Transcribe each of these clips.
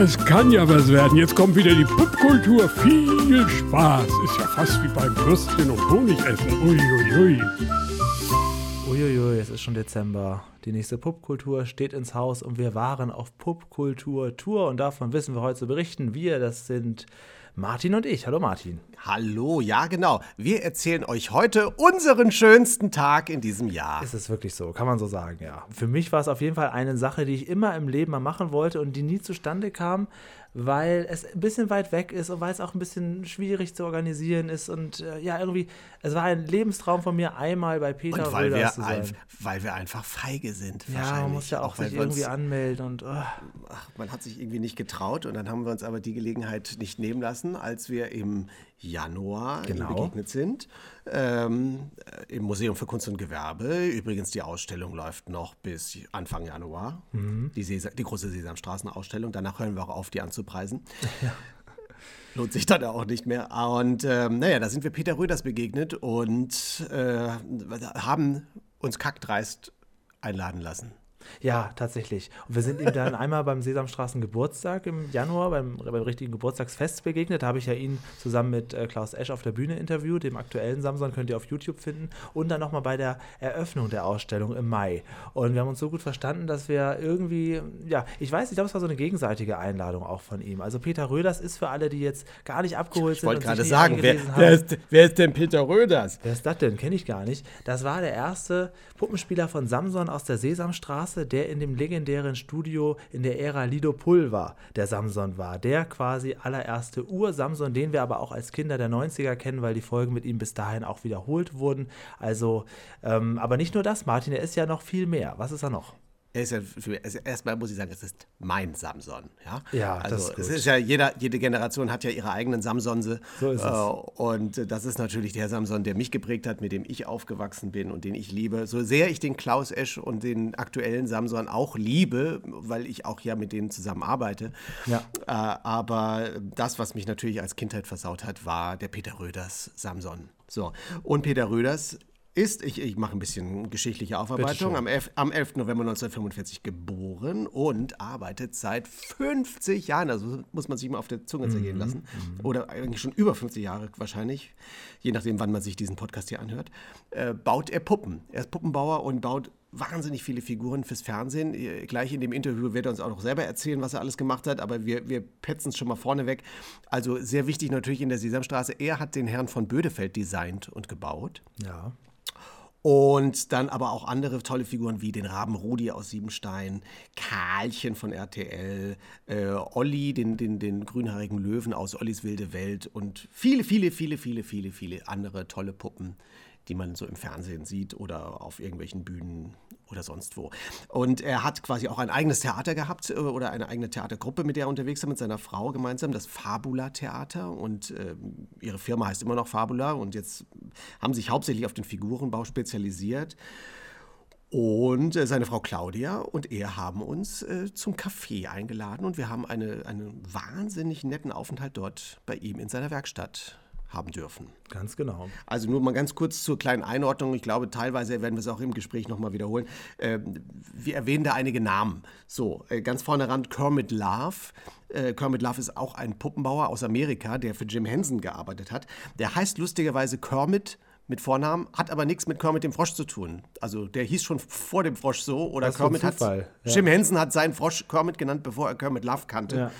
Das kann ja was werden. Jetzt kommt wieder die Popkultur. Viel Spaß. Ist ja fast wie beim Würstchen und Honigessen. Uiuiui. Uiuiui, es ist schon Dezember. Die nächste Popkultur steht ins Haus und wir waren auf Popkultur-Tour und davon wissen wir heute zu berichten. Wir, das sind Martin und ich. Hallo Martin. Hallo, ja genau. Wir erzählen euch heute unseren schönsten Tag in diesem Jahr. Ist es wirklich so? Kann man so sagen, ja. Für mich war es auf jeden Fall eine Sache, die ich immer im Leben mal machen wollte und die nie zustande kam, weil es ein bisschen weit weg ist und weil es auch ein bisschen schwierig zu organisieren ist. Und äh, ja, irgendwie, es war ein Lebenstraum von mir, einmal bei Peter und weil Röders wir, zu sein. ein, weil wir einfach feige sind. ja, man muss ja auch, weil sich wir uns- irgendwie anmelden und oh. Ach, man hat sich irgendwie nicht getraut und dann haben wir uns aber die Gelegenheit nicht nehmen lassen, als wir im Januar Genau. begegnet sind. Ähm, äh, Im Museum für Kunst und Gewerbe. Übrigens, die Ausstellung läuft noch bis Anfang Januar. Mhm. Die, Sesa die große Sesamstraßenausstellung. Danach hören wir auch auf, die anzupreisen. Lohnt sich dann auch nicht mehr. Und ähm, naja, da sind wir Peter Röders begegnet und äh, haben uns kackdreist einladen lassen. Ja, tatsächlich. Und wir sind ihm dann einmal beim Sesamstraßen Geburtstag im Januar, beim, beim richtigen Geburtstagsfest begegnet. Da habe ich ja ihn zusammen mit äh, Klaus Esch auf der Bühne interviewt. Dem aktuellen Samson könnt ihr auf YouTube finden. Und dann nochmal bei der Eröffnung der Ausstellung im Mai. Und wir haben uns so gut verstanden, dass wir irgendwie, ja, ich weiß, ich glaube, es war so eine gegenseitige Einladung auch von ihm. Also Peter Röders ist für alle, die jetzt gar nicht abgeholt Ich sind. wollte und gerade sagen, wer, wer, ist, wer ist denn Peter Röders? Wer ist das denn? Kenne ich gar nicht. Das war der erste Puppenspieler von Samson aus der Sesamstraße, der in dem legendären Studio in der Ära Lido Pulver der Samson war. Der quasi allererste Ur-Samson, den wir aber auch als Kinder der 90er kennen, weil die Folgen mit ihm bis dahin auch wiederholt wurden. Also, ähm, aber nicht nur das, Martin, er ist ja noch viel mehr. Was ist er noch? Er ist ja für, also erstmal muss ich sagen, es ist mein Samson. Ja, Ja, das also ist es gut. ist ja jeder, jede Generation hat ja ihre eigenen Samsonse. So ist es. Äh, Und das ist natürlich der Samson, der mich geprägt hat, mit dem ich aufgewachsen bin und den ich liebe. So sehr ich den Klaus Esch und den aktuellen Samson auch liebe, weil ich auch ja mit denen zusammen arbeite. Ja. Äh, aber das, was mich natürlich als Kindheit versaut hat, war der Peter Röders Samson. So. Und Peter Röders ist, ich, ich mache ein bisschen geschichtliche Aufarbeitung, am 11, am 11. November 1945 geboren und arbeitet seit 50 Jahren, also muss man sich mal auf der Zunge zergehen lassen, oder eigentlich schon über 50 Jahre wahrscheinlich, je nachdem, wann man sich diesen Podcast hier anhört, äh, baut er Puppen. Er ist Puppenbauer und baut wahnsinnig viele Figuren fürs Fernsehen. Äh, Gleich in dem Interview wird er uns auch noch selber erzählen, was er alles gemacht hat, aber wir, wir petzen es schon mal vorne weg. Also sehr wichtig natürlich in der Sesamstraße, er hat den Herrn von Bödefeld designt und gebaut. Ja. Und dann aber auch andere tolle Figuren wie den Raben Rudi aus Siebenstein, Karlchen von RTL, äh, Olli, den, den, den grünhaarigen Löwen aus Ollis wilde Welt und viele, viele, viele, viele, viele, viele andere tolle Puppen, die man so im Fernsehen sieht oder auf irgendwelchen Bühnen oder sonst wo. Und er hat quasi auch ein eigenes Theater gehabt äh, oder eine eigene Theatergruppe, mit der er unterwegs war, mit seiner Frau gemeinsam, das Fabula Theater. Und ähm, ihre Firma heißt immer noch Fabula und jetzt haben sich hauptsächlich auf den Figurenbau spezialisiert. Und äh, seine Frau Claudia und er haben uns äh, zum Café eingeladen und wir haben eine, einen wahnsinnig netten Aufenthalt dort bei ihm in seiner Werkstatt haben dürfen. Ganz genau. Also nur mal ganz kurz zur kleinen Einordnung. Ich glaube, teilweise werden wir es auch im Gespräch nochmal wiederholen. Ähm, wir erwähnen da einige Namen. So, äh, ganz vorne ran Kermit Love. Äh, Kermit Love ist auch ein Puppenbauer aus Amerika, der für Jim Henson gearbeitet hat. Der heißt lustigerweise Kermit mit Vornamen, hat aber nichts mit Kermit dem Frosch zu tun. Also der hieß schon vor dem Frosch so oder ein Kermit hat ja. Jim Henson hat seinen Frosch Kermit genannt, bevor er Kermit Love kannte. Ja.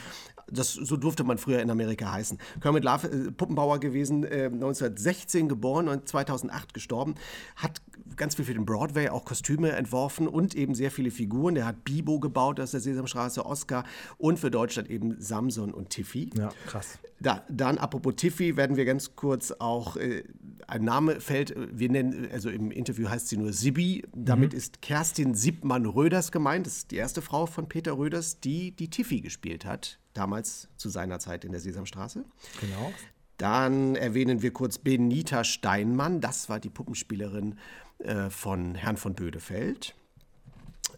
Das, so durfte man früher in Amerika heißen. Kermit Love, äh, Puppenbauer gewesen, äh, 1916 geboren und 2008 gestorben, hat ganz viel für den Broadway auch Kostüme entworfen und eben sehr viele Figuren. Der hat Bibo gebaut aus der Sesamstraße, Oscar und für Deutschland eben Samson und Tiffy. Ja, krass. Da, dann, apropos Tiffy, werden wir ganz kurz auch, äh, ein Name fällt, äh, wir nennen, also im Interview heißt sie nur Sibi, damit ist Kerstin Siebmann-Röders gemeint, das ist die erste Frau von Peter Röders, die die Tiffy gespielt hat, damals zu seiner Zeit in der Sesamstraße. Genau. Dann erwähnen wir kurz Benita Steinmann, das war die Puppenspielerin äh, von Herrn von Bödefeld.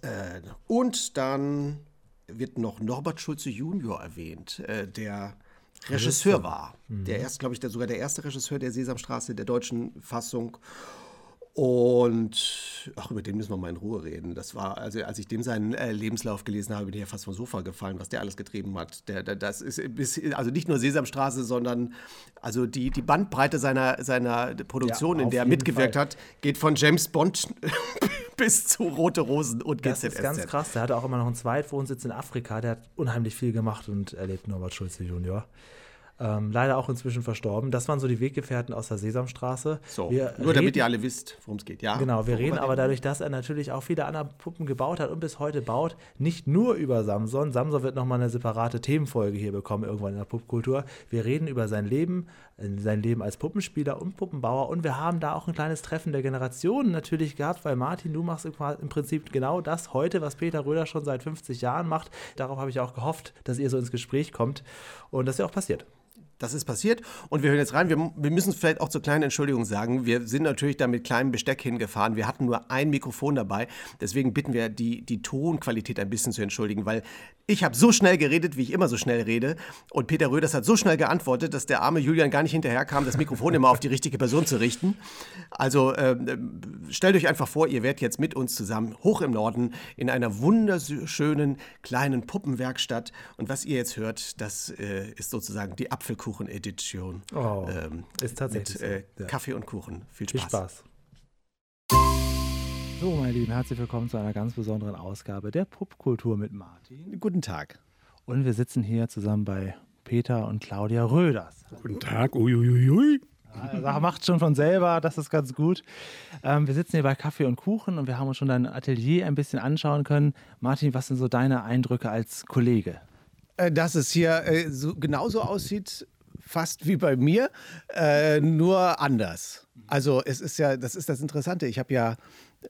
Äh, und dann wird noch Norbert Schulze Junior erwähnt, äh, der Regisseur war. Der erst, glaube ich, der, sogar der erste Regisseur der Sesamstraße der deutschen Fassung. Und ach, über den müssen wir mal in Ruhe reden. Das war, also als ich dem seinen äh, Lebenslauf gelesen habe, bin ich ja fast vom Sofa gefallen, was der alles getrieben hat. Der, der, das ist bis, also nicht nur Sesamstraße, sondern also die, die Bandbreite seiner, seiner Produktion, Ja, in der er mitgewirkt Fall. hat, geht von James Bond bis zu Rote Rosen und Das ist ganz GZSZ. krass. Der hatte auch immer noch einen Zweitwohnsitz in Afrika. Der hat unheimlich viel gemacht und erlebt Norbert Schulze Junior. Ähm, leider auch inzwischen verstorben. Das waren so die Weggefährten aus der Sesamstraße. So, Wir nur damit reden- ihr alle wisst, worum es geht. Ja, Genau, wir reden aber dadurch, dass er natürlich auch viele andere Puppen gebaut hat und bis heute baut, nicht nur über Samson. Samson wird nochmal eine separate Themenfolge hier bekommen, irgendwann in der Puppkultur. Wir reden über sein Leben, äh, sein Leben als Puppenspieler und Puppenbauer und wir haben da auch ein kleines Treffen der Generationen natürlich gehabt, weil Martin, du machst im im Prinzip genau das heute, was Peter Röder schon seit 50 Jahren macht. Darauf habe ich auch gehofft, dass ihr so ins Gespräch kommt und das ist ja auch passiert. Das ist passiert und wir hören jetzt rein. Wir, wir müssen vielleicht auch zur kleinen Entschuldigung sagen, wir sind natürlich da mit kleinem Besteck hingefahren. Wir hatten nur ein Mikrofon dabei. Deswegen bitten wir, die, die Tonqualität ein bisschen zu entschuldigen, weil ich habe so schnell geredet, wie ich immer so schnell rede. Und Peter Röders hat so schnell geantwortet, dass der arme Julian gar nicht hinterherkam, das Mikrofon immer auf die richtige Person zu richten. Also ähm, stellt euch einfach vor, ihr werdet jetzt mit uns zusammen hoch im Norden in einer wunderschönen kleinen Puppenwerkstatt. Und was ihr jetzt hört, das äh, ist sozusagen die Apfelkuchen-Edition. Oh, ähm, ist tatsächlich mit äh, so, ja. Kaffee und Kuchen. Viel Viel Spaß. Spaß. So, meine Lieben, herzlich willkommen zu einer ganz besonderen Ausgabe der Popkultur mit Martin. Guten Tag. Und wir sitzen hier zusammen bei Peter und Claudia Röders. Guten Tag, uiuiui. Ja, macht schon von selber, das ist ganz gut. Ähm, wir sitzen hier bei Kaffee und Kuchen und wir haben uns schon dein Atelier ein bisschen anschauen können. Martin, was sind so deine Eindrücke als Kollege? äh, dass es hier äh, so, genauso aussieht, fast wie bei mir, äh, nur anders. Also es ist ja, das ist das Interessante. Ich habe ja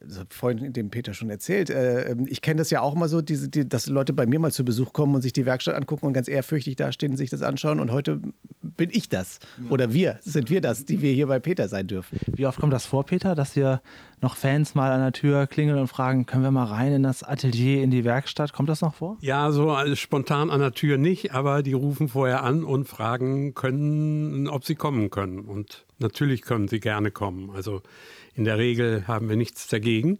das hab vorhin dem Peter schon erzählt. Äh, ich kenne das ja auch mal so, diese, die, dass Leute bei mir mal zu Besuch kommen und sich die Werkstatt angucken und ganz ehrfürchtig dastehen und sich das anschauen. Und heute bin ich das. Oder wir, sind wir das, die wir hier bei Peter sein dürfen. Wie oft kommt das vor, Peter, dass hier noch Fans mal an der Tür klingeln und fragen, können wir mal rein in das Atelier, in die Werkstatt? Kommt das noch vor? Ja, so alles spontan an der Tür nicht, aber die rufen vorher an und fragen können, ob sie kommen können. Und natürlich können sie gerne kommen. Also in der Regel haben wir nichts dagegen.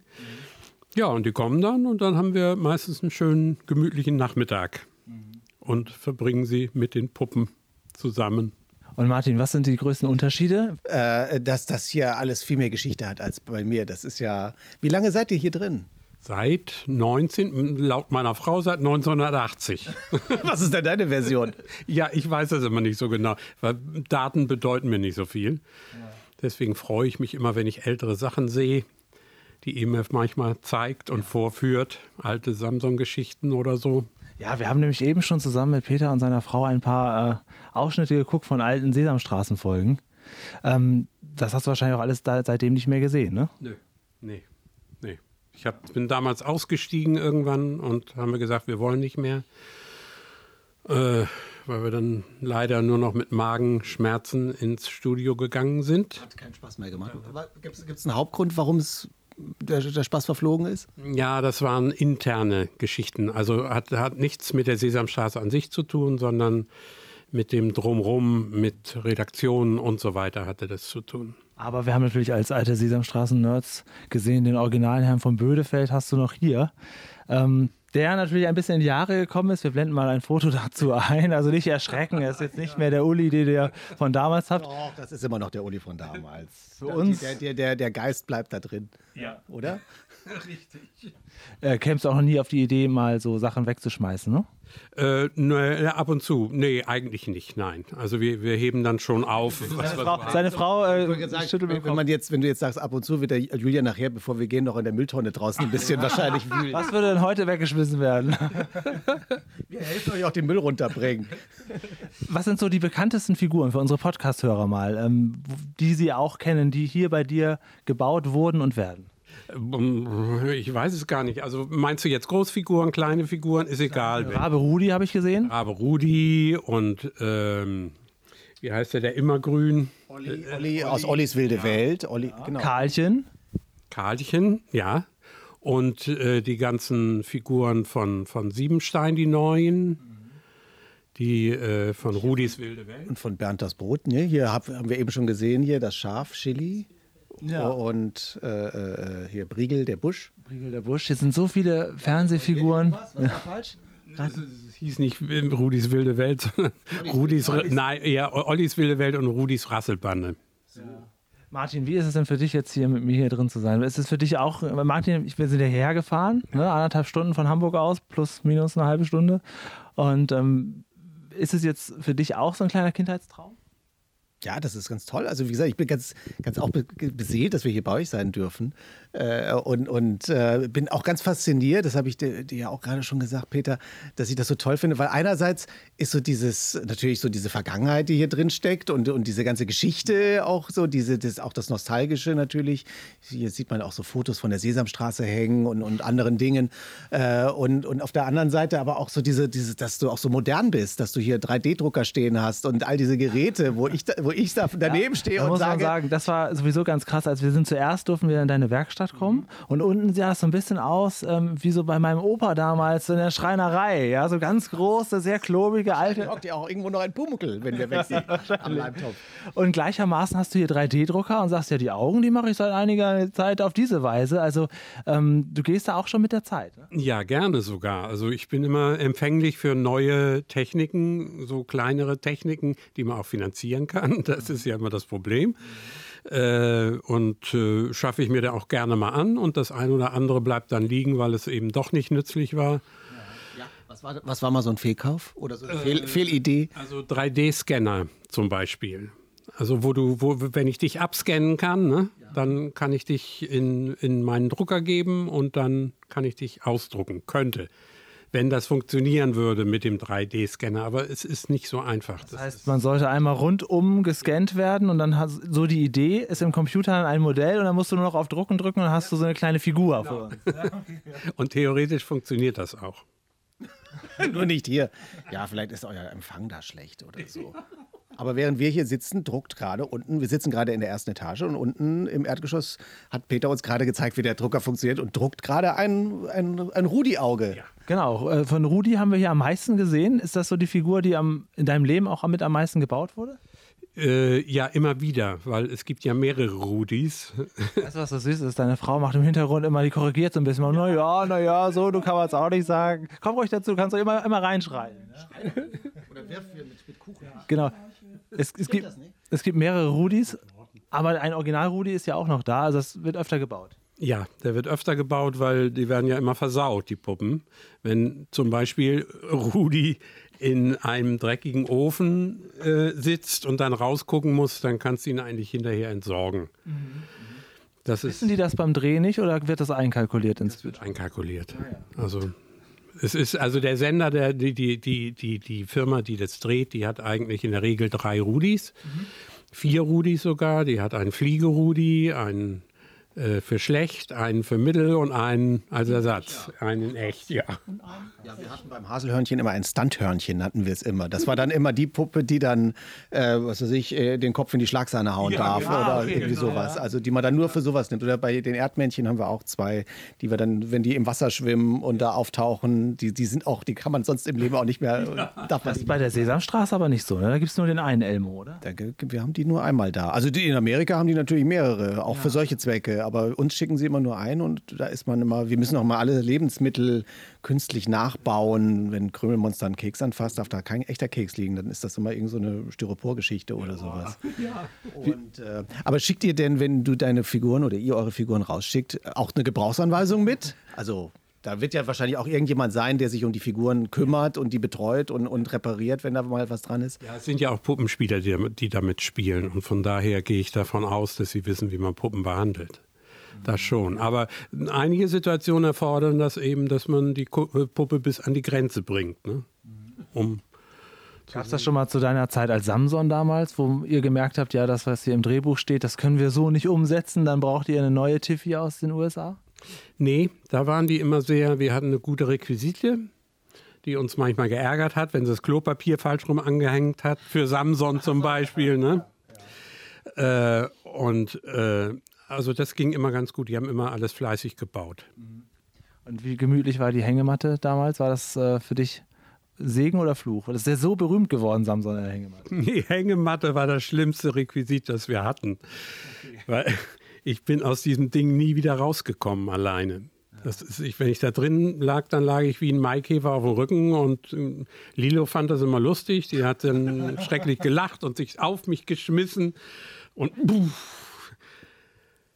Ja, und die kommen dann und dann haben wir meistens einen schönen, gemütlichen Nachmittag und verbringen sie mit den Puppen zusammen. Und Martin, was sind die größten Unterschiede? Äh, dass das hier alles viel mehr Geschichte hat als bei mir. Das ist ja. Wie lange seid ihr hier drin? Seit 19, laut meiner Frau seit 1980. Was ist denn deine Version? Ja, ich weiß das immer nicht so genau, weil Daten bedeuten mir nicht so viel. Deswegen freue ich mich immer, wenn ich ältere Sachen sehe, die EMF manchmal zeigt und vorführt, alte Samsung-Geschichten oder so. Ja, wir haben nämlich eben schon zusammen mit Peter und seiner Frau ein paar äh, Ausschnitte geguckt von alten Sesamstraßenfolgen. Ähm, das hast du wahrscheinlich auch alles da, seitdem nicht mehr gesehen, ne? Nö. Nee, nee. Ich hab, bin damals ausgestiegen irgendwann und haben wir gesagt, wir wollen nicht mehr. Äh, weil wir dann leider nur noch mit Magenschmerzen ins Studio gegangen sind. Hat keinen Spaß mehr gemacht. Gibt es einen Hauptgrund, warum es der, der Spaß verflogen ist? Ja, das waren interne Geschichten. Also hat, hat nichts mit der Sesamstraße an sich zu tun, sondern mit dem Drumrum, mit Redaktionen und so weiter hatte das zu tun. Aber wir haben natürlich als alte Sesamstraßen-Nerds gesehen, den originalen Herrn von Bödefeld hast du noch hier. Ähm, der natürlich ein bisschen in die Jahre gekommen ist. Wir blenden mal ein Foto dazu ein. Also nicht erschrecken, er ist jetzt nicht mehr der Uli, den ihr von damals habt. Doch, das ist immer noch der Uli von damals. Für uns- Der, der, der, der Geist bleibt da drin. Ja. Oder? Äh, kämst du auch noch nie auf die Idee, mal so Sachen wegzuschmeißen, ne? Äh, ne, ab und zu. Nee, eigentlich nicht, nein. Also wir, wir heben dann schon auf. Was, Seine Frau, seine Frau äh, sagen, schüttelt wenn, man jetzt, wenn du jetzt sagst, ab und zu wird der Julian nachher, bevor wir gehen, noch in der Mülltonne draußen ein bisschen wahrscheinlich wühlen. Was würde denn heute weggeschmissen werden? Wir helfen euch auch den Müll runterbringen. Was sind so die bekanntesten Figuren für unsere Podcast-Hörer mal, ähm, die sie auch kennen, die hier bei dir gebaut wurden und werden? Ich weiß es gar nicht. Also meinst du jetzt Großfiguren, kleine Figuren? Ist egal. wer. Rabe Rudi habe ich gesehen. Aber Rudi und ähm, wie heißt der, der Immergrün? Olli, Olli aus Ollis wilde Welt. Olli, genau. Karlchen. Karlchen, ja. Und äh, die ganzen Figuren von, von Siebenstein, die neuen. Die äh, von Rudis Wilde Welt. Und von Bernd das Brot. Ne? Hier hab, haben wir eben schon gesehen, hier das Schaf, Chili. Ja. und äh, äh, hier Briegel, der Busch. Briegel, der Busch. Hier sind so viele Fernsehfiguren. Was, was war falsch? Es hieß nicht Rudis wilde Welt, sondern Rudis, Rudis, nein, eher Ollis wilde Welt und Rudis Rasselbande. Ja. Martin, wie ist es denn für dich jetzt hier mit mir hier drin zu sein? Ist es für dich auch, Martin, wir sind ja hierher gefahren, ne, anderthalb Stunden von Hamburg aus, plus minus eine halbe Stunde. Und ähm, ist es jetzt für dich auch so ein kleiner Kindheitstraum? Ja, das ist ganz toll. Also wie gesagt, ich bin ganz, ganz auch beseelt, dass wir hier bei euch sein dürfen. Äh, und und äh, bin auch ganz fasziniert, das habe ich dir, dir ja auch gerade schon gesagt, Peter, dass ich das so toll finde, weil einerseits ist so dieses, natürlich so diese Vergangenheit, die hier drin steckt und, und diese ganze Geschichte auch so, diese, das, auch das Nostalgische natürlich. Hier sieht man auch so Fotos von der Sesamstraße hängen und, und anderen Dingen. Äh, und, und auf der anderen Seite aber auch so diese, diese, dass du auch so modern bist, dass du hier 3D-Drucker stehen hast und all diese Geräte, wo ich, da, wo ich da daneben ja, stehe da und muss sage. Man sagen, das war sowieso ganz krass, als wir sind zuerst durften wir in deine Werkstatt Werkstatt kommen. Und unten sah es so ein bisschen aus ähm, wie so bei meinem Opa damals in der Schreinerei. Ja, so ganz große, sehr klobige alte. Hockt ja auch irgendwo noch ein Pumuckel, wenn wir weg sind am Leibtopf. Und gleichermaßen hast du hier 3D-Drucker und sagst ja, die Augen, die mache ich seit einiger Zeit auf diese Weise. Also ähm, du gehst da auch schon mit der Zeit. Ne? Ja, gerne sogar. Also ich bin immer empfänglich für neue Techniken, so kleinere Techniken, die man auch finanzieren kann. Das ist ja immer das Problem. Äh, und äh, schaffe ich mir da auch gerne mal an und das eine oder andere bleibt dann liegen, weil es eben doch nicht nützlich war. Ja. Was, war was war mal so ein Fehlkauf oder so eine äh, Fehl, Fehlidee? Also 3D-Scanner zum Beispiel. Also wo du, wo, wenn ich dich abscannen kann, ne, ja. dann kann ich dich in, in meinen Drucker geben und dann kann ich dich ausdrucken. Könnte wenn das funktionieren würde mit dem 3D-Scanner. Aber es ist nicht so einfach. Das, heißt, man sollte einmal rundum gescannt werden und dann hat so die Idee, ist im Computer ein Modell und dann musst du nur noch auf Drucken drücken und dann hast du so eine kleine Figur. Genau. und theoretisch funktioniert das auch. nur nicht hier. Ja, vielleicht ist euer Empfang da schlecht oder so. Aber während wir hier sitzen, druckt gerade unten, wir sitzen gerade in der ersten Etage und unten im Erdgeschoss hat Peter uns gerade gezeigt, wie der Drucker funktioniert und druckt gerade ein, ein, ein Rudi-Auge. Ja. Genau, äh, von Rudi haben wir hier am meisten gesehen. Ist das so die Figur, die am, in deinem Leben auch mit am meisten gebaut wurde? Äh, ja, immer wieder, weil es gibt ja mehrere Rudis. Weißt du, was das ist? Deine Frau macht im Hintergrund immer, die korrigiert so ein bisschen. Na ja, na ja, so, du kannst es auch nicht sagen. Komm ruhig dazu, kannst du immer, immer reinschreien. Ne? Oder werf mit, mit Kuchen. Genau. Es, es, gibt, es gibt mehrere Rudis, aber ein Original-Rudi ist ja auch noch da, also es wird öfter gebaut. Ja, der wird öfter gebaut, weil die werden ja immer versaut, die Puppen. Wenn zum Beispiel Rudi in einem dreckigen Ofen äh, sitzt und dann rausgucken muss, dann kannst du ihn eigentlich hinterher entsorgen. Mhm. Das Wissen die das beim Dreh nicht oder wird das einkalkuliert ins das wird einkalkuliert. Ah, ja. Also es ist also der Sender, der, die, die, die, die, die Firma, die das dreht, die hat eigentlich in der Regel drei Rudis. Mhm. Vier Rudis sogar. Die hat einen Fliegerudi, einen äh, für schlecht, einen für mittel und einen als Ersatz. Einen echt, ja. Ja, wir hatten beim Haselhörnchen immer ein Stunthörnchen, nannten wir es immer. Das war dann immer die Puppe, die dann, äh, was weiß ich, äh, den Kopf in die Schlagsahne hauen ja, darf genau, oder okay, irgendwie genau, sowas. Ja. Also die man dann nur für sowas nimmt. Oder bei den Erdmännchen haben wir auch zwei, die wir dann, wenn die im Wasser schwimmen und da auftauchen, die, die sind auch, die kann man sonst im Leben auch nicht mehr. Ja. Darf das ist bei der Sesamstraße aber nicht so, ne? Da gibt es nur den einen Elmo, oder? Da, wir haben die nur einmal da. Also die, in Amerika haben die natürlich mehrere, auch für solche Zwecke aber uns schicken sie immer nur ein und da ist man immer, wir müssen auch mal alle Lebensmittel künstlich nachbauen. Wenn Krümelmonster einen Keks anfasst, darf da kein echter Keks liegen, dann ist das immer irgendeine so Styroporgeschichte oder sowas. Ja. Und, äh, aber schickt ihr denn, wenn du deine Figuren oder ihr eure Figuren rausschickt, auch eine Gebrauchsanweisung mit? Also da wird ja wahrscheinlich auch irgendjemand sein, der sich um die Figuren kümmert und die betreut und, und repariert, wenn da mal was dran ist. Ja, es sind ja auch Puppenspieler, die, die damit spielen. Und von daher gehe ich davon aus, dass sie wissen, wie man Puppen behandelt. Das schon. Aber einige Situationen erfordern das eben, dass man die äh, Puppe bis an die Grenze bringt. Ne? Um Gab es das schon mal zu deiner Zeit als Samson damals, wo ihr gemerkt habt, ja, das, was hier im Drehbuch steht, das können wir so nicht umsetzen, dann braucht ihr eine neue Tiffy aus den USA? Nee, da waren die immer sehr, wir hatten eine gute Requisite, die uns manchmal geärgert hat, wenn sie das Klopapier falsch rum angehängt hat, für Samson zum Beispiel. Ne? Äh, und äh, also das ging immer ganz gut. Die haben immer alles fleißig gebaut. Und wie gemütlich war die Hängematte damals? War das äh, für dich Segen oder Fluch? Das ist ja so berühmt geworden, Samson, der Hängematte. Die Hängematte war das schlimmste Requisit, das wir hatten. Okay. Weil ich bin aus diesem Ding nie wieder rausgekommen alleine. Ist, ich, wenn ich da drin lag, dann lag ich wie ein Maikäfer auf dem Rücken und äh, Lilo fand das immer lustig. Die hat dann schrecklich gelacht und sich auf mich geschmissen und puff,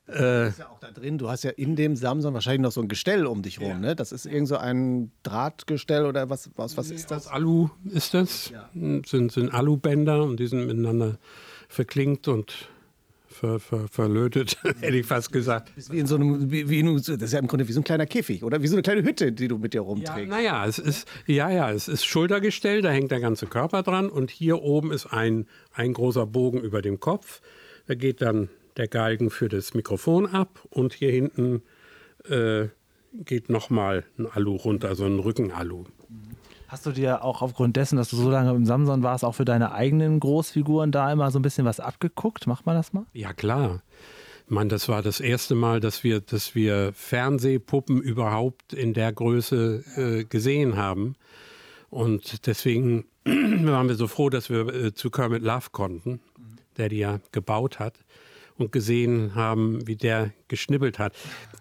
äh, ist ja auch da drin. Du hast ja in dem Samsung wahrscheinlich noch so ein Gestell um dich rum. Ja. Ne? Das ist irgend so ein Drahtgestell oder was, was, was ist das? Aus Alu ist das. Ja. Sind, sind Alubänder und die sind miteinander verklinkt und ver, ver, verlötet, hätte ich fast gesagt. Das ist, wie in so einem, wie, wie in, das ist ja im Grunde wie so ein kleiner Käfig oder wie so eine kleine Hütte, die du mit dir rumträgst. Ja, naja, es ist, ja, ja, es ist Schultergestell, da hängt der ganze Körper dran und hier oben ist ein, ein großer Bogen über dem Kopf. Da geht dann der Galgen für das Mikrofon ab und hier hinten äh, geht nochmal ein Alu runter, so ein Rückenalu. Hast du dir auch aufgrund dessen, dass du so lange im Samson warst, auch für deine eigenen Großfiguren da immer so ein bisschen was abgeguckt? Macht man das mal? Ja, klar. Ich meine, das war das erste Mal, dass wir, dass wir Fernsehpuppen überhaupt in der Größe äh, gesehen haben. Und deswegen waren wir so froh, dass wir äh, zu Kermit Love konnten, der die ja gebaut hat und gesehen haben, wie der geschnibbelt hat.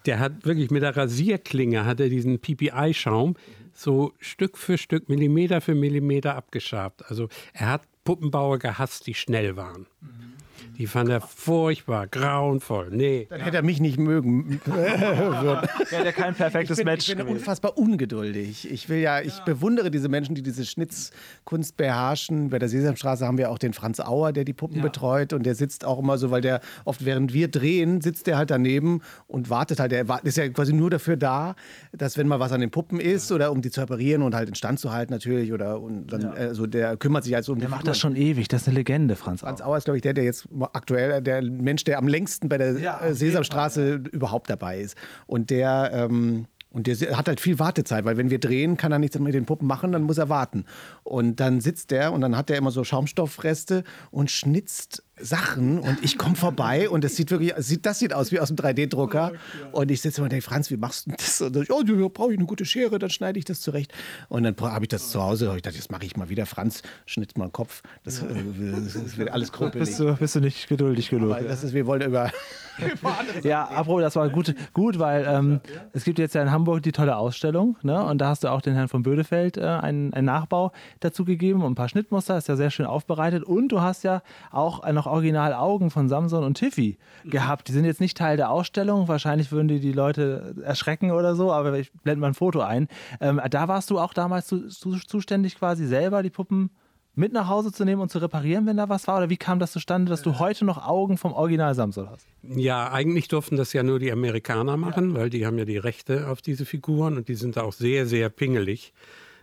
Der hat wirklich mit der Rasierklinge hat er diesen PPI-Schaum so Stück für Stück, Millimeter für Millimeter abgeschabt. Also er hat Puppenbauer gehasst, die schnell waren. Mhm. Die fand er furchtbar, grauenvoll. Nee. Dann hätte er mich nicht mögen. Wäre ja, kein perfektes ich bin, Match. Ich bin unfassbar ungeduldig. Ich will ja, ich bewundere diese Menschen, die diese Schnitzkunst beherrschen. Bei der Sesamstraße haben wir auch den Franz Auer, der die Puppen ja. betreut und der sitzt auch immer so, weil der oft während wir drehen, sitzt der halt daneben und wartet halt. Der ist ja quasi nur dafür da, dass wenn mal was an den Puppen ist oder um die zu reparieren und halt in Stand zu halten natürlich oder und dann, ja. also der kümmert sich also um der die Der macht das schon ewig. Das ist eine Legende, Franz Auer. Franz Auer ist glaube ich der, der jetzt aktuell der Mensch, der am längsten bei der ja, Sesamstraße überhaupt dabei ist. Und der ähm, und der hat halt viel Wartezeit, weil wenn wir drehen, kann er nichts mit den Puppen machen, dann muss er warten. Und dann sitzt der und dann hat er immer so Schaumstoffreste und schnitzt Sachen und ich komme vorbei und das sieht wirklich, das sieht aus wie aus dem 3D-Drucker. Und ich sitze und denke, Franz, wie machst du das? Und ich, oh, da brauche ich eine gute Schere, dann schneide ich das zurecht. Und dann habe ich das zu Hause. Ich dachte, das mache ich mal wieder. Franz, schnitt mal den Kopf. Das, ja. das, das wird alles krumpelig. Bist du, bist du nicht geduldig genug? Aber das ist, wir wollen über. ja, apropos, das war gut, gut weil ähm, es gibt jetzt ja in Hamburg die tolle Ausstellung. Ne? Und da hast du auch den Herrn von Bödefeld äh, einen, einen Nachbau dazu gegeben und ein paar Schnittmuster. Ist ja sehr schön aufbereitet. Und du hast ja auch noch original Augen von Samson und Tiffy gehabt. Die sind jetzt nicht Teil der Ausstellung. Wahrscheinlich würden die die Leute erschrecken oder so, aber ich blende mal ein Foto ein. Ähm, da warst du auch damals zu, zu, zuständig, quasi selber die Puppen mit nach Hause zu nehmen und zu reparieren, wenn da was war? Oder wie kam das zustande, dass du heute noch Augen vom Original Samson hast? Ja, eigentlich durften das ja nur die Amerikaner machen, ja. weil die haben ja die Rechte auf diese Figuren und die sind da auch sehr, sehr pingelig.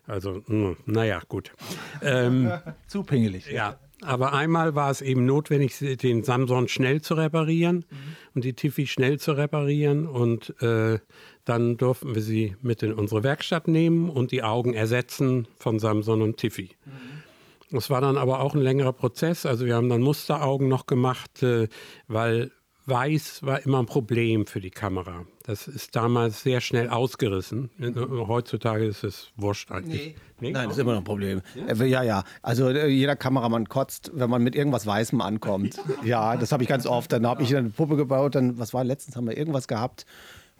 Also, hm, naja, gut. Ähm, Zu pingelig. Ja, aber einmal war es eben notwendig, den Samson schnell zu reparieren mhm. und die Tiffy schnell zu reparieren. Und äh, dann durften wir sie mit in unsere Werkstatt nehmen und die Augen ersetzen von Samson und Tiffy. Mhm. Das war dann aber auch ein längerer Prozess. Also wir haben dann Musteraugen noch gemacht, äh, weil Weiß war immer ein Problem für die Kamera. Das ist damals sehr schnell ausgerissen. Heutzutage ist es wurscht eigentlich. Nee. Nee? Nein, das ist immer noch ein Problem. Ja, äh, ja. ja. Also äh, jeder Kameramann kotzt, wenn man mit irgendwas Weißem ankommt. ja, das habe ich ganz oft. Dann habe ich eine Puppe gebaut, dann, was war letztens, haben wir irgendwas gehabt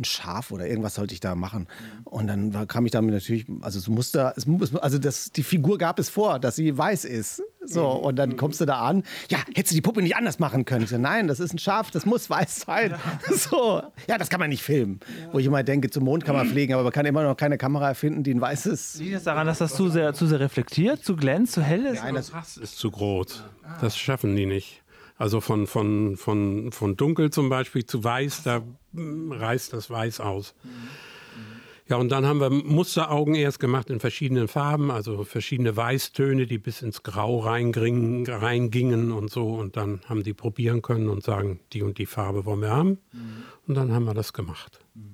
ein Schaf oder irgendwas sollte ich da machen. Und dann war, kam ich damit natürlich, also es musste, es, also das, die Figur gab es vor, dass sie weiß ist. So, und dann kommst du da an, ja, hättest du die Puppe nicht anders machen können? Ich so, nein, das ist ein Schaf, das muss weiß sein. Ja. So, ja, das kann man nicht filmen. Ja. Wo ich immer denke, zum Mond kann man fliegen, aber man kann immer noch keine Kamera erfinden, die ein weißes. Liegt es daran, dass das zu sehr, zu sehr reflektiert, zu glänzt, zu hell ist? Nein, das ist zu groß. Das schaffen die nicht. Also von, von, von, von dunkel zum Beispiel zu weiß, da reißt das Weiß aus. Ja, und dann haben wir Musteraugen erst gemacht in verschiedenen Farben, also verschiedene Weißtöne, die bis ins Grau reingingen, reingingen und so. Und dann haben die probieren können und sagen, die und die Farbe wollen wir haben. Mhm. Und dann haben wir das gemacht. Mhm.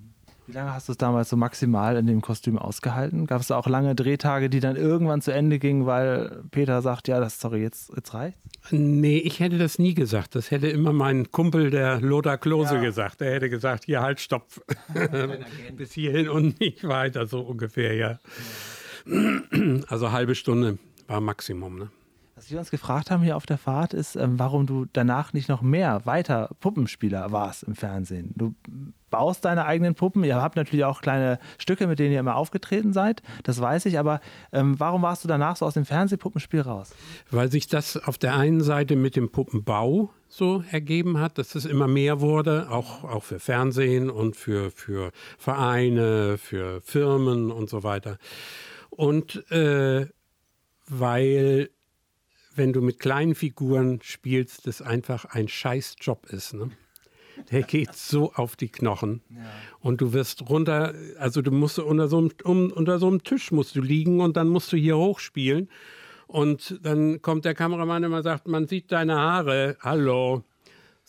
Wie lange hast du es damals so maximal in dem Kostüm ausgehalten? Gab es da auch lange Drehtage, die dann irgendwann zu Ende gingen, weil Peter sagt, ja, das sorry, jetzt, jetzt reicht? Nee, ich hätte das nie gesagt. Das hätte immer mein Kumpel, der Lothar Klose, ja. gesagt. Der hätte gesagt, hier halt, stopp. Bis hierhin und nicht weiter, so ungefähr, ja. Also halbe Stunde war Maximum, ne? Was wir uns gefragt haben hier auf der Fahrt ist, ähm, warum du danach nicht noch mehr weiter Puppenspieler warst im Fernsehen. Du baust deine eigenen Puppen. Ihr habt natürlich auch kleine Stücke, mit denen ihr immer aufgetreten seid. Das weiß ich. Aber ähm, warum warst du danach so aus dem Fernsehpuppenspiel raus? Weil sich das auf der einen Seite mit dem Puppenbau so ergeben hat, dass es immer mehr wurde, auch, auch für Fernsehen und für, für Vereine, für Firmen und so weiter. Und äh, weil wenn du mit kleinen Figuren spielst, das einfach ein Scheißjob ist. Ne? Der geht so auf die Knochen. Ja. Und du wirst runter, also du musst unter so, einem, um, unter so einem Tisch musst du liegen und dann musst du hier hochspielen. Und dann kommt der Kameramann immer und sagt, man sieht deine Haare. Hallo.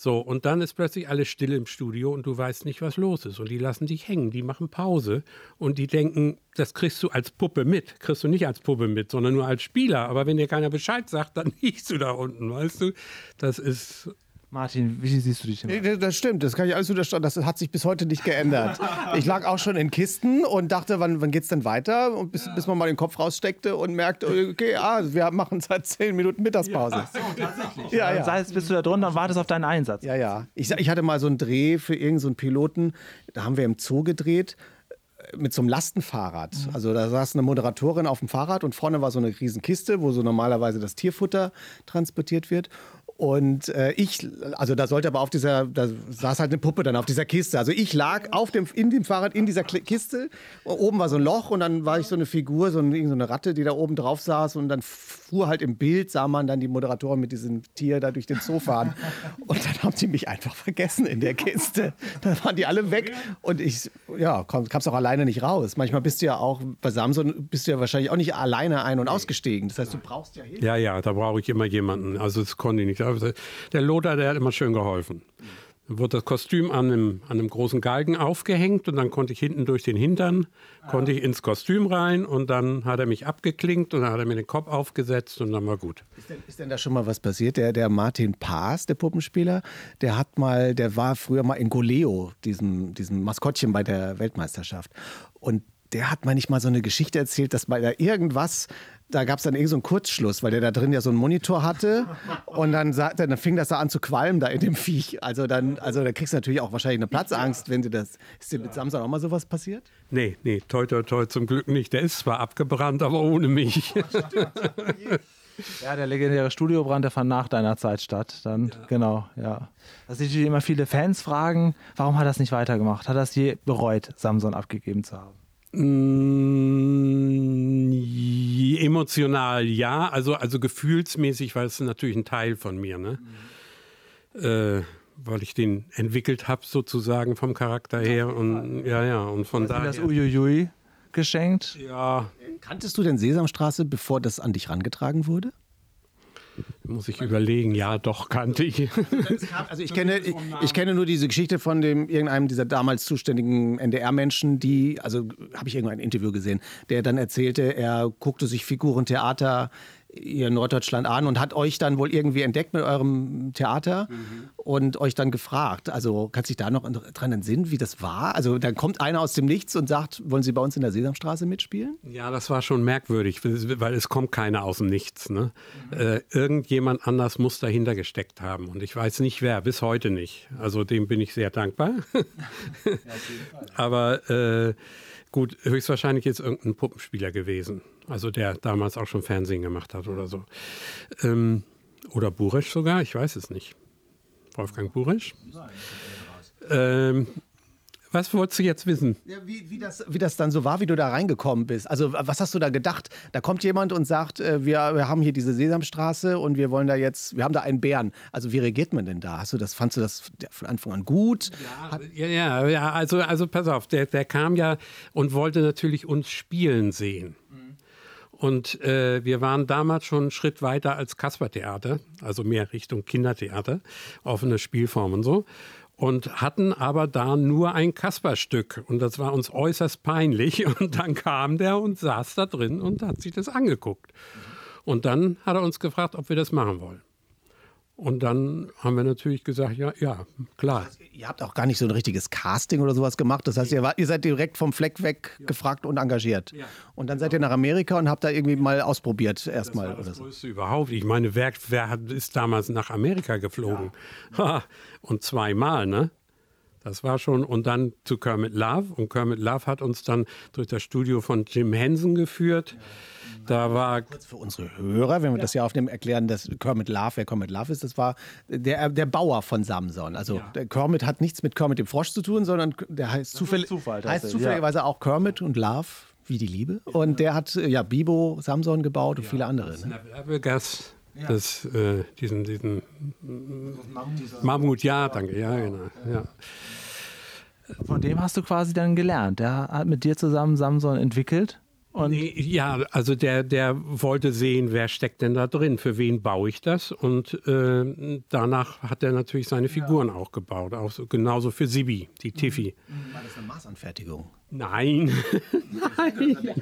So, und dann ist plötzlich alles still im Studio und du weißt nicht, was los ist. Und die lassen dich hängen, die machen Pause und die denken, das kriegst du als Puppe mit. Kriegst du nicht als Puppe mit, sondern nur als Spieler. Aber wenn dir keiner Bescheid sagt, dann liegst du da unten, weißt du? Das ist Martin, wie siehst du dich denn? Das stimmt, das kann ich alles unterstreichen. Das hat sich bis heute nicht geändert. Ich lag auch schon in Kisten und dachte, wann, wann es denn weiter? Und bis, ja. bis man mal den Kopf raussteckte und merkt, okay, ah, wir machen seit zehn Minuten Mittagspause. Ja, so, tatsächlich. Ja, ja. Das heißt, bist du da drunter und wartest auf deinen Einsatz. Ja, ja. Ich, ich hatte mal so einen Dreh für irgendeinen so Piloten, da haben wir im Zoo gedreht äh, mit so einem Lastenfahrrad. Mhm. Also da saß eine Moderatorin auf dem Fahrrad und vorne war so eine Riesenkiste, wo so normalerweise das Tierfutter transportiert wird. Und äh, ich, also da sollte aber auf dieser, da saß halt eine Puppe dann auf dieser Kiste. Also ich lag auf dem, in dem Fahrrad in dieser Kiste. Oben war so ein Loch und dann war ich so eine Figur, so eine, so eine Ratte, die da oben drauf saß. Und dann fuhr halt im Bild, sah man dann die Moderatoren mit diesem Tier da durch den Zoo fahren. Und dann haben sie mich einfach vergessen in der Kiste. Dann waren die alle weg. Und ich, ja, kam es auch alleine nicht raus. Manchmal bist du ja auch, bei Samson bist du ja wahrscheinlich auch nicht alleine ein- und ausgestiegen. Das heißt, du brauchst ja Hilfe. Ja, ja, da brauche ich immer jemanden. Also das konnte ich nicht der Lothar, der hat immer schön geholfen. Dann wurde das Kostüm an einem, an einem großen Galgen aufgehängt und dann konnte ich hinten durch den Hintern, konnte ich ins Kostüm rein und dann hat er mich abgeklinkt und dann hat er mir den Kopf aufgesetzt und dann war gut. Ist denn, ist denn da schon mal was passiert? Der, der Martin Paas, der Puppenspieler, der hat mal, der war früher mal in Goleo, diesem, diesem Maskottchen bei der Weltmeisterschaft. Und der hat manchmal so eine Geschichte erzählt, dass bei da irgendwas da gab es dann irgendwie so einen Kurzschluss, weil der da drin ja so einen Monitor hatte und dann, sagte, dann fing das da an zu qualmen da in dem Viech. Also dann, also da kriegst du natürlich auch wahrscheinlich eine Platzangst, wenn du das. Ist dir mit Samson auch mal sowas passiert? Nee, nee, toi, toi, toi, zum Glück nicht. Der ist zwar abgebrannt, aber ohne mich. Ja, der legendäre Studiobrand, der fand nach deiner Zeit statt. Dann, ja. genau, ja. Da sind natürlich immer viele Fans fragen, warum hat er das nicht weitergemacht? Hat er es je bereut, Samson abgegeben zu haben? Mm, emotional ja, also, also gefühlsmäßig, weil es natürlich ein Teil von mir, ne? Mhm. Äh, weil ich den entwickelt habe sozusagen vom Charakter her und ja, ja, und von daher. das Uiuiui geschenkt? Ja. Kanntest du denn Sesamstraße, bevor das an dich rangetragen wurde? Muss ich überlegen, ja, doch kannte ich. Also ich kenne, ich, ich, kenne nur diese Geschichte von dem irgendeinem dieser damals zuständigen NDR-Menschen, die, also habe ich irgendwo ein Interview gesehen, der dann erzählte, er guckte sich Figurentheater ihr Norddeutschland an und hat euch dann wohl irgendwie entdeckt mit eurem Theater mhm. und euch dann gefragt. Also kannst du dich da noch dran entsinnen, wie das war? Also dann kommt einer aus dem Nichts und sagt, wollen Sie bei uns in der Sesamstraße mitspielen? Ja, das war schon merkwürdig, weil es kommt keiner aus dem Nichts. Ne? Mhm. Äh, irgendjemand anders muss dahinter gesteckt haben und ich weiß nicht wer, bis heute nicht. Also dem bin ich sehr dankbar. ja, Aber äh, gut, höchstwahrscheinlich ist irgendein Puppenspieler gewesen. Also der damals auch schon Fernsehen gemacht hat oder so. Ähm, oder Buresch sogar, ich weiß es nicht. Wolfgang Buresch. Ähm, was wolltest du jetzt wissen? Ja, wie, wie, das, wie das dann so war, wie du da reingekommen bist. Also, was hast du da gedacht? Da kommt jemand und sagt, äh, wir, wir haben hier diese Sesamstraße und wir wollen da jetzt, wir haben da einen Bären. Also, wie reagiert man denn da? Hast du das, fandst du das von Anfang an gut? Ja, ja, ja, also, also pass auf, der, der kam ja und wollte natürlich uns spielen sehen. Und äh, wir waren damals schon einen Schritt weiter als Kaspertheater, also mehr Richtung Kindertheater, offene Spielform und so. Und hatten aber da nur ein Kasperstück. Und das war uns äußerst peinlich. Und dann kam der und saß da drin und hat sich das angeguckt. Und dann hat er uns gefragt, ob wir das machen wollen. Und dann haben wir natürlich gesagt, ja, ja, klar. Ihr habt auch gar nicht so ein richtiges Casting oder sowas gemacht. Das heißt, ihr, war, ihr seid direkt vom Fleck weg gefragt und engagiert. Und dann seid ihr nach Amerika und habt da irgendwie mal ausprobiert erstmal Das war das so. Größte überhaupt. Ich meine, wer, wer hat, ist damals nach Amerika geflogen? Ha, und zweimal, ne? Das war schon. Und dann zu Kermit Love. Und Kermit Love hat uns dann durch das Studio von Jim Henson geführt. Da war Kurz für unsere Hörer, wenn wir das ja aufnehmen, erklären, dass Kermit Love, wer Kermit Love ist, das war der, der Bauer von Samson. Also der Kermit hat nichts mit Kermit dem Frosch zu tun, sondern der heißt, zufällig, Zufall heißt zufälligerweise auch Kermit und Love, wie die Liebe. Und der hat äh, ja Bibo, Samson gebaut und viele andere. Ne? Snappergas. Das, äh, diesen, diesen Mammut, ja, danke, ja, genau. Ja. Von dem hast du quasi dann gelernt. Der hat mit dir zusammen Samson entwickelt. Und Nee, ja, also der, der wollte sehen, wer steckt denn da drin, für wen baue ich das. Und äh, danach hat er natürlich seine Figuren auch gebaut, auch so, genauso für Sibi, die Tiffy. War das eine Maßanfertigung? Nein,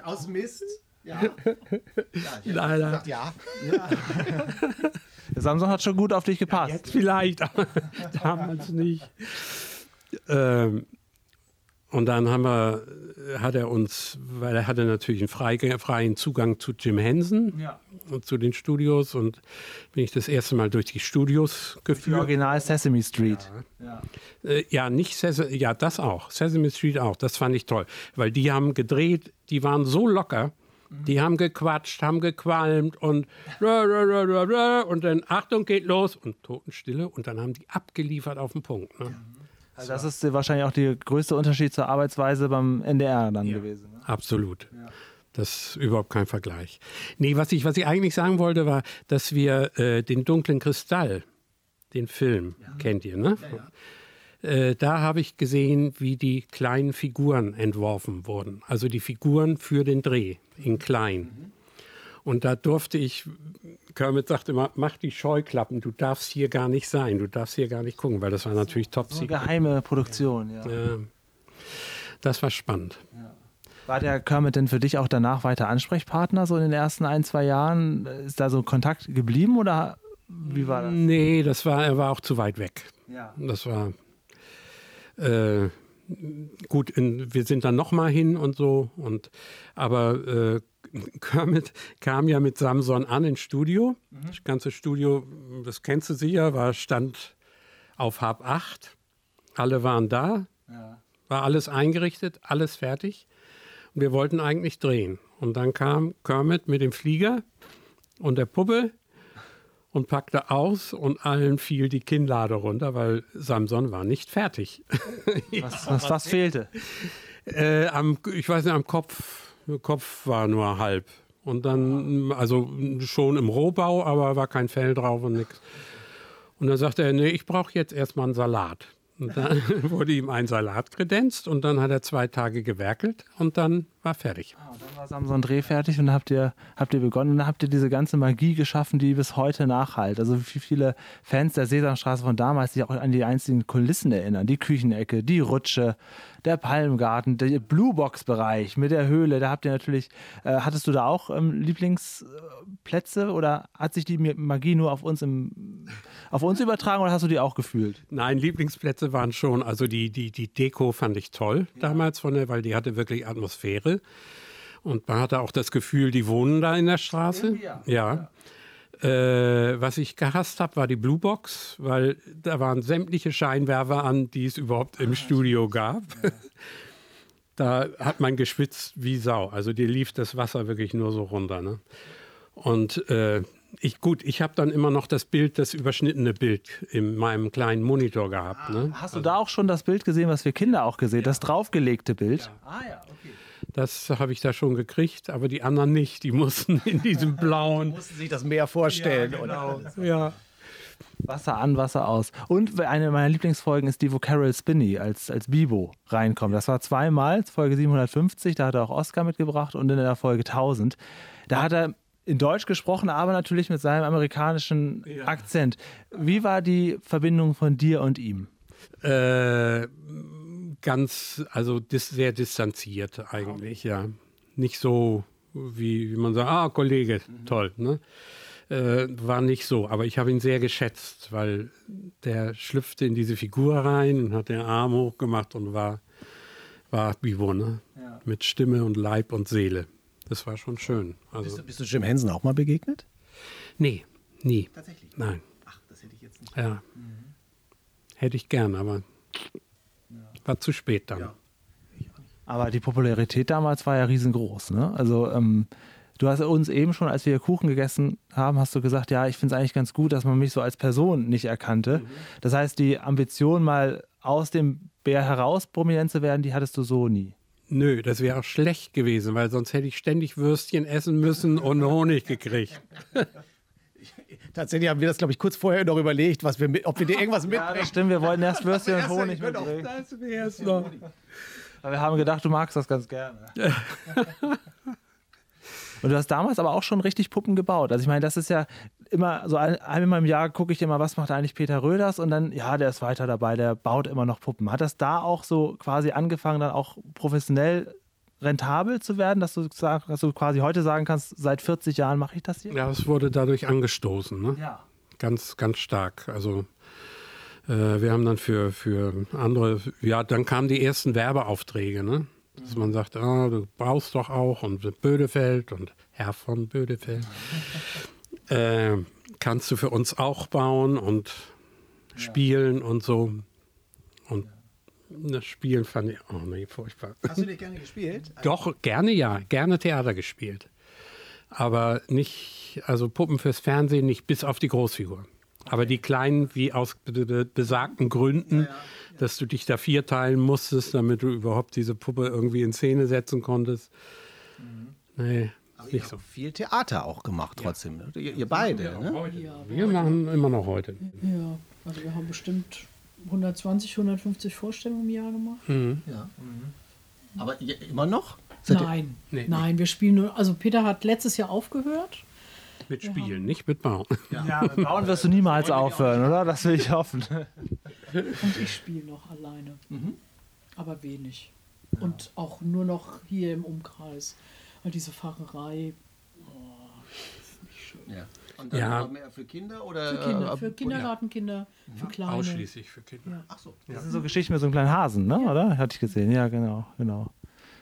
Aus Mist? Ja. leider. Ja. der Samson hat schon gut auf dich gepasst. Jetzt vielleicht, aber damals nicht. Ähm, und dann haben wir, hat er uns, weil er hatte natürlich einen freie- freien Zugang zu Jim Henson Ja. und zu den Studios und bin ich das erste Mal durch die Studios Die geführt. Original Sesame Street. Äh, ja, nicht Sesame, ja, das auch. Sesame Street auch. Das fand ich toll. Weil die haben gedreht, die waren so locker. Die haben gequatscht, haben gequalmt und und dann Achtung geht los und Totenstille und dann haben die abgeliefert auf den Punkt. Ne? Also das ist wahrscheinlich auch der größte Unterschied zur Arbeitsweise beim NDR dann gewesen. Ne? Absolut. Das ist überhaupt kein Vergleich. Nee, was ich, was ich eigentlich sagen wollte, war, dass wir äh, den dunklen Kristall, den Film, kennt ihr, ne? Äh, da habe ich gesehen, wie die kleinen Figuren entworfen wurden. Also die Figuren für den Dreh in klein. Und da durfte ich, Kermit sagt immer, mach die Scheuklappen, du darfst hier gar nicht sein, du darfst hier gar nicht gucken, weil das war natürlich top So eine geheime Produktion, ja. Ja. Das war spannend. War der Kermit denn für dich auch danach weiter Ansprechpartner, so in den ersten ein, zwei Jahren? Ist da so Kontakt geblieben oder wie war das? Nee, das war, er war auch zu weit weg. Ja. Das war äh, gut. In, wir sind dann noch mal hin und so. Und aber äh, Kermit kam ja mit Samson an ins Studio. Das ganze Studio, das kennst du sicher, war stand auf halb acht. Alle waren da, war alles eingerichtet, alles fertig. Und wir wollten eigentlich drehen. Und dann kam Kermit mit dem Flieger und der Puppe und packte aus und allen fiel die Kinnlade runter, weil Samson war nicht fertig. Was, was, was fehlte? äh, am, ich weiß nicht, am Kopf, Kopf war nur halb. Und dann, also schon im Rohbau, aber war kein Fell drauf und nichts. Und dann sagte er, nee, ich brauche jetzt erstmal einen Salat. Und dann wurde ihm ein Salat kredenzt und dann hat er zwei Tage gewerkelt und dann war fertig. Ah, dann war Samson Dreh fertig und habt ihr, habt ihr begonnen und dann habt ihr diese ganze Magie geschaffen, die bis heute nachhalt. Also wie viele Fans der Sesamstraße von damals sich auch an die einzelnen Kulissen erinnern. Die Küchenecke, die Rutsche, der Palmgarten, der Bluebox-Bereich mit der Höhle. Da habt ihr natürlich, äh, hattest du da auch ähm, Lieblingsplätze oder hat sich die Magie nur auf uns, im, auf uns übertragen oder hast du die auch gefühlt? Nein, Lieblingsplätze waren schon, also die, die, die Deko fand ich toll damals, von der, weil die hatte wirklich Atmosphäre. Und man hatte auch das Gefühl, die wohnen da in der Straße. Ja. Äh, was ich gehasst habe, war die Blue Box, weil da waren sämtliche Scheinwerfer an, die es überhaupt im Studio gab. da hat man geschwitzt wie Sau. Also dir lief das Wasser wirklich nur so runter. Ne? Und äh, ich, gut, ich habe dann immer noch das Bild, das überschnittene Bild in meinem kleinen Monitor gehabt. Ne? Hast du da auch schon das Bild gesehen, was wir Kinder auch gesehen, das draufgelegte Bild? Ah ja, okay. Das habe ich da schon gekriegt, aber die anderen nicht. Die mussten in diesem blauen. Mussten sich das mehr vorstellen. oder? Ja. Wasser an, Wasser aus. Und eine meiner Lieblingsfolgen ist die, wo Carol Spinney als, als Bibo reinkommt. Das war zweimal, Folge 750, da hat er auch Oscar mitgebracht und in der Folge 1000. Da hat er in Deutsch gesprochen, aber natürlich mit seinem amerikanischen Akzent. Wie war die Verbindung von dir und ihm? Äh, ganz, also dis, sehr distanziert eigentlich, ja. Nicht so, wie, wie man sagt, ah, Kollege, toll. Ne? äh, war nicht so. Aber ich habe ihn sehr geschätzt, weil der schlüpfte in diese Figur rein und hat den Arm hochgemacht und war, war Bibo, ne? Ja. Mit Stimme und Leib und Seele. Das war schon schön. Also, Bist du, bist du Jim Henson auch mal begegnet? nee, nie. Tatsächlich. Nein. Ach, das hätte ich jetzt nicht. Ja. Hätte ich gern, aber war zu spät dann. Aber die Popularität damals war ja riesengroß. Ne? Also ähm, du hast uns eben schon, als wir Kuchen gegessen haben, hast du gesagt, ja, ich finde es eigentlich ganz gut, dass man mich so als Person nicht erkannte. Das heißt, die Ambition, mal aus dem Bär heraus prominent zu werden, die hattest du so nie. Nö, das wäre auch schlecht gewesen, weil sonst hätte ich ständig Würstchen essen müssen und Honig gekriegt. Tatsächlich haben wir das, glaube ich, kurz vorher noch überlegt, was wir mit, ob wir dir irgendwas Ja, mitbringen. das stimmt, wir wollten erst Würstchen und Erst- Honig mitbringen. Das wär's noch. Aber wir haben gedacht, du magst das ganz gerne. Und du hast damals aber auch schon richtig Puppen gebaut. Also ich meine, das ist ja immer so ein, einmal im Jahr gucke ich immer, was macht eigentlich Peter Röders und dann, ja, der ist weiter dabei, der baut immer noch Puppen. Hat das da auch so quasi angefangen, dann auch professionell rentabel zu werden, dass du, dass du quasi heute sagen kannst, seit 40 Jahren mache ich das hier? Ja, es wurde dadurch angestoßen, ne? Ja. Ganz, ganz stark. Also äh, wir haben dann für, für andere, ja, dann kamen die ersten Werbeaufträge, ne? Dass man sagt, ah, du brauchst doch auch und Bödefeld und Herr von Bödefeld. äh, kannst du für uns auch bauen und spielen und so. Das Spielen fand ich, oh nee, furchtbar. Hast du nicht gerne gespielt? Doch, gerne ja, gerne Theater gespielt. Aber nicht, also Puppen fürs Fernsehen nicht bis auf die Großfigur. Aber die kleinen, wie aus be- be- besagten Gründen, dass du dich da vierteilen musstest, damit du überhaupt diese Puppe irgendwie in Szene setzen konntest. Nee, nicht so. Viel Theater auch gemacht trotzdem. ne? Ihr, ihr beide, ne? Wir machen immer noch heute. Ja, also wir haben bestimmt 120, 150 Vorstellungen im Jahr gemacht. Ja. Aber ihr- immer noch? Seid Nein, Nee, nein, wir spielen nur. Also Peter hat letztes Jahr aufgehört. Mit Spielen, nicht mit Bauen. Ja, mit Bauen wirst du niemals aufhören, oder? Das will ich hoffen. Und ich spiele noch alleine. Aber wenig. Und auch nur noch hier im Umkreis. Weil diese Facherei Ja. Und dann Ja. mehr für Kinder oder? für Kinder, äh, für Kindergartenkinder, für Kleine. Ausschließlich für Kinder. Ach so. Das sind so Geschichten mit so einem kleinen Hasen, ne? oder? Hatte ich gesehen. Ja, genau, genau.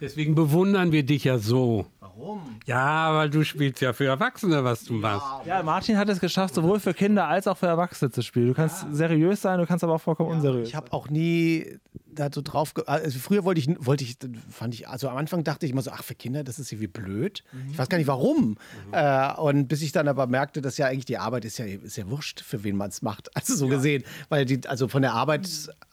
Deswegen bewundern wir dich ja so. Warum? Ja, weil du spielst ja für Erwachsene, was du machst. Ja, Martin hat es geschafft, sowohl für Kinder als auch für Erwachsene zu spielen. Du kannst seriös sein, du kannst aber auch vollkommen unseriös. Ich habe auch nie da so drauf. Also früher wollte ich, wollte ich, fand ich, also am Anfang dachte ich immer so, ach, für Kinder, das ist irgendwie blöd. Ich weiß gar nicht warum. Äh, und bis ich dann aber merkte, dass ja eigentlich die Arbeit ist ja, ist ja wurscht, für wen man es macht. Also so gesehen. Weil die, also von der Arbeit.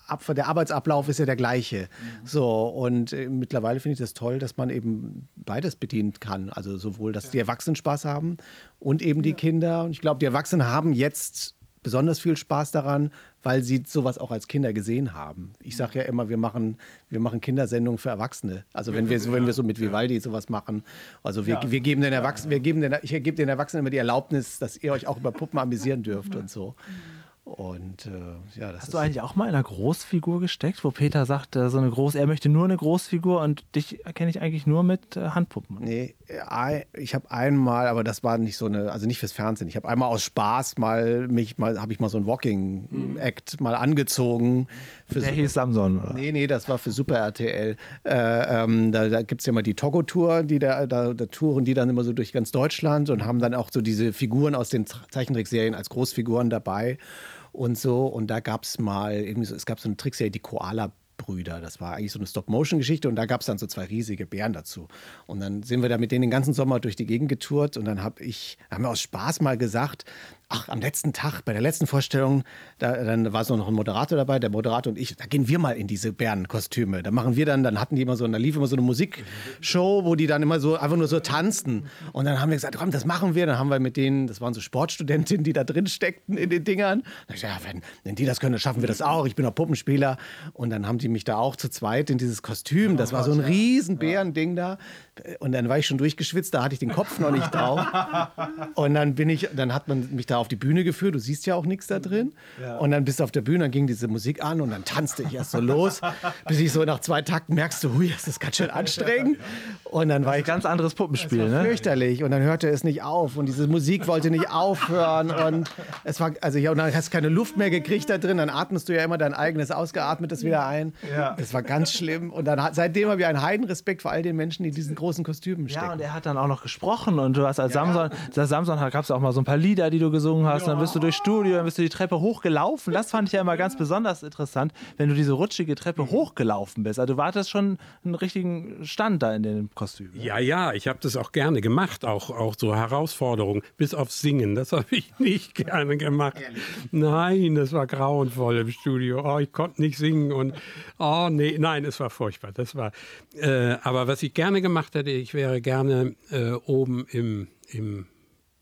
Ab, von der Arbeitsablauf ist ja der gleiche. So, und äh, mittlerweile finde ich das toll, dass man eben beides bedienen kann. Also sowohl, dass die Erwachsenen Spaß haben und eben die Kinder. Und ich glaube, die Erwachsenen haben jetzt besonders viel Spaß daran, weil sie sowas auch als Kinder gesehen haben. Ich sage ja immer, wir machen, wir machen Kindersendungen für Erwachsene. Also wenn wir, so- wenn wir so mit Vivaldi sowas machen. Also wir, wir geben den Erwachsenen, wir geben den, ich gebe den Erwachsenen immer die Erlaubnis, dass ihr euch auch über Puppen amüsieren dürft und so. Und äh, ja, das Hast du eigentlich auch mal in einer Großfigur gesteckt, wo Peter sagt, äh, so eine Groß, er möchte nur eine Großfigur und dich erkenne ich eigentlich nur mit äh, Handpuppen. Nee, ich habe einmal, aber das war nicht so eine, also nicht fürs Fernsehen. Ich habe einmal aus Spaß mal mich mal, habe ich mal so ein Walking Act mal angezogen. Für Der hieß Samson, oder? Nee, nee, das war für Super RTL. Äh, ähm, da da gibt es ja immer die Togo-Tour, die da, da, da touren die dann immer so durch ganz Deutschland und haben dann auch so diese Figuren aus den Zeichentrickserien als Großfiguren dabei und so. Und da gab es mal, irgendwie so, es gab so eine Trickserie, die Koala. Brüder. Das war eigentlich so eine Stop-Motion-Geschichte und da gab es dann so zwei riesige Bären dazu. Und dann sind wir da mit denen den ganzen Sommer durch die Gegend getourt und dann habe ich, haben wir aus Spaß mal gesagt, ach, am letzten Tag, bei der letzten Vorstellung, da, dann war so noch ein Moderator dabei, der Moderator und ich, da gehen wir mal in diese Bärenkostüme. Da machen wir dann, dann hatten die immer so, da lief immer so eine Musikshow, wo die dann immer so einfach nur so tanzten. Und dann haben wir gesagt, komm, das machen wir. Dann haben wir mit denen, das waren so Sportstudentinnen, die da drin steckten in den Dingern. Da ich ja, wenn, wenn die das können, dann schaffen wir das auch. Ich bin doch Puppenspieler. Und dann haben die mich da auch zu zweit in dieses Kostüm. Das war so ein riesen Bärending da. Und dann war ich schon durchgeschwitzt, da hatte ich den Kopf noch nicht drauf. Und dann bin ich, dann hat man mich da auf die Bühne geführt. Du siehst ja auch nichts da drin. Und dann bist du auf der Bühne, dann ging diese Musik an und dann tanzte ich erst so los, bis ich so nach zwei Takten merkst du, hui, das ist ganz schön anstrengend. Und dann war ich ganz anderes Puppenspiel, ne? fürchterlich und dann hörte es nicht auf und diese Musik wollte nicht aufhören und es war also ja und dann hast du keine Luft mehr gekriegt da drin, dann atmest du ja immer dein eigenes ausgeatmetes wieder ein. Ja. Das war ganz schlimm und dann seitdem habe ich einen Heidenrespekt vor all den Menschen, die diesen großen Kostümen stecken. Ja, und er hat dann auch noch gesprochen und du hast als Samson, als Samson gab es auch mal so ein paar Lieder, die du gesungen hast, dann bist du durchs Studio, dann bist du die Treppe hochgelaufen. Das fand ich ja immer ganz besonders interessant, wenn du diese rutschige Treppe hochgelaufen bist. Also du hattest schon einen richtigen Stand da in den Kostümen. Ja, ja, ich habe das auch gerne gemacht, auch, auch so Herausforderungen, bis auf Singen. Das habe ich nicht gerne gemacht. Nein, das war grauenvoll im Studio. Oh, ich konnte nicht singen und oh nee, nein, es war furchtbar. Das war. Äh, aber was ich gerne gemacht hätte, ich wäre gerne äh, oben im, im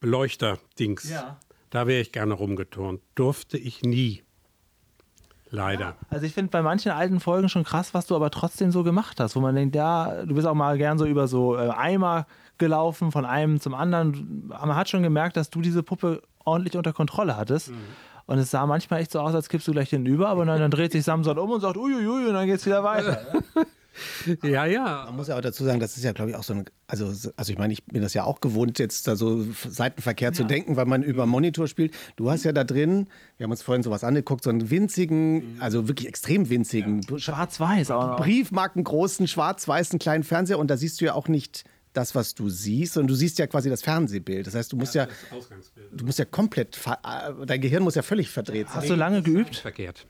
Beleuchter-Dings. Ja. Da wäre ich gerne rumgeturnt. Durfte ich nie. Leider. Also ich finde bei manchen alten Folgen schon krass, was du aber trotzdem so gemacht hast, wo man denkt, ja, du bist auch mal gern so über so äh, Eimer gelaufen von einem zum anderen. Man hat schon gemerkt, dass du diese Puppe ordentlich unter Kontrolle hattest. Und es sah manchmal echt so aus, als kippst du gleich hinüber, aber dann, dann dreht sich Samson um und sagt, uiuiui, und dann geht's wieder weiter. Ja, ja. Man muss ja auch dazu sagen, das ist ja, glaube ich, auch so ein, also, also ich meine, ich bin das ja auch gewohnt, jetzt da so Seitenverkehr zu denken, weil man über Monitor spielt. Du hast ja da drin, wir haben uns vorhin sowas angeguckt, so einen winzigen, also wirklich extrem winzigen, Schwarz-Weiß auch noch. briefmarkengroßen, schwarz-weißen kleinen Fernseher und da siehst du ja auch nicht das, was du siehst, sondern du siehst ja quasi das Fernsehbild. Das heißt, du musst ja, du musst ja komplett, äh, dein Gehirn muss ja völlig verdreht sein. Hast du lange geübt? Verkehrt.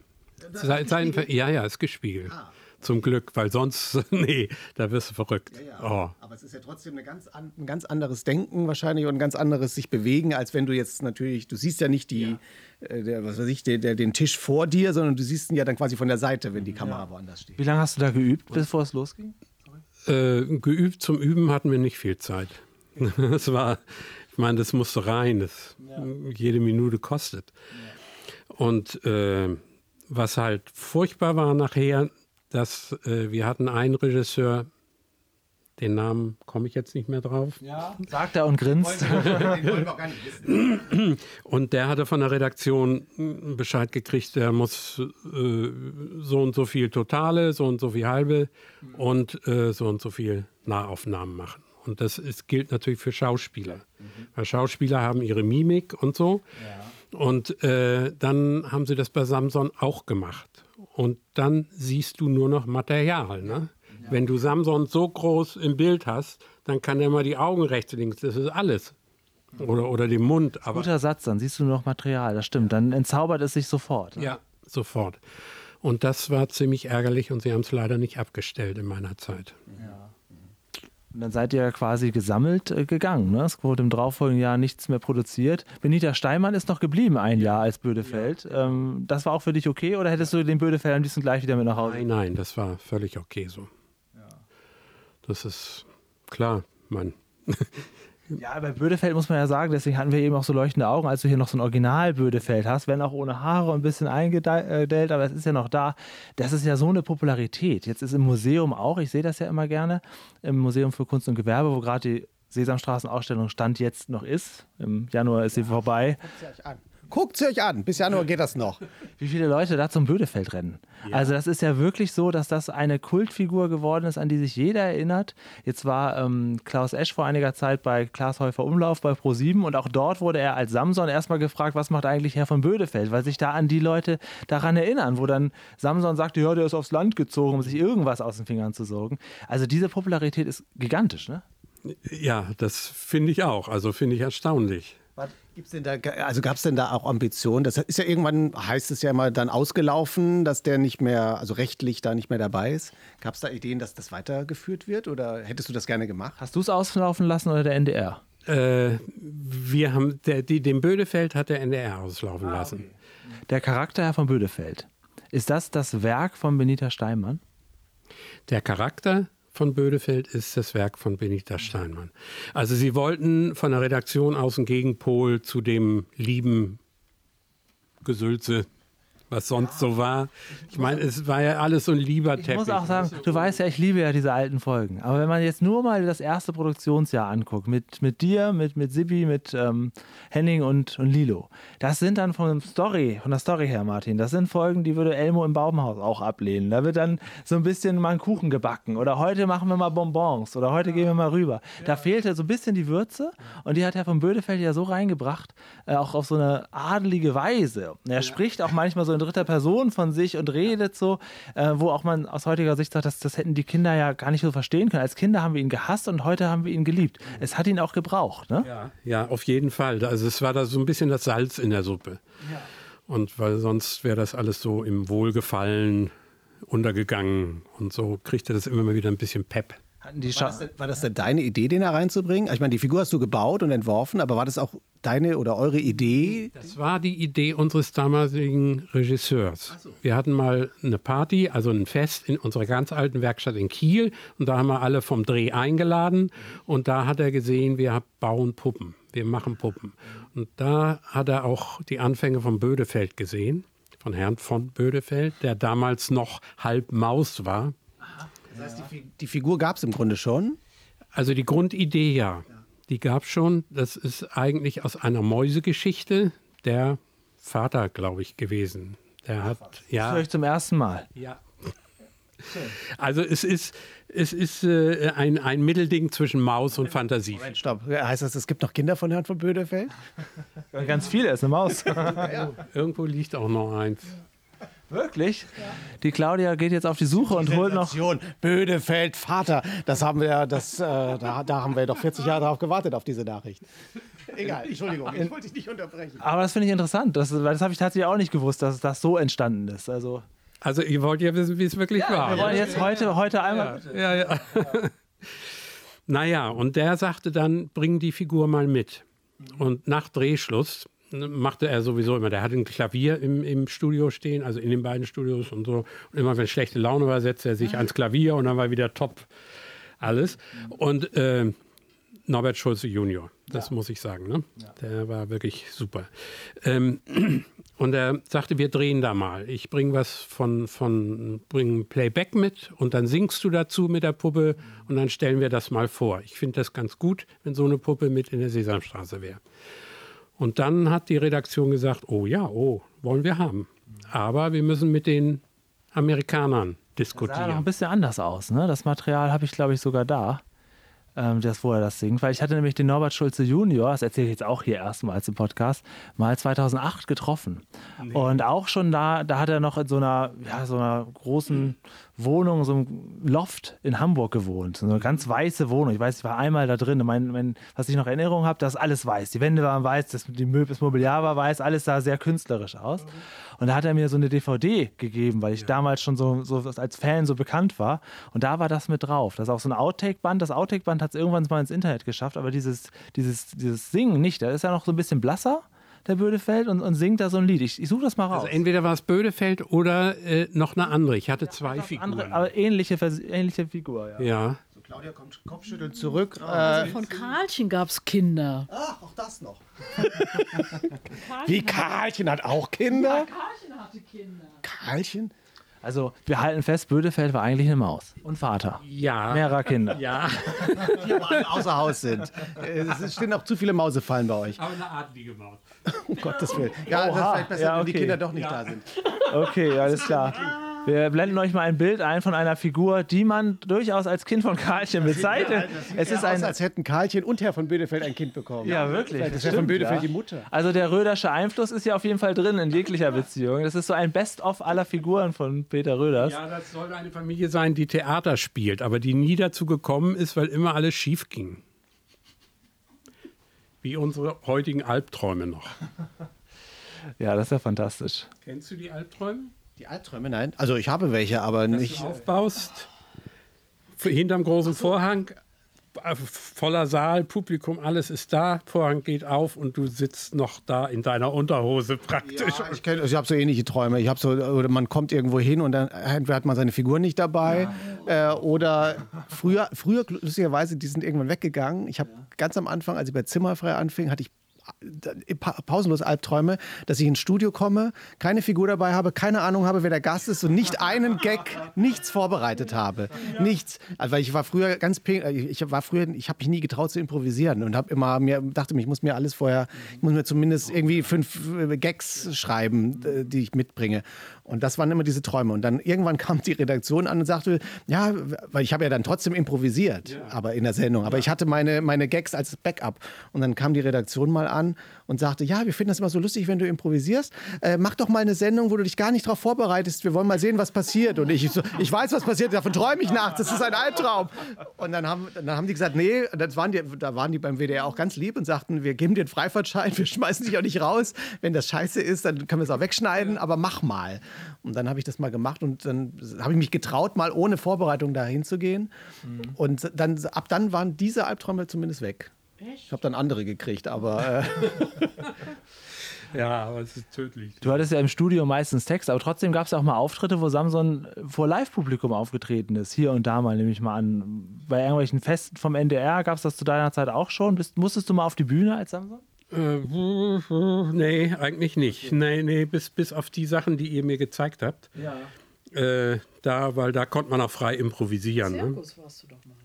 Ja, ja, ist gespiegelt. Zum Glück, weil sonst, nee, da wirst du verrückt. Oh. Aber es ist ja trotzdem eine ganz an, ein ganz anderes Denken wahrscheinlich und ein ganz anderes sich bewegen, als wenn du jetzt natürlich, du siehst ja nicht die, äh, der, was weiß ich, der, der, den Tisch vor dir, sondern du siehst ihn ja dann quasi von der Seite, wenn die Kamera woanders steht. Wie lange hast du da geübt, bevor es losging? Äh, geübt zum Üben hatten wir nicht viel Zeit. Das war, ich meine, das musste rein, das jede Minute kostet. Und äh, was halt furchtbar war nachher, dass äh, wir hatten einen Regisseur, den Namen komme ich jetzt nicht mehr drauf, Ja. Sagt er und grinst. Und der hatte von der Redaktion Bescheid gekriegt, der muss äh, so und so viel Totale, so und so viel halbe und äh, so und so viel Nahaufnahmen machen. Und das ist, gilt natürlich für Schauspieler. Weil Schauspieler haben ihre Mimik und so. Und äh, dann haben sie das bei Samson auch gemacht. Und dann siehst du nur noch Material. Ne? Wenn du Samson so groß im Bild hast, dann kann er mal die Augen rechts, links, das ist alles. Oder, oder den Mund. Aber Guter Satz, dann siehst du noch Material, das stimmt. Dann entzaubert es sich sofort. ja, sofort. Und das war ziemlich ärgerlich und sie haben es leider nicht abgestellt in meiner Zeit. Und dann seid ihr quasi gesammelt äh, gegangen. Ne? Es wurde im darauffolgenden Jahr nichts mehr produziert. Benita Steinmann ist noch geblieben ein Jahr als Bödefeld. Ähm, das war auch für dich okay oder hättest du den Bödefeld am liebsten gleich wieder mit nach Hause? Nein, nein, das war völlig okay so. Das ist klar, Mann. Ja, bei Bödefeld muss man ja sagen, deswegen hatten wir eben auch so leuchtende Augen, als du hier noch so ein Original Bödefeld hast, wenn auch ohne Haare und ein bisschen eingedellt, aber es ist ja noch da. Das ist ja so eine Popularität. Jetzt ist im Museum auch, ich sehe das ja immer gerne, im Museum für Kunst und Gewerbe, wo gerade die Sesamstraßenausstellung Stand jetzt noch ist. Im Januar ist sie vorbei. Guckt sie euch an, bis Januar geht das noch. Wie viele Leute da zum Bödefeld rennen. Also das ist ja wirklich so, dass das eine Kultfigur geworden ist, an die sich jeder erinnert. Jetzt war ähm, Klaus Esch vor einiger Zeit bei Klaas Häufer Umlauf bei Pro7 und auch dort wurde er als Samson erstmal gefragt, was macht eigentlich Herr von Bödefeld, weil sich da an die Leute daran erinnern, wo dann Samson sagte, ja, der ist aufs Land gezogen, um sich irgendwas aus den Fingern zu sorgen. Also diese Popularität ist gigantisch, ne? Ja, das finde ich auch. Also finde ich erstaunlich. Gibt's denn da, also gab es denn da auch Ambitionen? Das ist ja irgendwann, heißt es ja immer, dann ausgelaufen, dass der nicht mehr, also rechtlich da nicht mehr dabei ist. Gab es da Ideen, dass das weitergeführt wird oder hättest du das gerne gemacht? Hast du es auslaufen lassen oder der NDR? Äh, wir haben, der, die, den Bödefeld hat der NDR auslaufen lassen. Der Charakter Herr von Bödefeld. Ist das das Werk von Benita Steinmann? Der Charakter von Bödefeld ist das Werk von Benita Steinmann. Also sie wollten von der Redaktion aus einen Gegenpol zu dem lieben Gesülze was sonst so war. Ich meine, es war ja alles so ein lieber Teppich. Ich muss auch sagen, du weißt ja, ich liebe ja diese alten Folgen. Aber wenn man jetzt nur mal das erste Produktionsjahr anguckt, mit, mit dir, mit, mit Sibi, mit ähm, Henning und, und Lilo, das sind dann von, Story, von der Story her, Martin, das sind Folgen, die würde Elmo im Baumhaus auch ablehnen. Da wird dann so ein bisschen mal ein Kuchen gebacken oder heute machen wir mal Bonbons oder heute gehen wir mal rüber. Da fehlte so ein bisschen die Würze und die hat Herr von Bödefeld ja so reingebracht, äh, auch auf so eine adelige Weise. Er spricht auch manchmal so in dritter Person von sich und redet so, äh, wo auch man aus heutiger Sicht sagt, das, das hätten die Kinder ja gar nicht so verstehen können. Als Kinder haben wir ihn gehasst und heute haben wir ihn geliebt. Es hat ihn auch gebraucht. Ne? Ja, ja, auf jeden Fall. Also es war da so ein bisschen das Salz in der Suppe. Und weil sonst wäre das alles so im Wohlgefallen untergegangen. Und so kriegte das immer mal wieder ein bisschen Pep. Hatten die War das, denn, war das denn deine Idee, den da reinzubringen? Ich meine, die Figur hast du gebaut und entworfen, aber war das auch deine oder eure Idee? Das war die Idee unseres damaligen Regisseurs. Wir hatten mal eine Party, also ein Fest in unserer ganz alten Werkstatt in Kiel und da haben wir alle vom Dreh eingeladen und da hat er gesehen, wir bauen Puppen, wir machen Puppen. Und da hat er auch die Anfänge von Bödefeld gesehen, von Herrn von Bödefeld, der damals noch halb Maus war. Das heißt, die, Fi- die Figur gab es im Grunde schon. Also die Grundidee ja, die gab schon. Das ist eigentlich aus einer Mäusegeschichte der Vater, glaube ich, gewesen. Der hat Das ja, höre ich zum ersten Mal. ja. Also es ist es ist äh, ein, ein Mittelding zwischen Maus und Fantasie. Moment, stopp. Heißt das, es gibt noch Kinder von Herrn von Bödefeld? Ganz viele, ist eine Maus. Irgendwo liegt auch noch eins. Wirklich? Die Claudia geht jetzt auf die Suche und holt noch. Bödefeld, Vater. Das haben wir, das, äh, da, da haben wir doch 40 Jahre drauf gewartet, auf diese Nachricht. Egal, Entschuldigung, ich wollte dich nicht unterbrechen. Aber das finde ich interessant, das, weil das habe ich tatsächlich auch nicht gewusst, dass das so entstanden ist. Also, Also ihr wollt ja wissen, wie es wirklich war. wir wollen jetzt heute, heute einmal. Ja, ja. naja, und der sagte dann, bring die Figur mal mit. Und nach Drehschluss machte er sowieso immer, der hatte ein Klavier im, im Studio stehen, also in den beiden Studios und so. Und immer wenn schlechte Laune war, setzte er sich ans Klavier und dann war wieder top alles. Und äh, Norbert Schulze Junior, das muss ich sagen, ne? der war wirklich super. Ähm, und er sagte, wir drehen da mal. Ich bringe was von, von bring Playback mit und dann singst du dazu mit der Puppe und dann stellen wir das mal vor. Ich finde das ganz gut, wenn so eine Puppe mit in der Sesamstraße wäre. Und dann hat die Redaktion gesagt, oh ja, oh, wollen wir haben. Aber wir müssen mit den Amerikanern Sah noch diskutieren. ein bisschen anders aus. Ne? Das Material habe ich, glaube ich, sogar da. Ähm, das, wo er das singt, weil ich hatte nämlich den Norbert Schulze Junior, das erzähle ich jetzt auch hier erstmals im Podcast, mal 2008 getroffen. Und auch schon da, da hat er noch in so einer, ja, so einer großen Wohnung, so einem Loft in Hamburg gewohnt. So eine ganz weiße Wohnung. Ich weiß, ich war einmal da drin. Mein, mein, was ich noch in Erinnerung habe, das ist alles weiß. Die Wände waren weiß, das, die Möbel, das Mobiliar war weiß, alles sah sehr künstlerisch aus. Und da hat er mir so eine DVD gegeben, weil ich damals schon so, so als Fan so bekannt war. Und da war das mit drauf. Das ist auch so ein Outtake-Band. Das Outtake-Band hat es irgendwann mal ins Internet geschafft, aber dieses, dieses, dieses Singen nicht. Da ist ja noch so ein bisschen blasser, der Bödefeld, und, und singt da so ein Lied. Ich, ich suche das mal raus. Also entweder war es Bödefeld oder äh, noch eine andere. Ich hatte zwei Figuren. Andere, aber ähnliche, ähnliche Figur, ja. ja. Claudia kommt Kopfschütteln zurück. Äh, Also von Karlchen gab es Kinder. ach, auch das noch. Wie Karlchen hat auch Kinder? Karlchen hatte Kinder. Karlchen? Also, wir halten fest, Bödefeld war eigentlich eine Maus. Und Vater. Ja. Mehrerer Kinder. Ja. Die aber alle außer Haus sind. Äh, Es stehen auch zu viele Mausefallen bei euch. Aber eine adlige Maus. Um Gottes Willen. Ja, das ist Oha. vielleicht besser, Ja, wenn die okay. Kinder doch nicht da sind. Okay, alles klar. Wir blenden euch mal ein Bild ein von einer Figur, die man durchaus als Kind von Karlchen bezeichnet. Es ist Eher aus, ein. als hätten Karlchen und Herr von Bödefeld ein Kind bekommen. Ja, wirklich. Vielleicht das ist Herr von Bödefeld ja. die Mutter. Also der Rödersche Einfluss ist ja auf jeden Fall drin in jeglicher Beziehung. Das ist so ein Best-of aller Figuren von Peter Röders. Ja, das sollte eine Familie sein, die Theater spielt, aber die nie dazu gekommen ist, weil immer alles schief ging. Wie unsere heutigen Albträume noch. Ja, das ist ja fantastisch. Kennst du die Albträume? Die Albträume, nein. Also ich habe welche, aber nicht. Du aufbaust, hinterm großen Vorhang, voller Saal, Publikum, alles ist da, Vorhang geht auf und du sitzt noch da in deiner Unterhose praktisch. Ja, ich kenn- ich habe so ähnliche Träume. Ich habe so, oder man kommt irgendwo hin und dann entweder hat man seine Figur nicht dabei äh, oder früher, früher lustigerweise, die sind irgendwann weggegangen. Ich habe ganz am Anfang, als ich bei Zimmerfrei anfing, hatte ich äh, pa pausenlos Albträume, dass ich ins Studio komme, keine Figur dabei habe, keine Ahnung habe, wer der Gast ist und nicht einen Gag, nichts vorbereitet habe. Nichts. Also, weil ich war früher ganz äh, ich war früher, ich habe mich nie getraut zu improvisieren und habe immer mir dachte ich muss mir alles vorher, ich muss mir zumindest irgendwie fünf äh, Gags schreiben, äh, die ich mitbringe. Und das waren immer diese Träume. Und dann irgendwann kam die Redaktion an und sagte, ja, weil ich habe ja dann trotzdem improvisiert, aber in der Sendung. Aber ich hatte meine, meine Gags als Backup. Und dann kam die Redaktion mal an und sagte, ja, wir finden das immer so lustig, wenn du improvisierst. Äh, mach doch mal eine Sendung, wo du dich gar nicht darauf vorbereitest. Wir wollen mal sehen, was passiert. Und ich so, ich weiß, was passiert, davon träume ich nachts. Das ist ein Albtraum. Und dann haben, dann haben die gesagt, nee, das waren die, da waren die beim WDR auch ganz lieb und sagten, wir geben dir einen Freifahrtschein, wir schmeißen dich auch nicht raus. Wenn das scheiße ist, dann können wir es auch wegschneiden, aber mach mal. Und dann habe ich das mal gemacht und dann habe ich mich getraut, mal ohne Vorbereitung dahin zu gehen. Mhm. Und dann, ab dann waren diese Albträume zumindest weg. Ich habe dann andere gekriegt, aber äh, Ja, aber es ist tödlich. Du hattest ja im Studio meistens Text, aber trotzdem gab es auch mal Auftritte, wo Samson vor Live-Publikum aufgetreten ist. Hier und da mal, nehme ich mal an. Bei irgendwelchen Festen vom NDR gab es das zu deiner Zeit auch schon. Bist, musstest du mal auf die Bühne als Samson? Äh, nee, eigentlich nicht. Nee, nee, bis, bis auf die Sachen, die ihr mir gezeigt habt. Ja. Äh, da, weil da konnte man auch frei improvisieren. Ne? Zirkus warst du doch mal.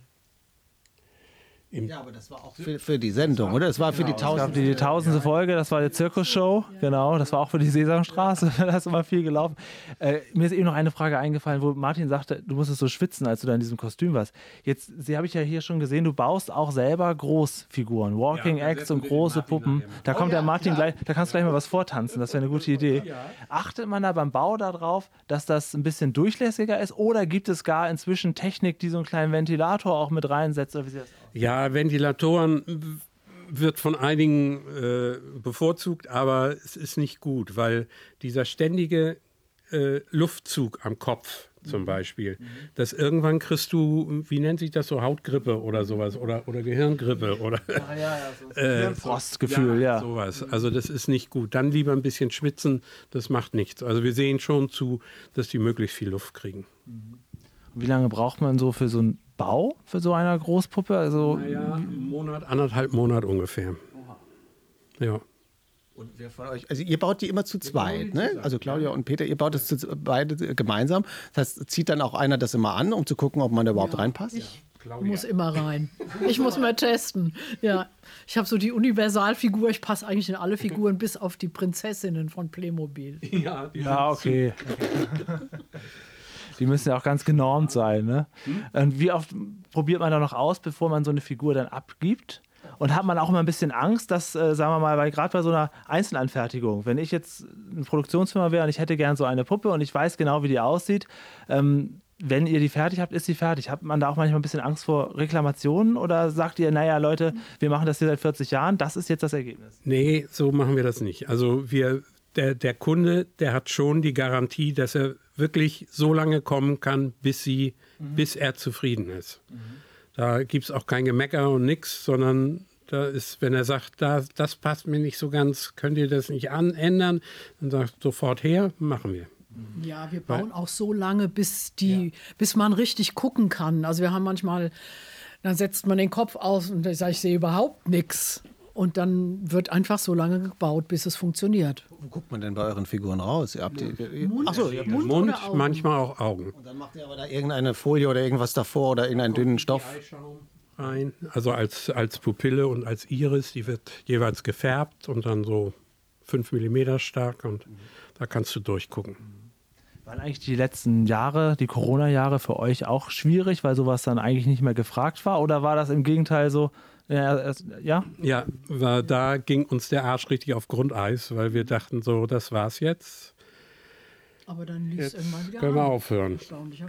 Ja, aber das war auch für, für die Sendung, oder? Das war für die Es gab tausend. die, die tausendste Folge, das war die Zirkusshow, genau, das war auch für die Sesamstraße, da ist immer viel gelaufen. Äh, mir ist eben noch eine Frage eingefallen, wo Martin sagte, du musstest so schwitzen, als du da in diesem Kostüm warst. Jetzt sie habe ich ja hier schon gesehen, du baust auch selber Großfiguren, Walking Ja, Acts und große Puppen. Da kommt der Martin gleich, da kannst du gleich mal was vortanzen, das wäre eine gute Idee. Achtet man da beim Bau darauf, dass das ein bisschen durchlässiger ist oder gibt es gar inzwischen Technik, die so einen kleinen Ventilator auch mit reinsetzt? Oder wie sieht das? Ja, Ventilatoren wird von einigen äh, bevorzugt, aber es ist nicht gut, weil dieser ständige äh, Luftzug am Kopf zum Beispiel, dass irgendwann kriegst du, wie nennt sich das so, Hautgrippe oder sowas oder, oder Gehirngrippe oder äh, Frostgefühl, ja. sowas. Also das ist nicht gut. Dann lieber ein bisschen schwitzen, das macht nichts. Also wir sehen schon zu, dass die möglichst viel Luft kriegen. Wie lange braucht man so für so einen Bau, für so eine Großpuppe? Also, Ja, einen Monat, anderthalb Monat ungefähr. Ja. Und wer von euch, also ihr baut die immer zu zweit, ne? Also Claudia und Peter, ihr baut das zu, beide gemeinsam. Das heißt, zieht dann auch einer das immer an, um zu gucken, ob man da überhaupt reinpasst? Ich muss immer rein. Ich muss mal testen. Ja, ich habe so die Universalfigur. Ich passe eigentlich in alle Figuren, bis auf die Prinzessinnen von Playmobil. Ja, die ja, okay. Die müssen ja auch ganz genormt sein. Ne? Und wie oft probiert man da noch aus, bevor man so eine Figur dann abgibt? Und hat man auch immer ein bisschen Angst, dass, äh, sagen wir mal, weil gerade bei so einer Einzelanfertigung, wenn ich jetzt eine Produktionsfirma wäre und ich hätte gern so eine Puppe und ich weiß genau, wie die aussieht, ähm, wenn ihr die fertig habt, ist sie fertig. Hat man da auch manchmal ein bisschen Angst vor Reklamationen oder sagt ihr, naja, Leute, wir machen das hier seit 40 Jahren, das ist jetzt das Ergebnis? Nee, so machen wir das nicht. Also wir, der, der Kunde, der hat schon die Garantie, dass er wirklich so lange kommen kann, bis sie, bis er zufrieden ist. Da gibt es auch kein Gemecker und nichts, sondern da ist, wenn er sagt, da, das passt mir nicht so ganz, könnt ihr das nicht an, ändern, dann sagt sofort her, machen wir. Ja, wir bauen auch so lange, bis die, bis man richtig gucken kann. Also wir haben manchmal, dann setzt man den Kopf aus und ich sage, ich sehe überhaupt nichts. Und dann wird einfach so lange gebaut, bis es funktioniert. Wo guckt man denn bei euren Figuren raus? Ihr habt die, Achso, ihr habt, Mund Mund, manchmal auch Augen. dann macht ihr aber da irgendeine Folie oder irgendwas davor oder irgendeinen dünnen Stoff. Rein. Also als, als Pupille und als Iris, die wird jeweils gefärbt und dann so 5 mm stark und da kannst du durchgucken. Waren eigentlich die letzten Jahre, die Corona-Jahre für euch auch schwierig, weil sowas dann eigentlich nicht mehr gefragt war? Oder war das im Gegenteil so, ja, es- ja? Ja, war, da ging uns der Arsch richtig auf Grundeis, weil wir dachten so, das war's jetzt. Aber dann lief es Jetzt irgendwann wieder können wir an. aufhören.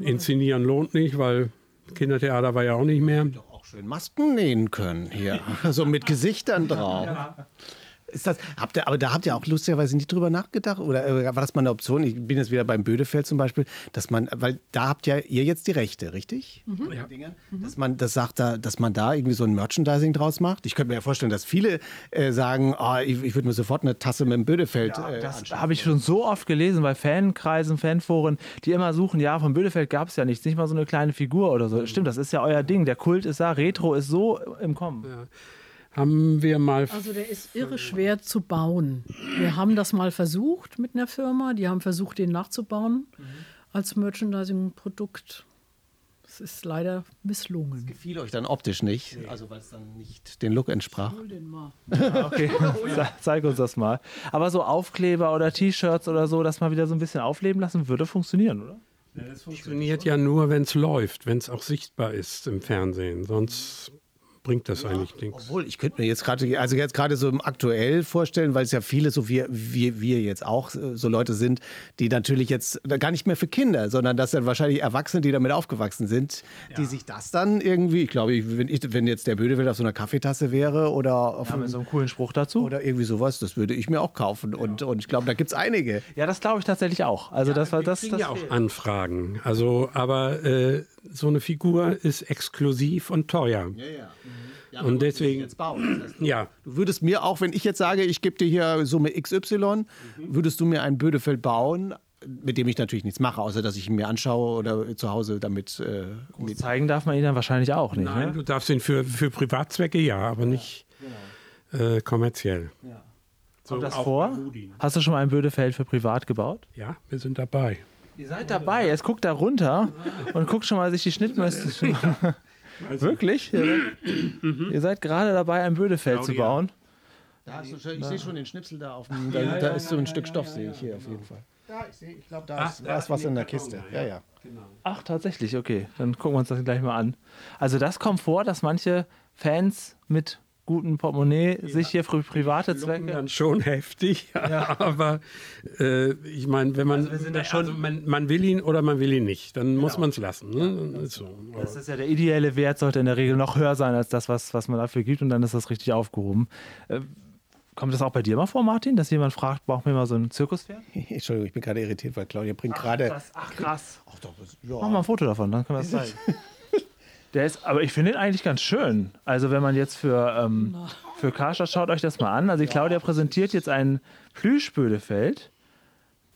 Inszenieren lohnt nicht, weil Kindertheater war ja auch nicht mehr. Auch schön Masken nähen können hier. so mit Gesichtern drauf. Ist das, habt ihr, aber da habt ihr auch lustigerweise nicht drüber nachgedacht? Oder äh, war das mal eine Option? Ich bin jetzt wieder beim Bödefeld zum Beispiel, dass man, weil da habt ja ihr jetzt die Rechte, richtig? Ja. Dass man das sagt, da, dass man da irgendwie so ein Merchandising draus macht. Ich könnte mir ja vorstellen, dass viele äh, sagen, oh, ich, ich würde mir sofort eine Tasse mit dem Bödefeld äh, Das habe ich schon so oft gelesen bei Fankreisen, Fanforen, die immer suchen, ja, von Bödefeld gab es ja nichts, nicht mal so eine kleine Figur oder so. Stimmt, das ist ja euer Ding. Der Kult ist da, Retro ist so im Kommen. Haben wir mal. Also der ist irre schwer zu bauen. Wir haben das mal versucht mit einer Firma, die haben versucht, den nachzubauen als Merchandising-Produkt. Es ist leider misslungen. Gefiel euch dann optisch nicht, also weil es dann nicht den Look entsprach. Hol den mal. Okay, Ze- zeig uns das mal. Aber so Aufkleber oder T-Shirts oder so, das mal wieder so ein bisschen aufleben lassen, würde funktionieren, oder? Das funktioniert ja nur, wenn es läuft, wenn es auch sichtbar ist im Fernsehen. Sonst bringt das eigentlich nichts. Obwohl, ich könnte mir jetzt gerade, also jetzt gerade so im aktuell vorstellen, weil es ja viele, so wie wir, wir jetzt auch, äh, so Leute sind, die natürlich jetzt gar nicht mehr für Kinder, sondern das sind wahrscheinlich Erwachsene, die damit aufgewachsen sind, die sich das dann irgendwie, ich glaube, wenn, ich, wenn jetzt der Bödewild auf so einer Kaffeetasse wäre oder auf Ja, mit so einem coolen Spruch dazu. oder irgendwie sowas, das würde ich mir auch kaufen. Und, und ich glaube, da gibt es einige. Ja, das glaube ich tatsächlich auch. Also das war das. das ja auch Anfragen. Also, aber äh, so eine Figur ist exklusiv und teuer. Und deswegen, ja, Du würdest mir auch, wenn ich jetzt sage, ich gebe dir hier Summe XY, würdest du mir ein Bödefeld bauen, mit dem ich natürlich nichts mache, außer dass ich ihn mir anschaue oder zu Hause damit. Äh, mit zeigen darf man ihn dann wahrscheinlich auch nicht. nein, ne? du darfst ihn für, für Privatzwecke ja, aber nicht äh, kommerziell. Kommt das vor? Hast du schon mal ein Bödefeld für privat gebaut? Ja, wir sind dabei. Ihr seid dabei. Jetzt guckt da runter und guckt schon mal sich die Schnittmuster. Wirklich? Ihr seid, ihr seid gerade dabei, ein Bödefeld zu Claudia. bauen. Da hast du schon, ich sehe schon den Schnipsel da auf dem. Da, da ist so ein Stück Stoff, sehe ich hier auf jeden Fall. Da, ich sehe, ich glaube, da, ist, da ist was in der Kiste. Ja, ja. Ach, tatsächlich, okay. Dann gucken wir uns das gleich mal an. Also das kommt vor, dass manche Fans mit gutem Portemonnaie sich hier für private Zwecke... dann schon heftig, aber äh, ich meine, wenn man, wir sind da schon- also man, man will ihn oder man will ihn nicht, dann muss man es lassen. Ne? Ist so. Das ist ja der ideelle Wert, sollte in der Regel noch höher sein als das, was, was man dafür gibt und dann ist das richtig aufgehoben. Äh, kommt das auch bei dir mal vor, Martin, dass jemand fragt, brauchen wir mal so ein Zirkuspferd? Entschuldigung, ich bin gerade irritiert, weil Claudia bringt gerade. Das- Ach, krass. Ach doch, das- Mach ja. mal ein Foto davon, dann können wir es zeigen. Der ist, aber ich finde ihn eigentlich ganz schön. Also wenn man jetzt für, ähm, für Karstadt, schaut euch das mal an. Also die Claudia präsentiert jetzt einen Plüschbödefeld,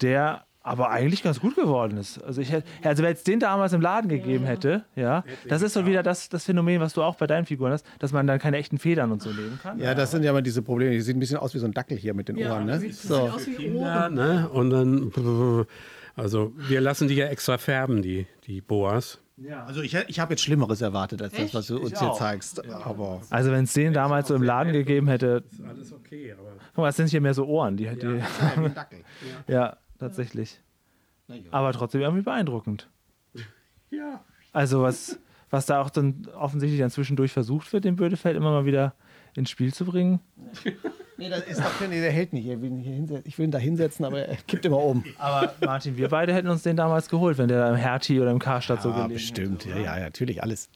der aber eigentlich ganz gut geworden ist. Also, ich hätte, also wenn es den damals im Laden gegeben hätte, ja, das ist so wieder das, das Phänomen, was du auch bei deinen Figuren hast, dass man dann keine echten Federn und so nehmen kann. ja, das sind ja mal diese Probleme. Die sehen ein bisschen aus wie so ein Dackel hier mit den Ohren. Ne? sieht So. aus wie Kinder, Ohren. ne? Und dann, also wir lassen die ja extra färben, die, die Boas. Also ich, ich habe jetzt Schlimmeres erwartet als das, was du uns hier zeigst. Aber Also wenn es den damals so im Laden gegeben hätte, Alles okay, aber guck mal, das sind hier mehr so Ohren, die, die ja, ein Dackel. ja, tatsächlich. Aber trotzdem irgendwie beeindruckend. ja. Also was, was da auch dann offensichtlich dann zwischendurch versucht wird, den Bödefeld immer mal wieder ins Spiel zu bringen. Nee, das ist doch, nee, der hält nicht. Ich will ihn, hier hinsetzen. ich will ihn da hinsetzen, aber er kippt immer um. Aber Martin, wir beide hätten uns den damals geholt, wenn der da im Hertie oder im Karstadt so Ja, gelegen bestimmt. Ja, ja, natürlich alles.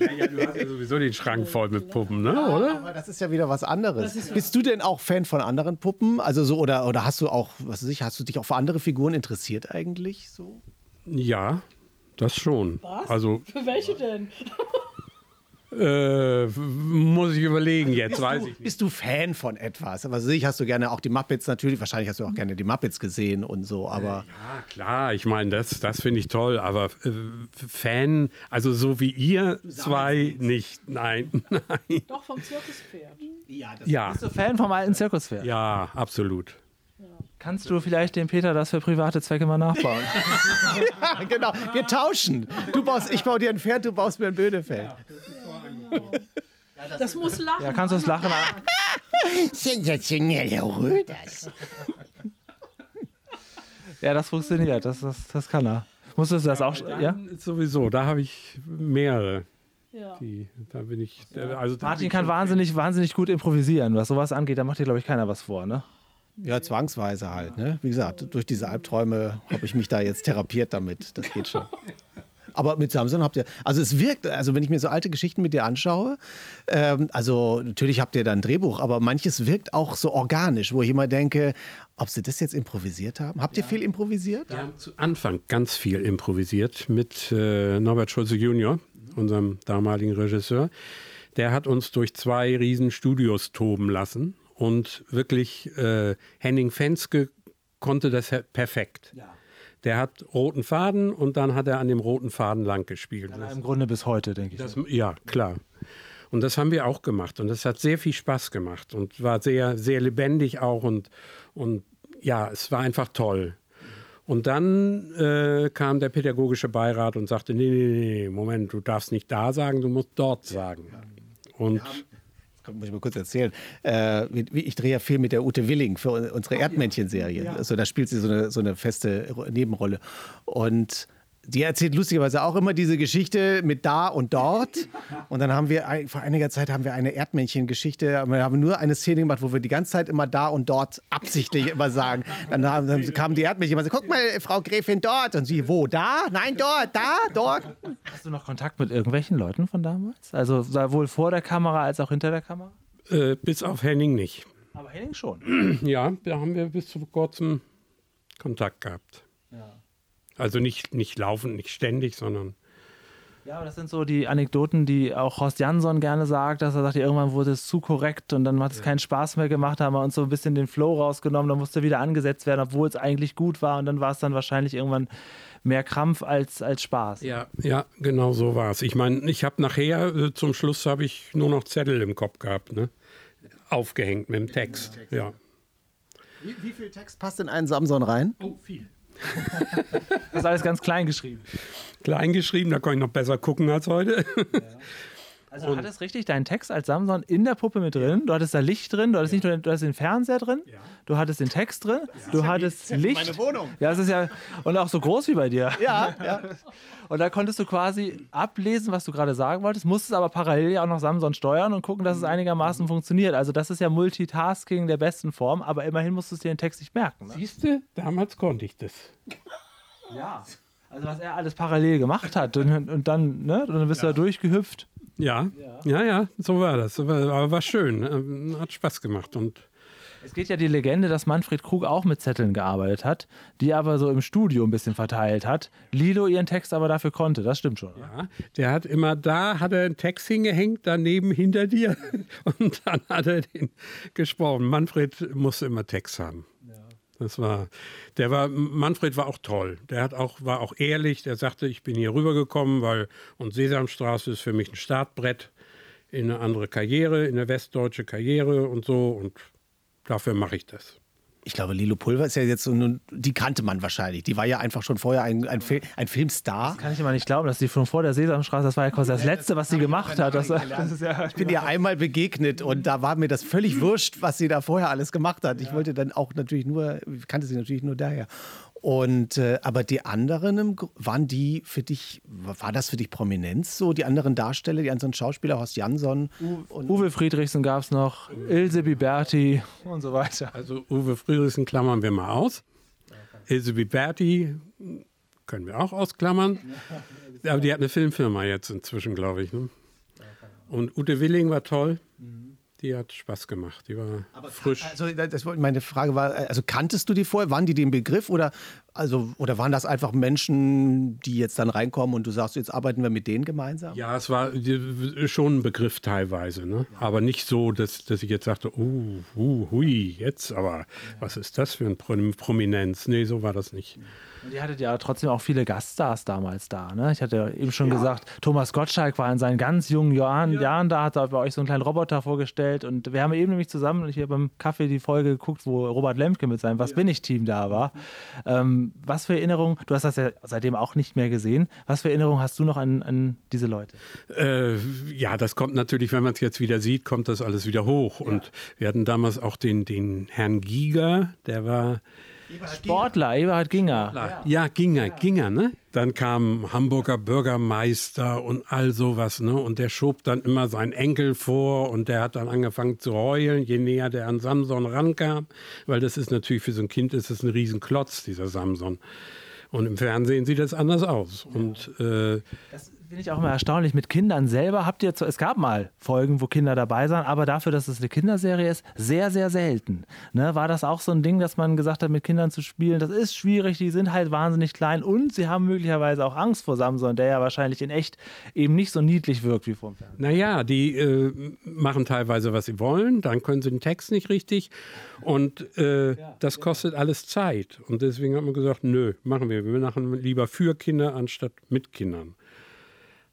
ja, ja, du hast ja sowieso den Schrank voll mit Puppen, ne? oder? Aber das ist ja wieder was anderes. Bist du denn auch Fan von anderen Puppen? Also so oder oder hast du auch, was weiß ich, hast du dich auch für andere Figuren interessiert eigentlich so? Ja, das schon. Was? Also Für welche denn? Äh, muss ich überlegen jetzt, weiß ich nicht. Bist du Fan von etwas? Was weiß ich, hast du gerne auch die Muppets natürlich, wahrscheinlich hast du auch gerne die Muppets gesehen und so, aber Ja, klar, ich meine, das, das finde ich toll, aber äh, Fan, also so wie ihr zwei nicht. Nein, nein. Doch, vom Zirkuspferd. Ja, Bist du Fan vom alten Zirkuspferd? ja, absolut. Kannst du vielleicht dem Peter das für private Zwecke mal nachbauen? Ja, genau, wir tauschen. Du baust, ich baue dir ein Pferd, du baust mir ein Bödefeld. Das muss lachen. ja, kannst du das Lachen an? Sensationell, Herr Röders. Ja, das funktioniert. Das, das, das kann er. Musstest du das auch? Ja? Sowieso, da habe ich mehrere. Ja. Die, da bin ich. Also da Martin bin ich kann wahnsinnig, wahnsinnig gut improvisieren. Was sowas angeht, da macht dir, glaube ich, keiner was vor, ne? Ja, zwangsweise halt. Ne? Wie gesagt, durch diese Albträume habe ich mich da jetzt therapiert damit. Das geht schon. Aber mit Samson habt ihr, also es wirkt, also wenn ich mir so alte Geschichten mit dir anschaue, ähm, also natürlich habt ihr da ein Drehbuch, aber manches wirkt auch so organisch, wo ich immer denke, ob sie das jetzt improvisiert haben. Habt ihr viel improvisiert? Wir haben zu Anfang ganz viel improvisiert mit äh, Norbert Schulze Junior, unserem damaligen Regisseur. Der hat uns durch zwei riesen Studios toben lassen und wirklich äh, Henning Fenske konnte das perfekt. Der hat roten Faden und dann hat er an dem roten Faden lang gespielt. Im Grunde bis heute, denke ich. Das, ja, klar. Und das haben wir auch gemacht. Und das hat sehr viel Spaß gemacht und war sehr, sehr lebendig auch. Und, und ja, es war einfach toll. Und dann äh, kam der pädagogische Beirat und sagte, nee, nee, nee, Moment, du darfst nicht da sagen, du musst dort sagen. Und Das muss ich mal kurz erzählen. Äh, ich drehe ja viel mit der Ute Willing für unsere Erdmännchen-Serie. Also da spielt sie so eine, so eine feste Ro- Nebenrolle. Und die erzählt lustigerweise auch immer diese Geschichte mit da und dort. Und dann haben wir vor einiger Zeit haben wir eine Erdmännchen-Geschichte. Wir haben nur eine Szene gemacht, wo wir die ganze Zeit immer da und dort absichtlich immer sagen. Dann, haben, dann kamen die Erdmännchen immer so, guck mal, Frau Gräfin dort. Und sie, wo, da? Nein, dort, da, dort. Hast du noch Kontakt mit irgendwelchen Leuten von damals? Also sowohl vor der Kamera als auch hinter der Kamera? äh, bis auf Henning nicht. Aber Henning schon. Ja, da haben wir bis vor kurzem Kontakt gehabt. Also nicht, nicht laufend, nicht ständig, sondern Ja, aber das sind so die Anekdoten, die auch Horst Jansson gerne sagt, dass er sagt, ja, irgendwann wurde es zu korrekt und dann hat es keinen Spaß mehr gemacht, haben wir uns so ein bisschen den Flow rausgenommen, dann musste wieder angesetzt werden, obwohl es eigentlich gut war und dann war es dann wahrscheinlich irgendwann mehr Krampf als, als Spaß. ja, ja, genau so war es. Ich meine, ich habe nachher, äh, zum Schluss habe ich nur noch Zettel im Kopf gehabt, ne? Aufgehängt mit dem Text. Ja. Wie, wie viel Text passt in einen Samson rein? Oh, viel. Das ist alles ganz klein geschrieben. Klein geschrieben, da kann ich noch besser gucken als heute. Also du hattest richtig deinen Text als Samson in der Puppe mit drin. Du hattest da Licht drin, du hattest nicht nur den, du hattest den Fernseher drin, du hattest den Text drin, du hattest Licht. meine Wohnung. Ja, es ist ja und auch so groß wie bei dir. Ja, ja. Und da konntest du quasi ablesen, was du gerade sagen wolltest, musstest aber parallel ja auch noch Samson steuern und gucken, dass es einigermaßen funktioniert. Also das ist ja Multitasking der besten Form, aber immerhin musstest du dir den Text nicht merken. Ne? Siehst du, damals konnte ich das. Ja. Also was er alles parallel gemacht hat und, und dann, ne, und dann bist du da durchgehüpft. Ja, ja, ja, so war das. Aber war, schön, ähm, hat Spaß gemacht. Und Es geht ja die Legende, dass Manfred Krug auch mit Zetteln gearbeitet hat, die aber so im Studio ein bisschen verteilt hat. Lilo ihren Text aber dafür konnte, das stimmt schon. ja, der hat immer da, hat er einen Text hingehängt, daneben hinter dir. Und dann hat er den gesprochen. Manfred musste immer Text haben. Das war, der war, Manfred war auch toll. Der hat auch, war auch ehrlich. Der sagte, ich bin hier rübergekommen, weil, und Sesamstraße ist für mich ein Startbrett in eine andere Karriere, in eine westdeutsche Karriere und so. Und dafür mache ich das. Ich glaube, Lilo Pulver ist ja jetzt so, nun- die kannte man wahrscheinlich. Die war ja einfach schon vorher ein, ein, Fil ein Filmstar. Kann ich immer nicht glauben, dass die von vor der Sesamstraße, das war ja quasi das Letzte, was sie gemacht hat. Das, das ist ja, Ich bin ihr einmal begegnet und da war mir das völlig wurscht, was sie da vorher alles gemacht hat. Ich wollte dann auch natürlich nur, ich kannte sie natürlich nur daher. Und äh, aber die anderen, im Gru- waren die für dich, war das für dich Prominenz so? Die anderen Darsteller, die anderen Schauspieler, Horst Jansson und Uwe Friedrichsen gab es noch, Ilse Biberti und so weiter. Also Uwe Friedrichsen klammern wir mal aus. Ilse Biberti können wir auch ausklammern. Aber die hat eine Filmfirma jetzt inzwischen, glaube ich. Ne? Und Ute Willing war toll. Die hat Spaß gemacht. Die war frisch. Also das, meine Frage war, also kanntest du die vorher? Waren die den Begriff oder, also, oder waren das einfach Menschen, die jetzt dann reinkommen und du sagst, jetzt arbeiten wir mit denen gemeinsam? Ja, es war die- schon ein Begriff teilweise, ne? aber nicht so, dass, dass ich jetzt sagte, uh, uh, hui, jetzt aber, was ist das für eine Pro- Prominenz? Nee, so war das nicht. Und ihr hattet ja trotzdem auch viele Gaststars damals da. Ne? Ich hatte ja eben schon gesagt, Thomas Gottschalk war in seinen ganz jungen Jahren, Jahren da, hat er bei euch so einen kleinen Roboter vorgestellt. Und wir haben eben nämlich zusammen hier beim Kaffee die Folge geguckt, wo Robert Lemke mit seinem Was bin ich Team da war. Ähm, was für Erinnerungen, du hast das ja seitdem auch nicht mehr gesehen, was für Erinnerungen hast du noch an, an diese Leute? Äh, ja, das kommt natürlich, wenn man es jetzt wieder sieht, kommt das alles wieder hoch. Und wir hatten damals auch den, den Herrn Giger, der war, Sportler, Eberhard Ginger. ja, Ginger, Ginger, ne? Dann kam Hamburger Bürgermeister und all sowas, ne? Und der schob dann immer seinen Enkel vor und der hat dann angefangen zu heulen, je näher der an Samson rankam. Weil das ist natürlich für so ein Kind ist das ein Riesenklotz, dieser Samson. Und im Fernsehen sieht das anders aus. Und äh, Das finde ich auch immer erstaunlich. Mit Kindern selber habt ihr, zwar- es gab mal Folgen, wo Kinder dabei waren, aber dafür, dass es eine Kinderserie ist, sehr, sehr selten. Ne? War das auch so ein Ding, dass man gesagt hat, mit Kindern zu spielen, das ist schwierig, die sind halt wahnsinnig klein und sie haben möglicherweise auch Angst vor Samson, der ja wahrscheinlich in echt eben nicht so niedlich wirkt wie vom Fernsehen. Naja, die äh, machen teilweise, was sie wollen, dann können sie den Text nicht richtig und äh, das kostet alles Zeit. Und deswegen haben wir gesagt, nö, machen wir. Wir machen lieber für Kinder anstatt mit Kindern.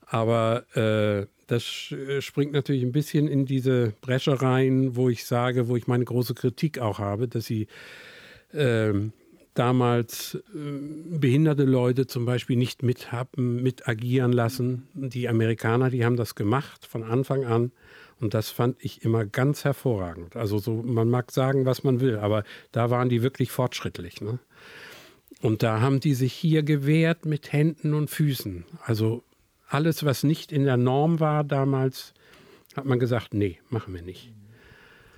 Aber äh, das äh, springt natürlich ein bisschen in diese Bresche rein, wo ich sage, wo ich meine große Kritik auch habe, dass sie äh, damals äh, behinderte Leute zum Beispiel nicht mit haben, mit agieren lassen. Die Amerikaner, die haben das gemacht von Anfang an. Und das fand ich immer ganz hervorragend. Also so, man mag sagen, was man will, aber da waren die wirklich fortschrittlich. Ne? Und da haben die sich hier gewehrt mit Händen und Füßen. Also alles, was nicht in der Norm war damals, hat man gesagt, nee, machen wir nicht.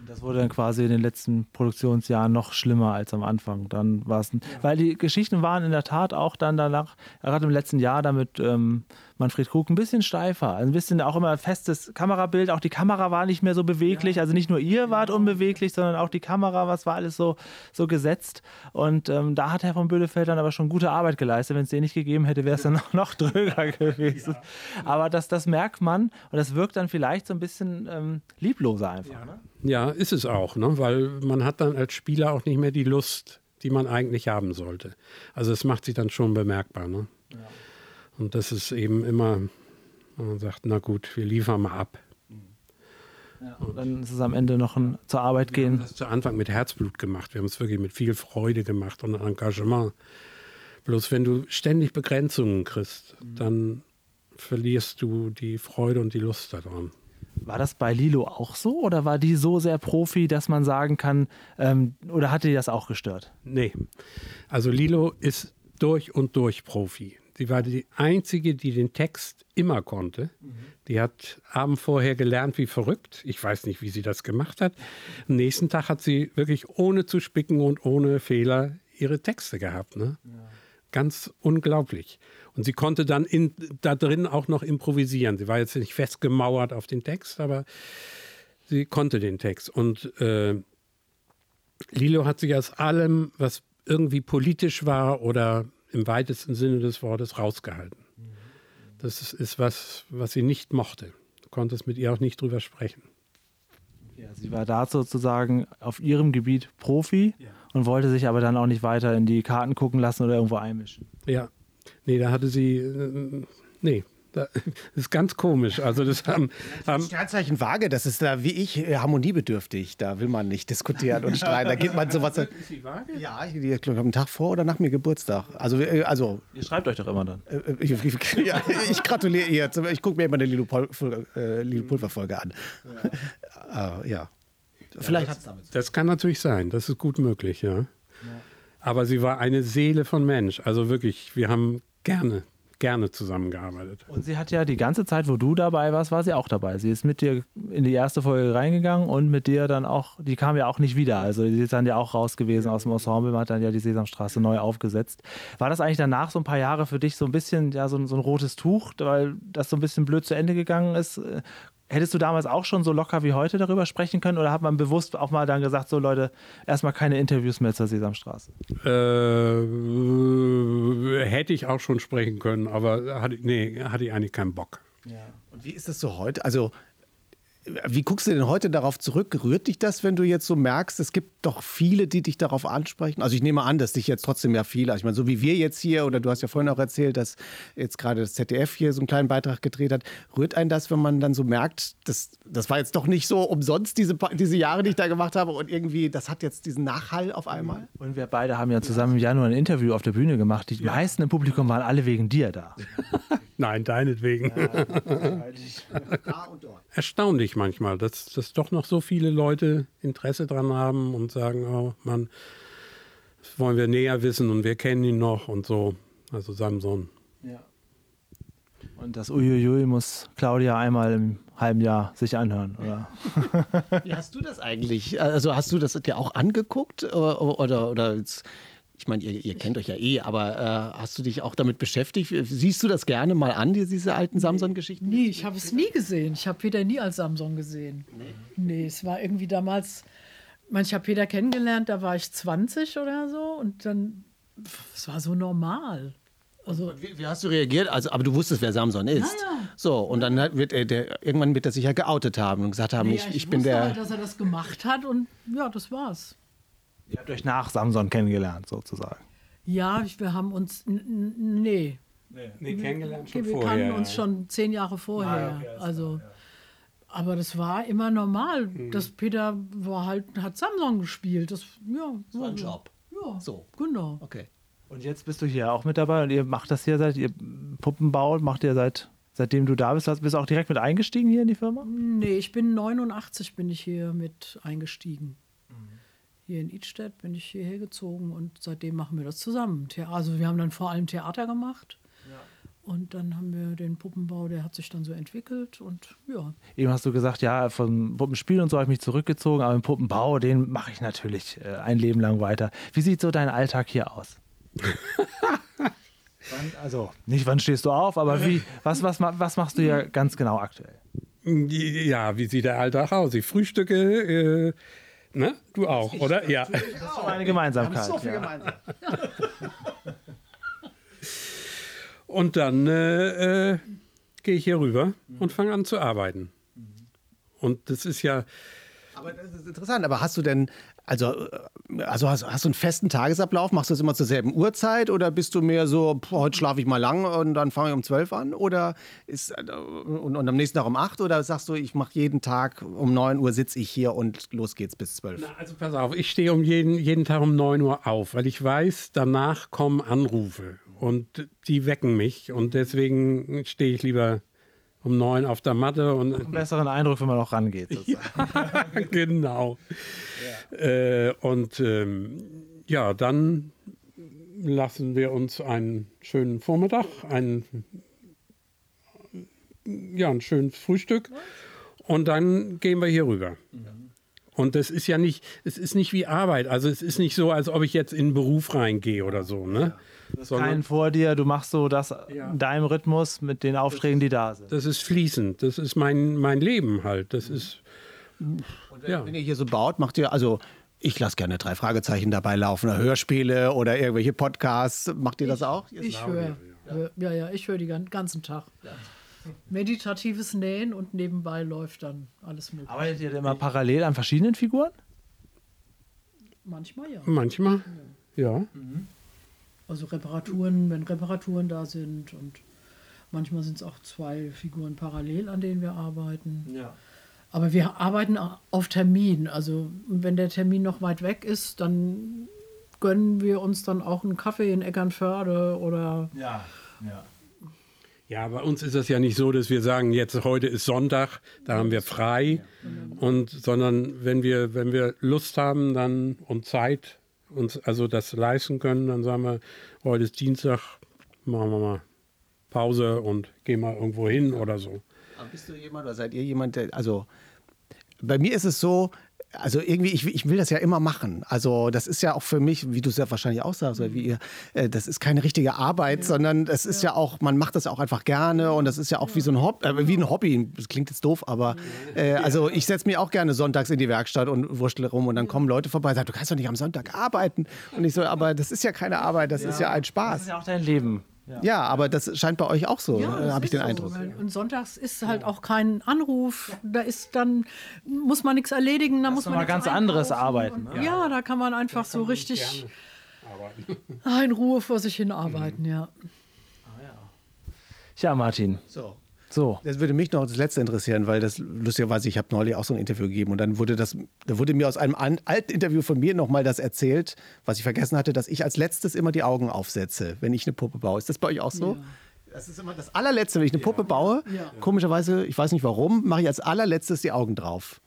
Das wurde dann quasi in den letzten Produktionsjahren noch schlimmer als am Anfang. Dann war es, weil die Geschichten waren in der Tat auch dann danach, gerade im letzten Jahr damit ähm, Manfred Krug ein bisschen steifer, ein bisschen auch immer festes Kamerabild. Auch die Kamera war nicht mehr so beweglich. Also nicht nur ihr wart unbeweglich, sondern auch die Kamera, was war alles so, so gesetzt. Und ähm, da hat Herr von Böhlefeld dann aber schon gute Arbeit geleistet. Wenn es den nicht gegeben hätte, wäre es dann noch, noch dröger gewesen. Aber das, das merkt man und das wirkt dann vielleicht so ein bisschen ähm, liebloser einfach. Ne? Ja, ist es auch, ne? weil man hat dann als Spieler auch nicht mehr die Lust, die man eigentlich haben sollte. Also es macht sich dann schon bemerkbar. Ne? Ja. Und das ist eben immer, man sagt, na gut, wir liefern mal ab. Ja, und dann ist es am Ende noch ein, zur Arbeit gehen. Wir haben das zu Anfang mit Herzblut gemacht. Wir haben es wirklich mit viel Freude gemacht und Engagement. Bloß wenn du ständig Begrenzungen kriegst, mhm. dann verlierst du die Freude und die Lust daran. War das bei Lilo auch so oder war die so sehr Profi, dass man sagen kann, ähm, oder hatte die das auch gestört? Nee. Also Lilo ist durch und durch Profi. Sie war die Einzige, die den Text immer konnte. Mhm. Die hat Abend vorher gelernt wie verrückt. Ich weiß nicht, wie sie das gemacht hat. Am nächsten Tag hat sie wirklich ohne zu spicken und ohne Fehler ihre Texte gehabt. Ne? Ja. Ganz unglaublich. Und sie konnte dann in, da drin auch noch improvisieren. Sie war jetzt nicht festgemauert auf den Text, aber sie konnte den Text. Und äh, Lilo hat sich aus allem, was irgendwie politisch war oder im weitesten Sinne des Wortes rausgehalten. Das ist was, was sie nicht mochte. Du konntest mit ihr auch nicht drüber sprechen. Ja, sie war da sozusagen auf ihrem Gebiet Profi ja. und wollte sich aber dann auch nicht weiter in die Karten gucken lassen oder irgendwo einmischen. Ja, Nee, da hatte sie. Äh, nee. Das ist ganz komisch. Also das haben, haben Sternzeichen vage, das ist da wie ich äh, harmoniebedürftig. Da will man nicht diskutieren und streiten. Da geht man sowas. Ist sie vage? Ja, ich, ich glaube, einen Tag vor oder nach mir Geburtstag. Also, äh, also ihr schreibt euch doch immer dann. Ich, ich, ja, ich gratuliere ihr. Ich gucke mir immer eine Lilo, Pulver Folge an. Ja. uh, ja. Vielleicht ja, das, damit. Das kann natürlich sein. Das ist gut möglich, ja. ja. Aber sie war eine Seele von Mensch. Also wirklich, wir haben gerne, gerne zusammengearbeitet. Und sie hat ja die ganze Zeit, wo du dabei warst, war sie auch dabei. Sie ist mit dir in die erste Folge reingegangen und mit dir dann auch, die kam ja auch nicht wieder. Also sie ist dann ja auch raus gewesen aus dem Ensemble, man hat dann ja die Sesamstraße neu aufgesetzt. War das eigentlich danach so ein paar Jahre für dich so ein bisschen ja, so, so ein rotes Tuch, weil das so ein bisschen blöd zu Ende gegangen ist? Hättest du damals auch schon so locker wie heute darüber sprechen können oder hat man bewusst auch mal dann gesagt, so Leute, erstmal keine Interviews mehr zur Sesamstraße? Äh, hätte ich auch schon sprechen können, aber hatte, nee, hatte ich eigentlich keinen Bock. Ja. Und wie ist das so heute? Also wie guckst du denn heute darauf zurück? Rührt dich das, wenn du jetzt so merkst, es gibt doch viele, die dich darauf ansprechen? Also ich nehme an, dass dich jetzt trotzdem ja viele, also ich meine, so wie wir jetzt hier, oder du hast ja vorhin auch erzählt, dass jetzt gerade das ZDF hier so einen kleinen Beitrag gedreht hat. Rührt einen das, wenn man dann so merkt, das, das war jetzt doch nicht so umsonst, diese, diese Jahre, die ich da gemacht habe und irgendwie, das hat jetzt diesen Nachhall auf einmal? Und wir beide haben ja zusammen im Januar ein Interview auf der Bühne gemacht. Die ja. meisten im Publikum waren alle wegen dir da. Nein, deinetwegen. Ja, da manchmal, dass, dass doch noch so viele Leute Interesse dran haben und sagen, oh Mann, das wollen wir näher wissen und wir kennen ihn noch und so. Also Samson. Ja. Und das Uiuiui muss Claudia einmal im halben Jahr sich anhören, oder? Wie hast du das eigentlich? Also hast du das dir auch angeguckt oder, oder, oder jetzt ich meine, ihr, ihr, kennt euch ja eh, aber äh, hast du dich auch damit beschäftigt? Siehst du das gerne mal an, diese alten Samson-Geschichten? Nee, ich habe es nie gesehen. Ich habe Peter nie als Samson gesehen. Nee. nee, es war irgendwie damals, ich habe Peter kennengelernt, da war ich 20 oder so und dann, es war so normal. Also, wie, wie, hast du reagiert? Also, aber du wusstest, wer Samson ist. Ja, ja. So, und dann wird er, der, irgendwann wird er sich ja geoutet haben und gesagt haben, nee, ich, ich, ich bin der. Halt, dass er das gemacht hat und ja, das war's. Ihr habt euch nach Samson kennengelernt, sozusagen. Ja, wir haben uns. Nee. Nee, kennengelernt schon wir vorher. kannten uns ja. schon zehn Jahre vorher. also, aber das war immer normal. Mhm. Das Peter war halt, hat Samsung gespielt. Das, ja, das war ein Job. Ja, So. genau. Okay. Und jetzt bist du hier auch mit dabei und ihr macht das hier seit, ihr Puppenbau macht ihr seit, seitdem du da bist, hast- bist du auch direkt mit eingestiegen hier in die Firma? Nee, ich bin 89 bin ich hier mit eingestiegen. Hier in Idstedt bin ich hierher gezogen und seitdem machen wir das zusammen. Also wir haben dann vor allem Theater gemacht. Und dann haben wir den Puppenbau, der hat sich dann so entwickelt und ja. Eben hast du gesagt, ja, vom Puppenspiel und so habe ich mich zurückgezogen, aber im Puppenbau, den mache ich natürlich äh, ein Leben lang weiter. Wie sieht so dein Alltag hier aus? wann, also, nicht wann stehst du auf, aber wie, was, was, was machst du hier ganz genau aktuell? Ja, wie sieht der Alltag aus? Ich frühstücke, äh, ne? Du auch, oder? Ja. Das ist schon eine Gemeinsamkeit. So viel ja. gemeinsam. Und dann äh, äh, gehe ich hier rüber und fange an zu arbeiten. Und das ist ja, Aber das ist interessant. Aber hast du denn, also, äh, also hast, hast du einen festen Tagesablauf? Machst du das immer zur selben Uhrzeit oder bist du mehr so, boah, heute schlafe ich mal lang und dann fange ich um 12 an? Oder ist, äh, und, und am nächsten Tag um 8? Oder sagst du, ich mache jeden Tag um 9 Uhr sitze ich hier und los geht's bis 12? Na, also pass auf, ich stehe um jeden, jeden Tag um 9 Uhr auf, weil ich weiß, danach kommen Anrufe und die wecken mich und deswegen stehe ich lieber um 9 auf der Matte und Einen besseren Eindruck, wenn man noch rangeht. sozusagen. genau. Äh, und ähm, ja, dann lassen wir uns einen schönen Vormittag, einen, ja, ein schönes Frühstück und dann gehen wir hier rüber. Und das ist ja nicht, es ist nicht wie Arbeit. Also es ist nicht so, als ob ich jetzt in einen Beruf reingehe oder so, ne? Keinen vor dir, du machst so das Ja. in deinem Rhythmus mit den Aufträgen, die da sind. Das ist fließend. Das ist mein, mein Leben halt. Das ist. Ja. Wenn ihr hier so baut, macht ihr, also ich lasse gerne drei Fragezeichen dabei laufen, oder Hörspiele oder irgendwelche Podcasts. Macht ihr das auch? Ich höre. hör- Ja, ja, ich höre den ganzen Tag. Meditatives Nähen und nebenbei läuft dann alles mögliche. Arbeitet ihr denn immer parallel an verschiedenen Figuren? Manchmal ja. Manchmal, ja. Also Reparaturen, wenn Reparaturen da sind und manchmal sind es auch zwei Figuren parallel, an denen wir arbeiten. Ja. Aber wir arbeiten au- auf Termin. Also wenn der Termin noch weit weg ist, dann gönnen wir uns dann auch einen Kaffee in Eckernförde oder Ja, ja. Ja, bei uns ist das ja nicht so, dass wir sagen, jetzt heute ist Sonntag, da haben wir frei. Und sondern wenn wir, wenn wir Lust haben dann und Zeit uns also das leisten können, dann sagen wir, heute ist Dienstag, machen wir mal Pause und gehen mal irgendwo hin oder so. Aber Bist du jemand oder seid ihr jemand, der, also bei mir ist es so, also irgendwie, ich, ich will das ja immer machen. Also das ist ja auch für mich, wie du es ja wahrscheinlich auch sagst, oder wie ihr, äh, das ist keine richtige Arbeit, sondern das ist ja. auch, man macht das auch einfach gerne und das ist ja auch wie so ein Hobby, äh, wie ein Hobby. Das klingt jetzt doof, aber äh, also ich setze mich auch gerne sonntags in die Werkstatt und wurschtel rum und dann kommen Leute vorbei und sagen, du kannst doch nicht am Sonntag arbeiten. Und ich so, aber das ist ja keine Arbeit, das ist ja ein Das Spaß. ist ja auch dein Leben. Ja, aber das scheint bei euch auch so, Ja, das habe ich den so, Eindruck. Und sonntags ist halt auch kein Anruf. Da ist dann, muss man nichts erledigen, da muss noch man mal ganz anderes Arbeiten, Und, ja. da kann man einfach so richtig in Ruhe vor sich hin arbeiten, ja. Ja, Martin. So. So. Das würde mich noch das Letzte interessieren, weil das lustigerweise, ich habe neulich auch so ein Interview gegeben und dann wurde das, da wurde mir aus einem an, alten Interview von mir nochmal das erzählt, was ich vergessen hatte, dass ich als letztes immer die Augen aufsetze, wenn ich eine Puppe baue. Ist das bei euch auch so? Das ist immer das allerletzte, wenn ich eine Puppe baue. Ja. Komischerweise, ich weiß nicht warum, mache ich als allerletztes die Augen drauf.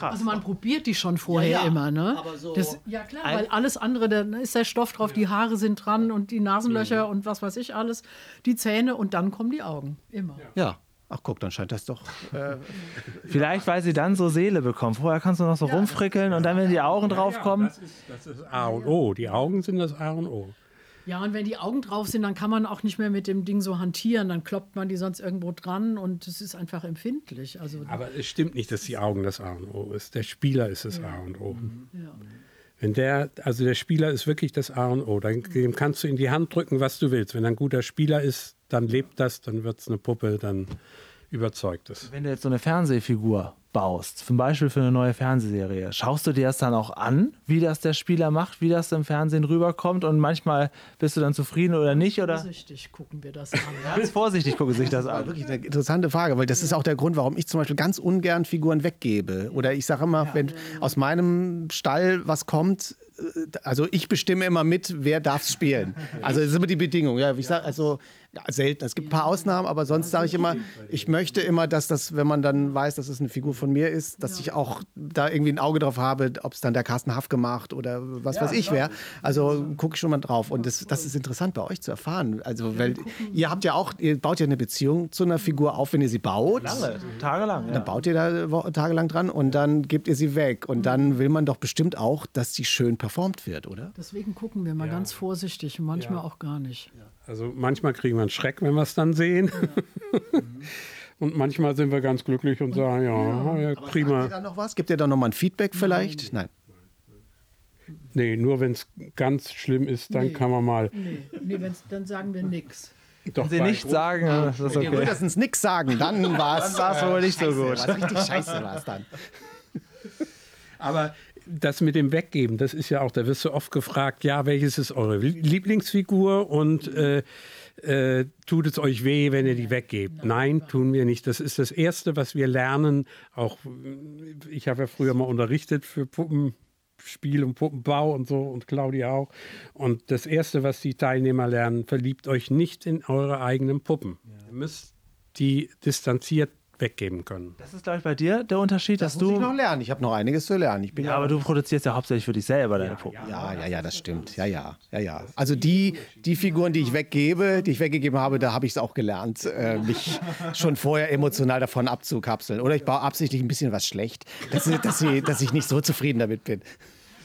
Also man probiert die schon vorher Ja, ja, immer, ne? aber so- das, ja klar, weil alles andere, da ist der Stoff drauf, die Haare sind dran und die Nasenlöcher und was weiß ich alles, die Zähne und dann kommen die Augen, immer. Ja. Ach guck, dann scheint das doch. Äh, Vielleicht, weil sie dann so Seele bekommen. Vorher kannst du noch so rumfrickeln und dann, wenn die Augen draufkommen. das, ist, das ist A und O. Die Augen sind das A und O. Ja, und wenn die Augen drauf sind, dann kann man auch nicht mehr mit dem Ding so hantieren, dann kloppt man die sonst irgendwo dran und es ist einfach empfindlich. Also Aber es stimmt nicht, dass die Augen das A und O ist. Der Spieler ist das A und O. ja. Wenn der, also der Spieler ist wirklich das A und O. Dann, dem kannst du in die Hand drücken, was du willst. Wenn er ein guter Spieler ist, dann lebt das, dann wird es eine Puppe, dann überzeugt es. Wenn du jetzt so eine Fernsehfigur baust, zum Beispiel für eine neue Fernsehserie, schaust du dir das dann auch an, wie das der Spieler macht, wie das im Fernsehen rüberkommt und manchmal bist du dann zufrieden oder nicht? Oder? Vorsichtig gucken wir das an. Ganz vorsichtig gucken sich das an. Wirklich eine interessante Frage, weil das ist auch der Grund, warum ich zum Beispiel ganz ungern Figuren weggebe. Oder ich sage immer, wenn aus meinem Stall was kommt, äh, also ich bestimme immer mit, wer darf es spielen. Also das ist immer die Bedingung. Ja, ich sage also ja, selten. Es gibt ein paar Ausnahmen, aber sonst sage ich immer, ich möchte immer, dass das, wenn man dann weiß, dass es eine Figur von mir ist, dass ich auch da irgendwie ein Auge drauf habe, ob es dann der Carsten Haff gemacht oder was weiß ich wäre. Also gucke ich schon mal drauf. Und das, das ist interessant bei euch zu erfahren. Also, weil ihr habt ja auch, ihr baut ja eine Beziehung zu einer Figur auf, wenn ihr sie baut. Lange, tagelang. Ja. Dann baut ihr da tagelang dran und dann gebt ihr sie weg. Und dann will man doch bestimmt auch, dass sie schön performt wird, oder? Deswegen gucken wir mal ganz vorsichtig und manchmal auch gar nicht. Also manchmal kriegen wir einen Schreck, wenn wir es dann sehen. und manchmal sind wir ganz glücklich und sagen, ja, ja, Sagt ihr prima. da noch was? Gibt ihr da noch mal ein Feedback vielleicht? Nein. Nee, nur wenn es ganz schlimm ist, dann Nee. kann man mal. Nee, nee wenn's, dann sagen wir nichts. Doch Wenn sie bei nicht sagen, das ist okay. das ins Nix sagen, dann war es wohl nicht so gut. Was richtig scheiße war es dann. Aber das mit dem Weggeben, das ist ja auch, da wirst du oft gefragt, ja, welches ist eure Lieblingsfigur und äh, äh, tut es euch weh, wenn ihr die weggebt? Nein, tun wir nicht. Das ist das Erste, was wir lernen. Auch ich habe ja früher mal unterrichtet für Puppenspiel und Puppenbau und so und Claudia auch. Und das Erste, was die Teilnehmer lernen, verliebt euch nicht in eure eigenen Puppen. Ihr müsst die distanziert weggeben können. Das ist, glaube ich, bei dir der Unterschied, dass Das muss ich du. noch lernen. Ich habe noch einiges zu lernen. Ich bin Ja, aber du produzierst ja hauptsächlich für dich selber deine Puppen. Ja, ja, ja, das stimmt. Ja, ja, ja, ja. Also die, die Figuren, die ich weggebe, die ich weggegeben habe, da habe ich es auch gelernt, äh, mich schon vorher emotional davon abzukapseln. Oder ich baue absichtlich ein bisschen was schlecht, dass, dass, sie, dass ich nicht so zufrieden damit bin.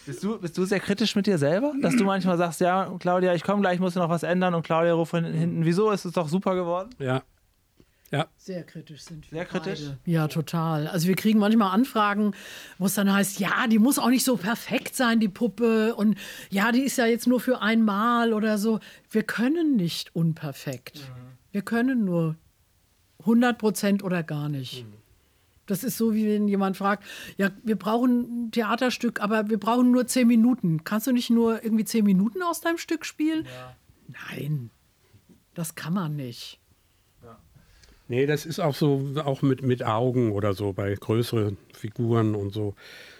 Bist du, bist du sehr kritisch mit dir selber? Dass du manchmal sagst, ja, Claudia, ich komme gleich, muss noch was ändern und Claudia ruft von hinten, wieso ist es doch super geworden? Ja. Ja, Sehr kritisch sind wir. Sehr kritisch? Beide. Ja, total. Also wir kriegen manchmal Anfragen, wo es dann heißt, ja, die muss auch nicht so perfekt sein, die Puppe. Und ja, die ist ja jetzt nur für einmal oder so. Wir können nicht unperfekt. Wir können nur 100 Prozent oder gar nicht. Das ist so, wie wenn jemand fragt, ja, wir brauchen ein Theaterstück, aber wir brauchen nur zehn Minuten. Kannst du nicht nur irgendwie zehn Minuten aus deinem Stück spielen? Nein, das kann man nicht. Nee, das ist auch so, auch mit, mit Augen oder so, bei größeren Figuren und so,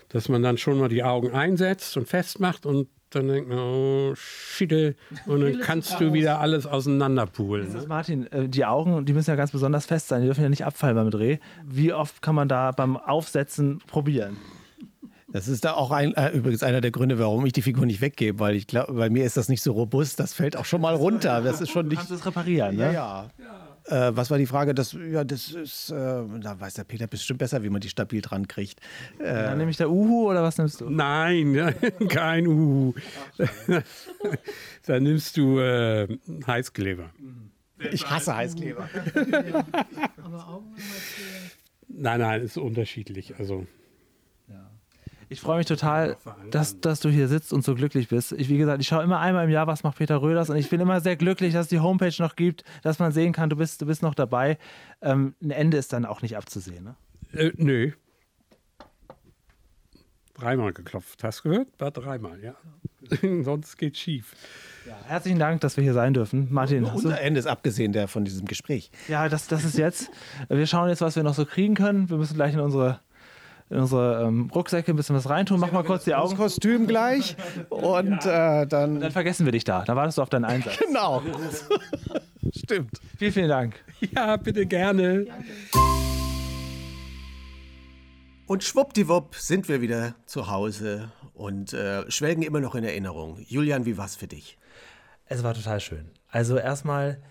dass man dann schon mal die Augen einsetzt und festmacht und dann denkt man, oh, Schiede, und dann kannst du wieder alles auseinanderpulen. Ne? Martin, äh, die Augen, die müssen ja ganz besonders fest sein, die dürfen ja nicht abfallen beim Dreh. Wie oft kann man da beim Aufsetzen probieren? Das ist da auch ein, äh, übrigens einer der Gründe, warum ich die Figur nicht weggebe, weil ich glaube, bei mir ist das nicht so robust, das fällt auch schon mal runter. Das ist schon Du nicht. kannst es reparieren, ne? Ja, ja. Äh, was war die Frage? Das, ja, das ist, äh, da weiß der Peter bestimmt besser, wie man die stabil dran kriegt. Dann nehme ich der Uhu oder was nimmst du? Nein, ja, kein Uhu. dann nimmst du äh, Heißkleber. Ich hasse Heißkleber. Aber Augen Nein, nein, ist unterschiedlich. Also Ich freue mich total, dass, dass du hier sitzt und so glücklich bist. Ich, wie gesagt, ich schaue immer einmal im Jahr, was macht Peter Röders und ich bin immer sehr glücklich, dass es die Homepage noch gibt, dass man sehen kann, du bist, du bist noch dabei. Ähm, ein Ende ist dann auch nicht abzusehen. Ne? Äh, nö. Dreimal geklopft. Hast du gehört? War dreimal, ja. Sonst geht's schief. Herzlichen Dank, dass wir hier sein dürfen. Martin, hast du, Unser Ende ist abgesehen der von diesem Gespräch. ja, das, das ist jetzt. Wir schauen jetzt, was wir noch so kriegen können. Wir müssen gleich in unsere, in unsere ähm, Rucksäcke ein bisschen was reintun. Mach mal kurz die Das Augen. Kostüm gleich und äh, dann. Dann vergessen wir dich da. Dann wartest du auf deinen Einsatz. Genau. Stimmt. Vielen, vielen Dank. Ja, bitte gerne. Und schwuppdiwupp sind wir wieder zu Hause und äh, schwelgen immer noch in Erinnerung. Julian, wie war's für dich? Es war total schön. Also erstmal,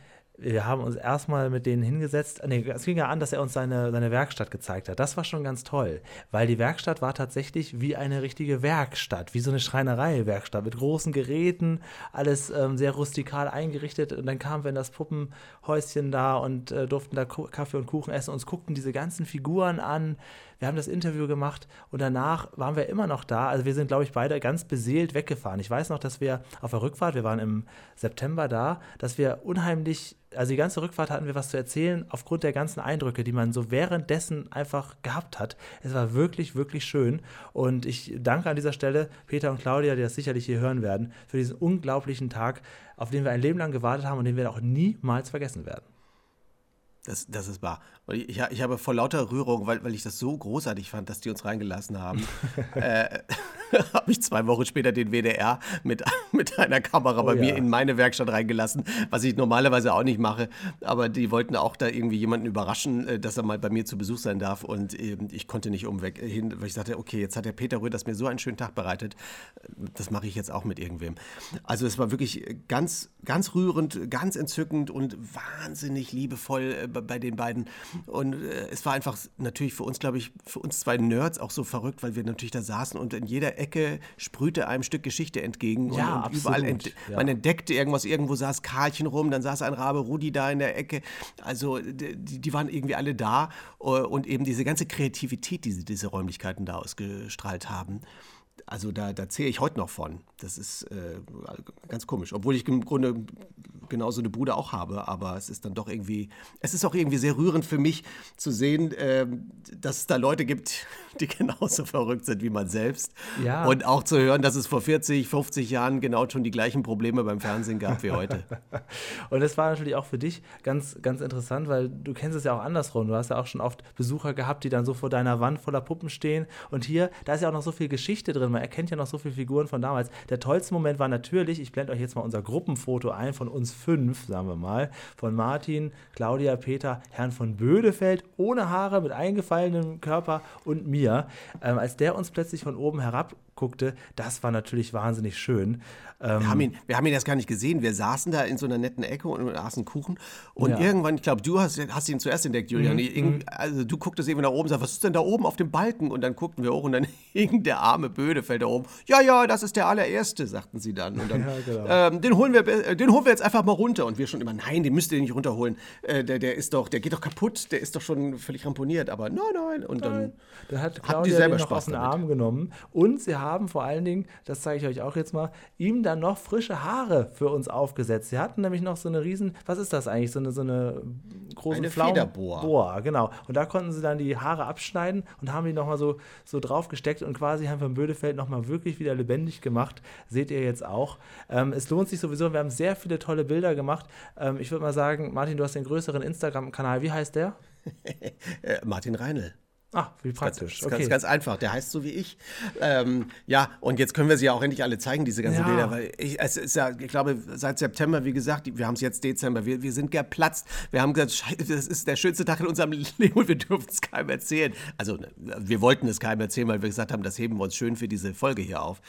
wir haben uns erstmal mit denen hingesetzt. Nee, es fing ja an, dass er uns seine, seine Werkstatt gezeigt hat. Das war schon ganz toll, weil die Werkstatt war tatsächlich wie eine richtige Werkstatt, wie so eine Schreinerei-Werkstatt mit großen Geräten, alles ähm, sehr rustikal eingerichtet. Und dann kamen wir in das Puppenhäuschen da und äh, durften da Kaffee und Kuchen essen, uns guckten diese ganzen Figuren an. Wir haben das Interview gemacht und danach waren wir immer noch da. Also wir sind, glaube ich, beide ganz beseelt weggefahren. Ich weiß noch, dass wir auf der Rückfahrt, wir waren im September da, dass wir unheimlich also die ganze Rückfahrt hatten wir was zu erzählen, aufgrund der ganzen Eindrücke, die man so währenddessen einfach gehabt hat. Es war wirklich, wirklich schön. Und ich danke an dieser Stelle Peter und Claudia, die das sicherlich hier hören werden, für diesen unglaublichen Tag, auf den wir ein Leben lang gewartet haben und den wir auch niemals vergessen werden. Das, das ist wahr. Ich, ich habe vor lauter Rührung, weil, weil ich das so großartig fand, dass die uns reingelassen haben, äh, habe ich zwei Wochen später den WDR mit, mit einer Kamera oh, bei ja. mir in meine Werkstatt reingelassen, was ich normalerweise auch nicht mache. Aber die wollten auch da irgendwie jemanden überraschen, äh, dass er mal bei mir zu Besuch sein darf. Und ich konnte nicht umweg hin, weil ich sagte, okay, jetzt hat der Peter Röders mir so einen schönen Tag bereitet. Das mache ich jetzt auch mit irgendwem. Also es war wirklich ganz, ganz rührend, ganz entzückend und wahnsinnig liebevoll äh, bei den beiden. Und äh, es war einfach natürlich für uns, glaube ich, für uns zwei Nerds auch so verrückt, weil wir natürlich da saßen und in jeder Ecke sprühte einem Stück Geschichte entgegen. Ja, und, und überall ent ja. man entdeckte irgendwas, irgendwo saß Karlchen rum, dann saß ein Rabe Rudi da in der Ecke. Also die, die waren irgendwie alle da äh, und eben diese ganze Kreativität, die diese Räumlichkeiten da ausgestrahlt haben. Also da, da zähle ich heute noch von. Das ist äh, ganz komisch. Obwohl ich im Grunde genauso eine Bude auch habe, aber es ist dann doch irgendwie, es ist auch irgendwie sehr rührend für mich zu sehen, äh, dass es da Leute gibt, die genauso verrückt sind wie man selbst. Ja. Und auch zu hören, dass es vor 40, 50 Jahren genau schon die gleichen Probleme beim Fernsehen gab wie heute. Und das war natürlich auch für dich ganz, ganz interessant, weil du kennst es ja auch andersrum. Du hast ja auch schon oft Besucher gehabt, die dann so vor deiner Wand voller Puppen stehen. Und hier, da ist ja auch noch so viel Geschichte drin. Man erkennt ja noch so viele Figuren von damals. Der tollste Moment war natürlich, ich blende euch jetzt mal unser Gruppenfoto ein von uns fünf, sagen wir mal, von Martin, Claudia, Peter, Herrn von Bödefeld, ohne Haare, mit eingefallenem Körper und mir. Ähm, als der uns plötzlich von oben herab guckte, das war natürlich wahnsinnig schön. Ähm, wir, haben ihn, wir haben ihn erst gar nicht gesehen. Wir saßen da in so einer netten Ecke und aßen Kuchen. Und ja. irgendwann, ich glaube, du hast, hast, ihn zuerst entdeckt, Julian. Mhm. Also du gucktest eben nach oben und sagst, was ist denn da oben auf dem Balken? Und dann guckten wir hoch und dann hing der arme Bödefeld da oben. Ja, ja, das ist der allererste, sagten sie dann. Und dann, ja, genau. ähm, den, holen wir, äh, den holen wir jetzt einfach mal runter. Und wir schon immer, nein, den müsst ihr nicht runterholen. Äh, der, der ist doch, der geht doch kaputt, der ist doch schon völlig ramponiert. Aber nein, nein. Und dann da hat Claudia die selber den noch Spaß auf den Arm genommen. Und sie haben vor allen Dingen, das zeige ich euch auch jetzt mal, ihm dann noch frische Haare für uns aufgesetzt. Sie hatten nämlich noch so eine riesen, was ist das eigentlich, so eine, so eine große eine Federbohr. Bohr, genau. Und da konnten sie dann die Haare abschneiden und haben die nochmal so, so drauf gesteckt und quasi haben von Bödefeld nochmal wirklich wieder lebendig gemacht. Seht ihr jetzt auch. Ähm, es lohnt sich sowieso, wir haben sehr viele tolle Bilder gemacht. Ähm, ich würde mal sagen, Martin, du hast den größeren Instagram-Kanal. Wie heißt der? Äh, Martin Reinl. Ah, wie praktisch. Ganz, okay. ganz, ganz einfach. Der heißt so wie ich. Ähm, ja, und jetzt können wir sie ja auch endlich alle zeigen, diese ganzen ja. Bilder. Weil ich, es ist ja, ich glaube, seit September, wie gesagt, wir haben es jetzt Dezember, wir, wir sind geplatzt. Wir haben gesagt, das ist der schönste Tag in unserem Leben und wir dürfen es keinem erzählen. Also, wir wollten es keinem erzählen, weil wir gesagt haben, das heben wir uns schön für diese Folge hier auf.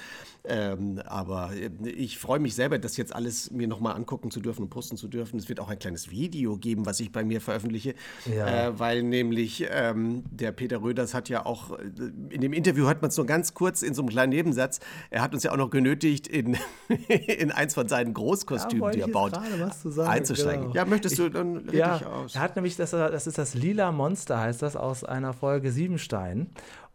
Ähm, aber äh, ich freue mich selber, das jetzt alles mir nochmal angucken zu dürfen und posten zu dürfen. Es wird auch ein kleines Video geben, was ich bei mir veröffentliche, ja. äh, weil nämlich ähm, der Peter Röders hat ja auch, äh, in dem Interview hat man es nur ganz kurz in so einem kleinen Nebensatz, er hat uns ja auch noch genötigt, in, in eins von seinen Großkostümen, ja, die er baut, einzusteigen. Genau. Ja, möchtest du, dann leg ja, ich aus. Er hat nämlich, das, das ist das Lila Monster, heißt das, aus einer Folge Siebenstein.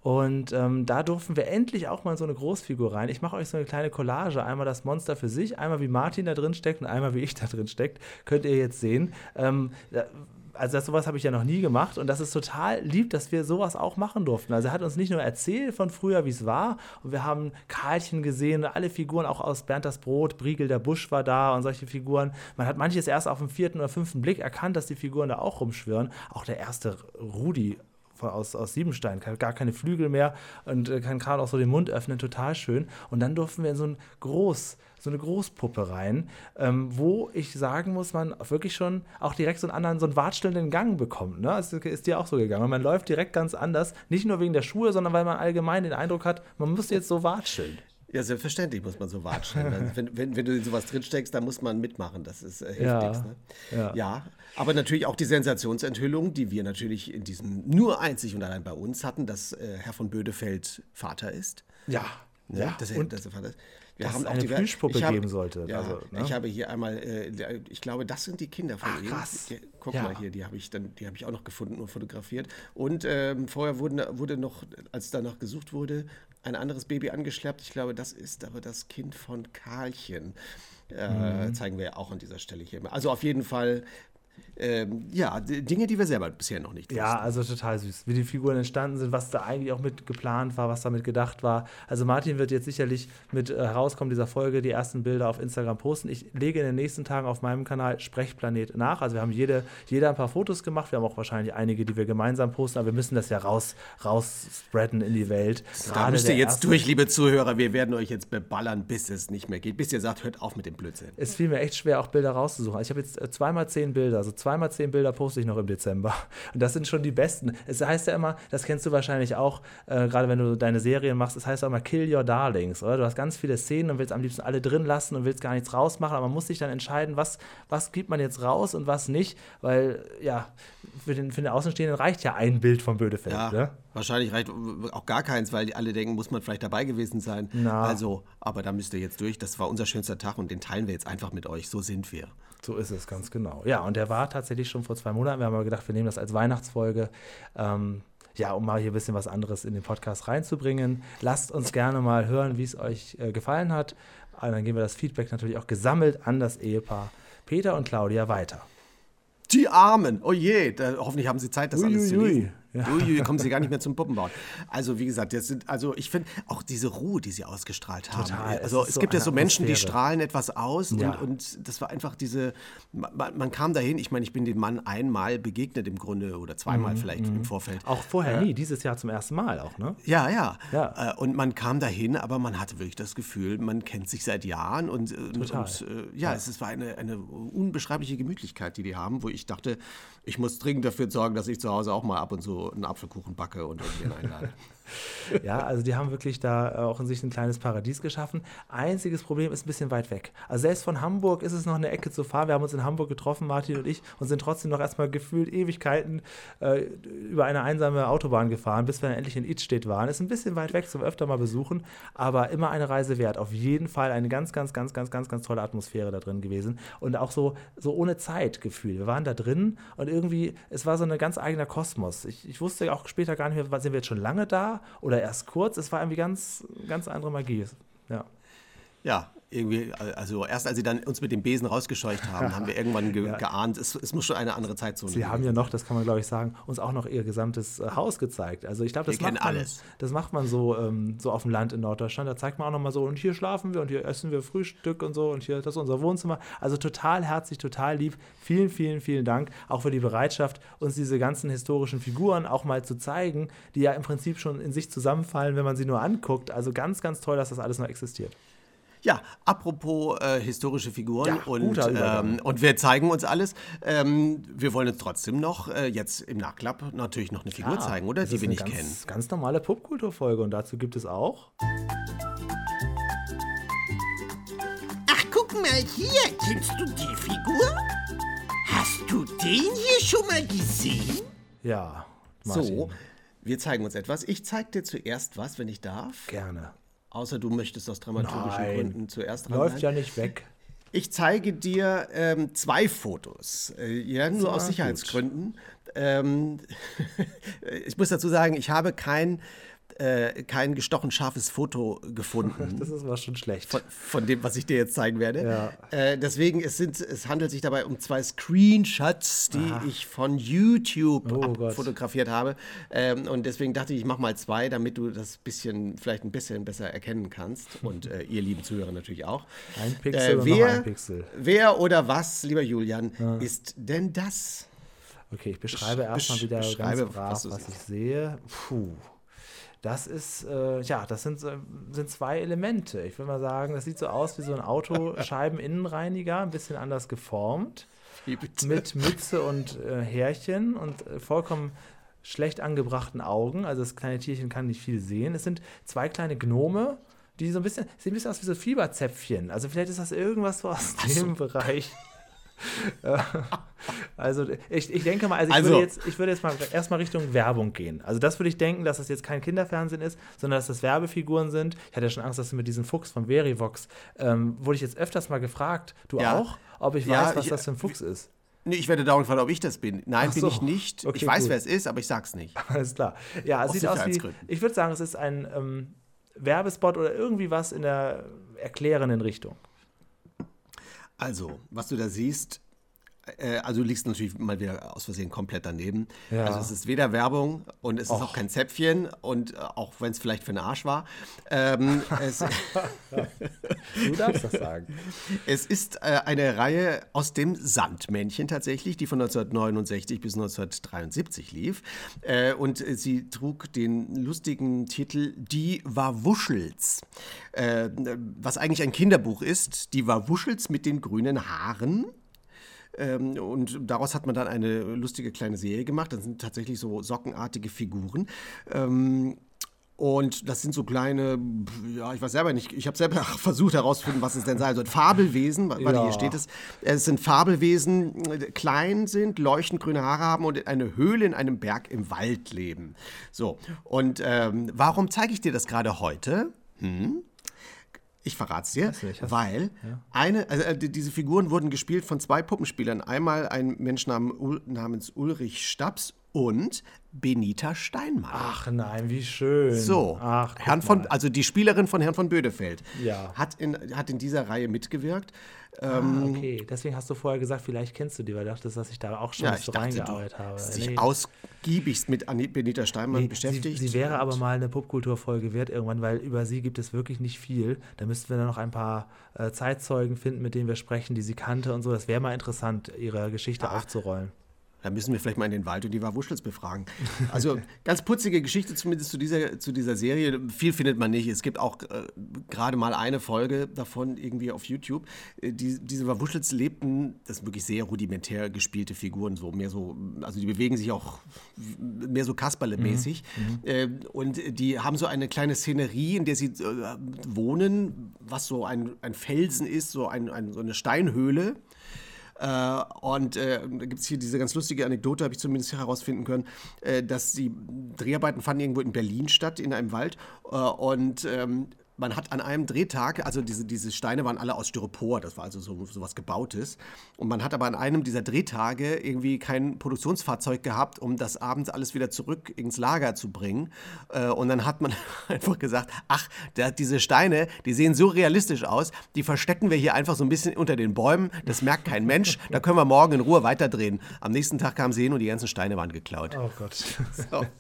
Und ähm, da durften wir endlich auch mal so eine Großfigur rein. Ich mache euch so eine kleine Collage. Einmal das Monster für sich, einmal wie Martin da drin steckt und einmal wie ich da drin steckt. Könnt ihr jetzt sehen. Ähm, also das, sowas habe ich ja noch nie gemacht und das ist total lieb, dass wir sowas auch machen durften. Also er hat uns nicht nur erzählt von früher, wie es war und wir haben Karlchen gesehen, alle Figuren auch aus Bernd das Brot, Briegel der Busch war da und solche Figuren. Man hat manches erst auf dem vierten oder fünften Blick erkannt, dass die Figuren da auch rumschwirren. Auch der erste Rudi aus, aus Siebenstein, gar keine Flügel mehr und äh, kann gerade auch so den Mund öffnen, total schön. Und dann durften wir in so ein Groß, so eine Großpuppe rein, ähm, wo ich sagen muss, man wirklich schon auch direkt so einen anderen, so einen watschelnden Gang bekommt. Ne? Es ist dir auch so gegangen. Man läuft direkt ganz anders, nicht nur wegen der Schuhe, sondern weil man allgemein den Eindruck hat, man muss jetzt so watscheln. Ja, selbstverständlich muss man so watscheln. wenn, wenn, wenn du in sowas drinsteckst, dann muss man mitmachen. Das ist, äh, hilft ja, nichts. Ne? Ja. ja. aber natürlich auch die Sensationsenthüllung, die wir natürlich in diesem nur einzig und allein bei uns hatten, dass äh, Herr von Bödefeld Vater ist. Ja. Ne? ja. Dass er, und dass er Vater ist. Wir haben es eine Plüschpuppe geben sollte. Ja, also, ne? Ich habe hier einmal, äh, ich glaube, das sind die Kinder von Ach, ihm. Krass. Die, guck ja. mal hier, die habe ich dann, die habe ich auch noch gefunden und fotografiert. Und ähm, vorher wurden, wurde noch, als danach gesucht wurde, ein anderes Baby angeschleppt. Ich glaube, das ist aber das Kind von Karlchen. Äh, mhm. Zeigen wir ja auch an dieser Stelle hier. Also auf jeden Fall ähm, ja, Dinge, die wir selber bisher noch nicht Ja, also total süß, wie die Figuren entstanden sind, was da eigentlich auch mit geplant war, was damit gedacht war. Also Martin wird jetzt sicherlich mit äh, herauskommen dieser Folge die ersten Bilder auf Instagram posten. Ich lege in den nächsten Tagen auf meinem Kanal Sprechplanet nach. Also wir haben jede, jeder ein paar Fotos gemacht. Wir haben auch wahrscheinlich einige, die wir gemeinsam posten, aber wir müssen das ja raus, raus spreaden in die Welt. Da Gerade müsst ihr jetzt durch, liebe Zuhörer. Wir werden euch jetzt beballern, bis es nicht mehr geht. Bis ihr sagt, hört auf mit dem Blödsinn. Es fiel mir echt schwer, auch Bilder rauszusuchen. Also ich habe jetzt äh, zweimal zehn Bilder, also zweimal zehn Bilder poste ich noch im Dezember. Und das sind schon die besten. Es heißt ja immer, das kennst du wahrscheinlich auch, äh, gerade wenn du deine Serien machst, es heißt auch immer Kill Your Darlings, oder? Du hast ganz viele Szenen und willst am liebsten alle drin lassen und willst gar nichts rausmachen, aber man muss sich dann entscheiden, was, was gibt man jetzt raus und was nicht, weil ja, für den, für den Außenstehenden reicht ja ein Bild von Bödefeld. Ja, Ne? wahrscheinlich reicht auch gar keins, weil die alle denken, muss man vielleicht dabei gewesen sein. Na. Also, aber da müsst ihr jetzt durch. Das war unser schönster Tag und den teilen wir jetzt einfach mit euch. So sind wir. So ist es, ganz genau. Ja, und der war tatsächlich schon vor zwei Monaten. Wir haben aber gedacht, wir nehmen das als Weihnachtsfolge. Ähm, ja, um mal hier ein bisschen was anderes in den Podcast reinzubringen. Lasst uns gerne mal hören, wie es euch äh, gefallen hat. Und dann geben wir das Feedback natürlich auch gesammelt an das Ehepaar Peter und Claudia weiter. Die Armen, oh je, da, hoffentlich haben sie Zeit, das alles zu lesen. Ja. Uiui, kommen sie gar nicht mehr zum Puppenbauen. Also wie gesagt, das sind, also ich finde auch diese Ruhe, die sie ausgestrahlt haben. Total, es Also ist es, so gibt ja so Menschen, die Atmosphäre. strahlen etwas aus Ja. und, und das war einfach diese, man, man kam dahin, ich meine, ich bin dem Mann einmal begegnet im Grunde oder zweimal Mhm, vielleicht im Vorfeld. Auch vorher nie, dieses Jahr zum ersten Mal auch, ne? Ja, ja. Ja. Äh, Und man kam dahin, aber man hatte wirklich das Gefühl, man kennt sich seit Jahren und, äh, Total. und äh, ja, es ist- war eine, eine unbeschreibliche Gemütlichkeit, die die haben, wo ich dachte, ich muss dringend dafür sorgen, dass ich zu Hause auch mal ab und zu einen Apfelkuchen backe und irgendwen einlade. Ja, also die haben wirklich da auch in sich ein kleines Paradies geschaffen. Einziges Problem ist ein bisschen weit weg. Also selbst von Hamburg ist es noch eine Ecke zu fahren. Wir haben uns in Hamburg getroffen, Martin und ich, und sind trotzdem noch erstmal gefühlt Ewigkeiten äh, über eine einsame Autobahn gefahren, bis wir dann endlich in Idstedt waren. Ist ein bisschen weit weg zum öfter mal besuchen, aber immer eine Reise wert. Auf jeden Fall eine ganz, ganz, ganz, ganz, ganz, ganz tolle Atmosphäre da drin gewesen und auch so, so ohne Zeitgefühl. Wir waren da drin und irgendwie, es war so ein ganz eigener Kosmos. Ich, ich wusste auch später gar nicht mehr, sind wir jetzt schon lange da oder erst kurz. Es war irgendwie ganz, ganz andere Magie. Ja. Ja, irgendwie, also erst als sie dann uns mit dem Besen rausgescheucht haben, haben wir irgendwann ge geahnt, es, es muss schon eine andere Zeitzone Sie haben ja noch, das kann man glaube ich sagen, uns auch noch ihr gesamtes äh, Haus gezeigt. Also ich glaube, das Wir macht kennen man, alles. das macht man so, ähm, so auf dem Land in Norddeutschland. Da zeigt man auch noch mal so, und hier schlafen wir und hier essen wir Frühstück und so und hier, das ist unser Wohnzimmer. Also total herzlich, total lieb. Vielen, vielen, vielen Dank auch für die Bereitschaft, uns diese ganzen historischen Figuren auch mal zu zeigen, die ja im Prinzip schon in sich zusammenfallen, wenn man sie nur anguckt. Also ganz, ganz toll, dass das alles noch existiert. Ja, apropos äh, historische Figuren Ja, und, ähm, und wir zeigen uns alles. Ähm, wir wollen uns trotzdem noch äh, jetzt im Nachklapp natürlich noch eine Figur zeigen, oder? das Die ist wir eine nicht ganz, kennen. Ganz normale Popkulturfolge und dazu gibt es auch. Ach, guck mal hier. Kennst du die Figur? Hast du den hier schon mal gesehen? Ja, So, Martin, wir zeigen uns etwas. Ich zeige dir zuerst was, wenn ich darf. gerne. Außer du möchtest aus dramaturgischen Nein. Gründen zuerst dran Läuft ja nicht weg. Ich zeige dir ähm, zwei Fotos. Äh, ja, nur aus. Sicherheitsgründen. Ähm, ich muss dazu sagen, ich habe kein, äh, kein gestochen scharfes Foto gefunden. Das ist was schon schlecht. Von, von dem, was ich dir jetzt zeigen werde. Ja. Äh, deswegen, es, sind, es handelt sich dabei um zwei Screenshots, die ich von YouTube Oh fotografiert habe. Ähm, und deswegen dachte ich, ich mache mal zwei, damit du das bisschen, vielleicht ein bisschen besser erkennen kannst. Und äh, ihr lieben Zuhörer natürlich auch. Ein Pixel noch wer, ein Pixel. Wer oder was, lieber Julian, ist denn das? Okay, ich beschreibe Besch- erstmal wieder ganz brav, was was, ich sehe. Puh. Das ist, äh, ja, das sind, so- sind zwei Elemente. Ich würde mal sagen, das sieht so aus wie so ein Autoscheibeninnenreiniger, ein bisschen anders geformt. Mit Mütze und äh, Härchen und äh, vollkommen schlecht angebrachten Augen. Also das kleine Tierchen kann nicht viel sehen. Es sind zwei kleine Gnome, die so ein bisschen, sehen ein bisschen aus wie so Fieberzäpfchen. Also vielleicht ist das irgendwas so aus dem Bereich. Äh, also ich, ich denke mal, also ich, Also- würde jetzt, ich würde jetzt mal erstmal Richtung Werbung gehen. Also das würde ich denken, dass das jetzt kein Kinderfernsehen ist, sondern dass das Werbefiguren sind. Ich hatte ja schon Angst, dass du mit diesem Fuchs von Verivox, ähm, wurde ich jetzt öfters mal gefragt, du Ja. auch, ob ich Ja, weiß, was ich- das für ein Fuchs ist. Nee, ich werde dauernd gefragt, ob ich das bin. Nein, Ach bin so. ich nicht. Okay, ich weiß, gut. wer es ist, aber ich sag's nicht. Alles klar. Ja, es Aus sieht aus wie, ich würde sagen, es ist ein ähm, Werbespot oder irgendwie was in der erklärenden Richtung. Also, was du da siehst, also du liegst natürlich mal wieder aus Versehen komplett daneben. Ja. Also es ist weder Werbung und es ist auch kein Zäpfchen und äh, auch wenn es vielleicht für den Arsch war. Ähm, es, Du darfst das sagen. es ist äh, eine Reihe aus dem Sandmännchen tatsächlich, die von 1969 bis 1973 lief. Äh, und äh, sie trug den lustigen Titel Die Wawuschels, äh, was eigentlich ein Kinderbuch ist. Die Wawuschels mit den grünen Haaren. Ähm, und daraus hat man dann eine lustige kleine Serie gemacht. Das sind tatsächlich so sockenartige Figuren. Ähm, und das sind so kleine, ja, ich weiß selber nicht, ich habe selber versucht herauszufinden, was es denn sein soll. Fabelwesen, weil Ja. hier steht es. Es sind Fabelwesen, klein sind, leuchtend grüne Haare haben und in eine Höhle in einem Berg im Wald leben. So, und ähm, warum zeige ich dir das gerade heute? Hm? Ich verrate es dir, nicht, weil eine, also äh, die- diese Figuren wurden gespielt von zwei Puppenspielern. Einmal ein Mensch namens Ulrich Staps und Benita Steinmann. Ach nein, wie schön. So, Ach, Herrn von, also die Spielerin von Herrn von Bödefeld Ja. hat, in, hat in dieser Reihe mitgewirkt. Ah, Ähm, okay, deswegen hast du vorher gesagt, vielleicht kennst du die, weil du dachtest, dass ich da auch schon ja, so reingearbeitet habe. hast dich Nee. ausgiebigst mit Benita Steinmann Nee, beschäftigt. Sie, sie wäre aber mal eine Popkulturfolge wert irgendwann, weil über sie gibt es wirklich nicht viel. Da müssten wir dann noch ein paar äh, Zeitzeugen finden, mit denen wir sprechen, die sie kannte und so. Das wäre mal interessant, ihre Geschichte Ah. aufzurollen. Da müssen wir vielleicht mal in den Wald und die Wawuschels befragen. Also ganz putzige Geschichte zumindest zu dieser, zu dieser Serie. Viel findet man nicht. Es gibt auch äh, gerade mal eine Folge davon irgendwie auf YouTube. Äh, die, diese Wawuschels lebten, das sind wirklich sehr rudimentär gespielte Figuren, so mehr so, also die bewegen sich auch mehr so Kasperle-mäßig. Äh, und die haben so eine kleine Szenerie, in der sie äh, wohnen, was so ein, ein Felsen ist, so, ein, ein, so eine Steinhöhle. Äh, und äh, da gibt es hier diese ganz lustige Anekdote, habe ich zumindest herausfinden können, äh, dass die Dreharbeiten fanden irgendwo in Berlin statt, in einem Wald. Äh, und ähm, man hat an einem Drehtag, also diese, diese Steine waren alle aus Styropor, das war also so, so was Gebautes. Und man hat aber an einem dieser Drehtage irgendwie kein Produktionsfahrzeug gehabt, um das abends alles wieder zurück ins Lager zu bringen. Äh, und dann hat man einfach gesagt, ach, der, diese Steine, die sehen so realistisch aus, die verstecken wir hier einfach so ein bisschen unter den Bäumen, das merkt kein Mensch, da können wir morgen in Ruhe weiterdrehen. Am nächsten Tag kamen sie hin und die ganzen Steine waren geklaut. Oh Gott. So.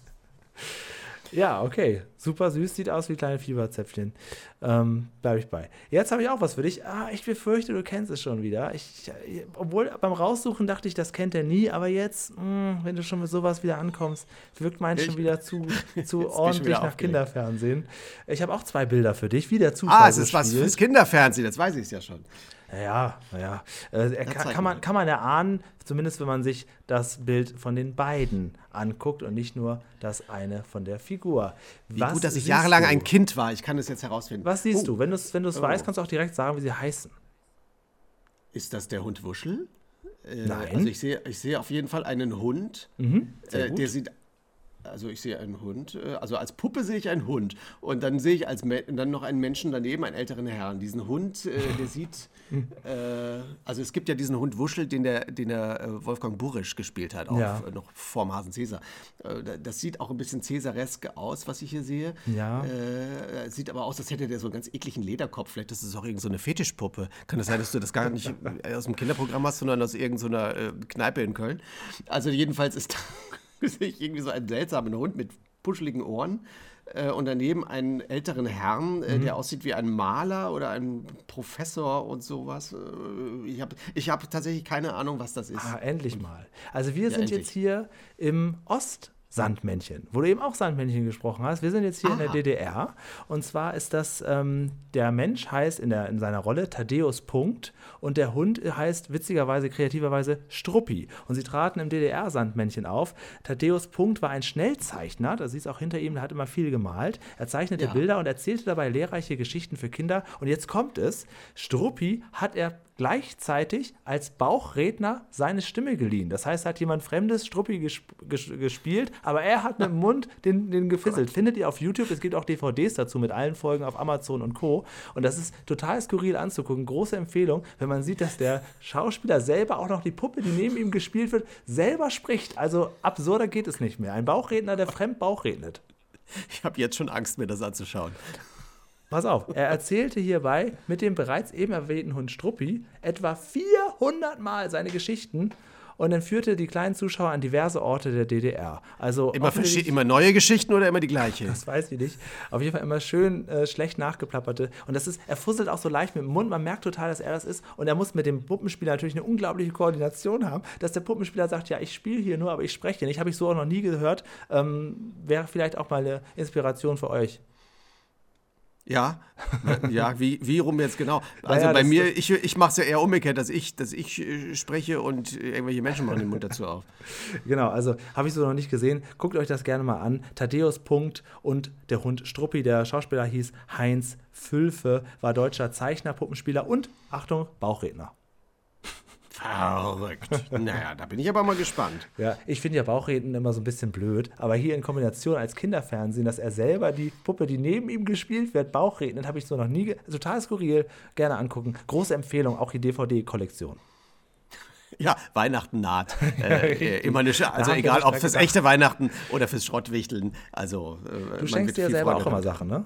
Ja, okay. Super süß, sieht aus wie kleine Fieberzäpfchen. Ähm, Bleibe ich bei. Jetzt habe ich auch was für dich. Ah, ich befürchte, du kennst es schon wieder. Ich, obwohl beim Raussuchen dachte ich, das kennt er nie, aber jetzt, mh, wenn du schon mit sowas wieder ankommst, wirkt meins schon wieder zu, zu ordentlich wieder nach. Kinderfernsehen. Ich habe auch zwei Bilder für dich, wie der Zufall Ah, es ist was fürs Kinderfernsehen, das weiß ich ja schon. Ja, naja. Äh, kann, kann, man, kann man erahnen, zumindest wenn man sich das Bild von den beiden anguckt und nicht nur das eine von der Figur. Wie Was gut, dass ich jahrelang du? ein Kind war. Ich kann es jetzt herausfinden. Was siehst Oh, du? Wenn du es wenn du's Oh. weißt, kannst du auch direkt sagen, wie sie heißen. Ist das der Hund Wuschel? Äh, Nein. Also ich sehe, ich sehe auf jeden Fall einen Hund. Mhm, äh, der sieht. Also ich sehe einen Hund. äh, Also als Puppe sehe ich einen Hund. Und dann sehe ich als Me dann noch einen Menschen daneben, einen älteren Herrn. Diesen Hund, äh, der sieht. äh, also es gibt ja diesen Hund Wuschel, den der, den der äh, Wolfgang Burisch gespielt hat, auch Ja. noch vorm Hasen Cäsar. Da- das sieht auch ein bisschen Cäsaresk aus, was ich hier sehe. Ja. Äh, sieht aber aus, als hätte der so einen ganz ekligen Lederkopf. Vielleicht ist es auch irgendeine so eine Fetischpuppe. Kann das sein, dass du das gar nicht aus dem Kinderprogramm hast, sondern aus irgendeiner äh, Kneipe in Köln? Also jedenfalls ist da sehe ich irgendwie so einen seltsamen Hund mit puscheligen Ohren. Äh, und daneben einen älteren Herrn, äh, Mhm. der aussieht wie ein Maler oder ein Professor und sowas. Äh, ich habe ich hab tatsächlich keine Ahnung, was das ist. Ah, endlich mal. Also wir sind endlich. jetzt hier im Ost-Sandmännchen, wo du eben auch Sandmännchen gesprochen hast. Wir sind jetzt hier in der Ah. DDR. Und zwar ist das, ähm, der Mensch heißt in, der, in seiner Rolle Thaddeus Punkt und der Hund heißt witzigerweise, kreativerweise Struppi. Und sie traten im DDR-Sandmännchen auf. Thaddeus Punkt war ein Schnellzeichner, da siehst du auch hinter ihm, der hat immer viel gemalt. Er zeichnete Ja. Bilder und erzählte dabei lehrreiche Geschichten für Kinder. Und jetzt kommt es, Struppi hat er gleichzeitig als Bauchredner seine Stimme geliehen. Das heißt, hat jemand Fremdes Struppi gesp ges gespielt, aber er hat mit dem Mund den, den gefisselt. Findet ihr auf YouTube, es gibt auch DVDs dazu mit allen Folgen auf Amazon und Co. Und das ist total skurril anzugucken. Große Empfehlung, wenn man sieht, dass der Schauspieler selber auch noch die Puppe, die neben ihm gespielt wird, selber spricht. Also absurder geht es nicht mehr. Ein Bauchredner, der fremd Bauch redet. Ich habe jetzt schon Angst, mir das anzuschauen. Pass auf, er erzählte hierbei mit dem bereits eben erwähnten Hund Struppi etwa 400 Mal seine Geschichten und dann führte die kleinen Zuschauer an diverse Orte der DDR. Also Immer, immer neue Geschichten oder immer die gleiche? das weiß ich nicht. Auf jeden Fall immer schön äh, schlecht nachgeplapperte. Und das ist, er fusselt auch so leicht mit dem Mund. Man merkt total, dass er das ist. Und er muss mit dem Puppenspieler natürlich eine unglaubliche Koordination haben, dass der Puppenspieler sagt, ja, ich spiele hier nur, aber ich spreche hier nicht. Habe ich so auch noch nie gehört. Ähm, Wäre vielleicht auch mal eine Inspiration für euch. Ja, ja, wie, wie rum jetzt genau? Also Naja, bei mir, ich, ich mache es ja eher umgekehrt, dass ich, dass ich äh, spreche und irgendwelche Menschen machen den Mund dazu auf. Genau, also habe ich so noch nicht gesehen. Guckt euch das gerne mal an. Thaddeus Punkt und der Hund Struppi, der Schauspieler hieß Heinz Fülfe, war deutscher Zeichner, Puppenspieler und, Achtung, Bauchredner. Verrückt. naja, da bin ich aber mal gespannt. Ja, ich finde ja Bauchreden immer so ein bisschen blöd, aber hier in Kombination als Kinderfernsehen, dass er selber die Puppe, die neben ihm gespielt wird, Bauchreden, das habe ich so noch nie, total skurril, gerne angucken. Große Empfehlung, auch die DVD-Kollektion. Ja, Weihnachten naht. Äh, äh, immer eine, Sch- also egal ob fürs gedacht. echte Weihnachten oder fürs Schrottwichteln. Also, äh, Du schenkst dir ja selber Freude auch immer. Sachen, ne?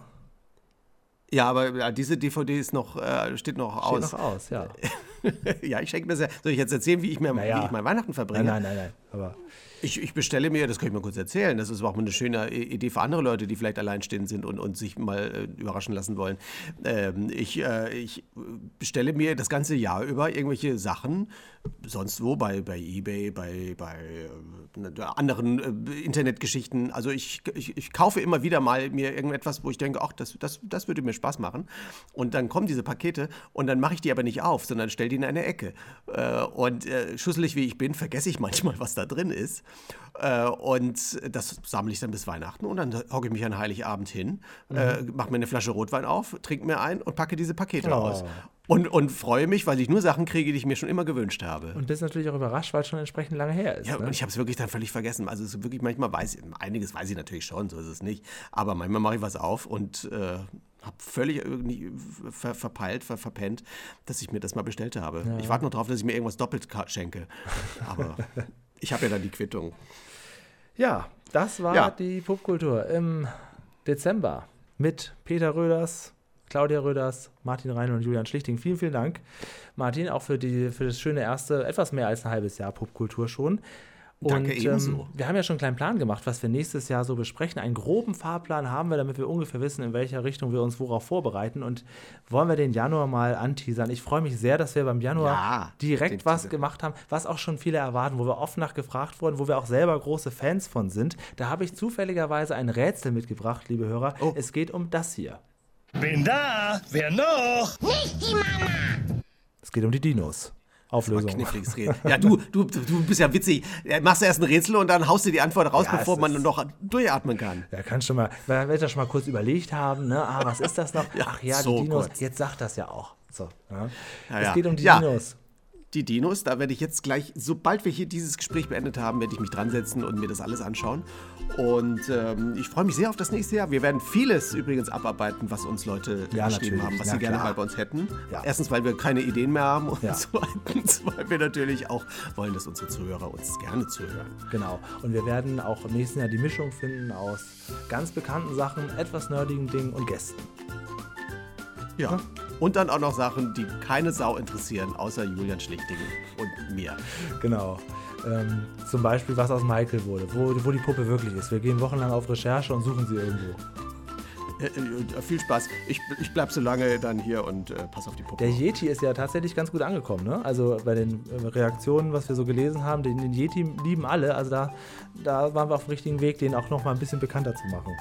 Ja, aber ja, diese DVD ist noch, äh, steht noch Steht aus. noch aus, ja. ja, ich schenke mir sehr. Soll ich jetzt erzählen, wie ich mir Naja. wie ich mein Weihnachten verbringe? Nein, nein, nein, nein. Aber Ich, ich bestelle mir, das kann ich mal kurz erzählen, das ist auch mal eine schöne Idee für andere Leute, die vielleicht alleinstehend sind und, und sich mal äh, überraschen lassen wollen. Ähm, ich, äh, ich bestelle mir das ganze Jahr über irgendwelche Sachen, sonst wo, bei, bei Ebay, bei, bei äh, anderen äh, Internetgeschichten. Also ich, ich, ich kaufe immer wieder mal mir irgendetwas, wo ich denke, ach, das, das, das würde mir Spaß machen. Und dann kommen diese Pakete und dann mache ich die aber nicht auf, sondern stelle die in eine Ecke. Äh, und äh, schusselig wie ich bin, vergesse ich manchmal, was da drin ist. Äh, und das sammle ich dann bis Weihnachten und dann hocke ich mich an Heiligabend hin, äh, mache mir eine Flasche Rotwein auf, trinke mir ein und packe diese Pakete aus. Und, und freue mich, weil ich nur Sachen kriege, die ich mir schon immer gewünscht habe. und bist natürlich auch überrascht, weil es schon entsprechend lange her ist. Ja, ne? und ich habe es wirklich dann völlig vergessen. Also es ist wirklich manchmal weiß ich, einiges weiß ich natürlich schon, so ist es nicht. Aber manchmal mache ich was auf und äh, habe völlig irgendwie ver verpeilt, ver verpennt, dass ich mir das mal bestellt habe. Ich warte noch drauf, dass ich mir irgendwas doppelt schenke. Aber ich habe ja dann die Quittung. Ja, das war Ja. die Popkultur im Dezember mit Peter Röders, Claudia Röders, Martin Rein und Julian Schlichting. Vielen, vielen Dank, Martin, auch für, die, für das schöne erste, etwas mehr als ein halbes Jahr Popkultur schon. Und Danke, ebenso. wir haben ja schon einen kleinen Plan gemacht, was wir nächstes Jahr so besprechen. Einen groben Fahrplan haben wir, damit wir ungefähr wissen, in welcher Richtung wir uns worauf vorbereiten. Und wollen wir den Januar mal anteasern. Ich freue mich sehr, dass wir beim Januar Ja, direkt was Teaser. gemacht haben, was auch schon viele erwarten, wo wir oft nach gefragt wurden, wo wir auch selber große Fans von sind. Da habe ich zufälligerweise ein Rätsel mitgebracht, liebe Hörer. Oh. Es geht um das hier. Bin da. Wer noch? Es geht um die Dinos. Auflösung. Kniffliges Rätsel. Ja, du, du, du bist ja witzig. Ja, Machst du erst ein Rätsel und dann haust du die Antwort raus, Ja, bevor man noch durchatmen kann. Ja, kannst schon mal, wenn wir das schon mal kurz überlegt haben, ne? Ah, was ist das noch? Ach ja, so die Dinos. kurz. Jetzt sagt das ja auch. So, ja. Ja, es ja. geht um die Ja. Dinos. Die Dinos, da werde ich jetzt gleich, sobald wir hier dieses Gespräch beendet haben, werde ich mich dran setzen und mir das alles anschauen. Und ähm, ich freue mich sehr auf das nächste Jahr. Wir werden vieles übrigens abarbeiten, was uns Leute Ja, geschrieben haben, was Ja, sie gerne klar. mal bei uns hätten. Ja. Erstens, weil wir keine Ideen mehr haben und zweitens, weil wir natürlich auch wollen, dass unsere Zuhörer uns gerne zuhören. Genau. Und wir werden auch im nächsten Jahr die Mischung finden aus ganz bekannten Sachen, etwas nerdigen Dingen und Gästen. Ja. Und dann auch noch Sachen, die keine Sau interessieren, außer Julian Schlichting und mir. Genau. Ähm, zum Beispiel, was aus Michael wurde, wo, wo die Puppe wirklich ist. Wir gehen wochenlang auf Recherche und suchen sie irgendwo. Äh, äh, viel Spaß. Ich, ich bleib so lange dann hier und äh, pass auf die Puppe. Der. Yeti ist ja tatsächlich ganz gut angekommen, ne? Also bei den äh, Reaktionen, was wir so gelesen haben, den, den Yeti lieben alle. Also da, da waren wir auf dem richtigen Weg, den auch noch mal ein bisschen bekannter zu machen.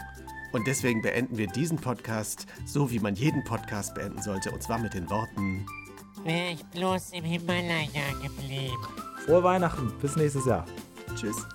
Und deswegen beenden wir diesen Podcast so, wie man jeden Podcast beenden sollte. Und zwar mit den Worten. Wäre ich bloß im Himalaya geblieben. Frohe Weihnachten, bis nächstes Jahr. Tschüss.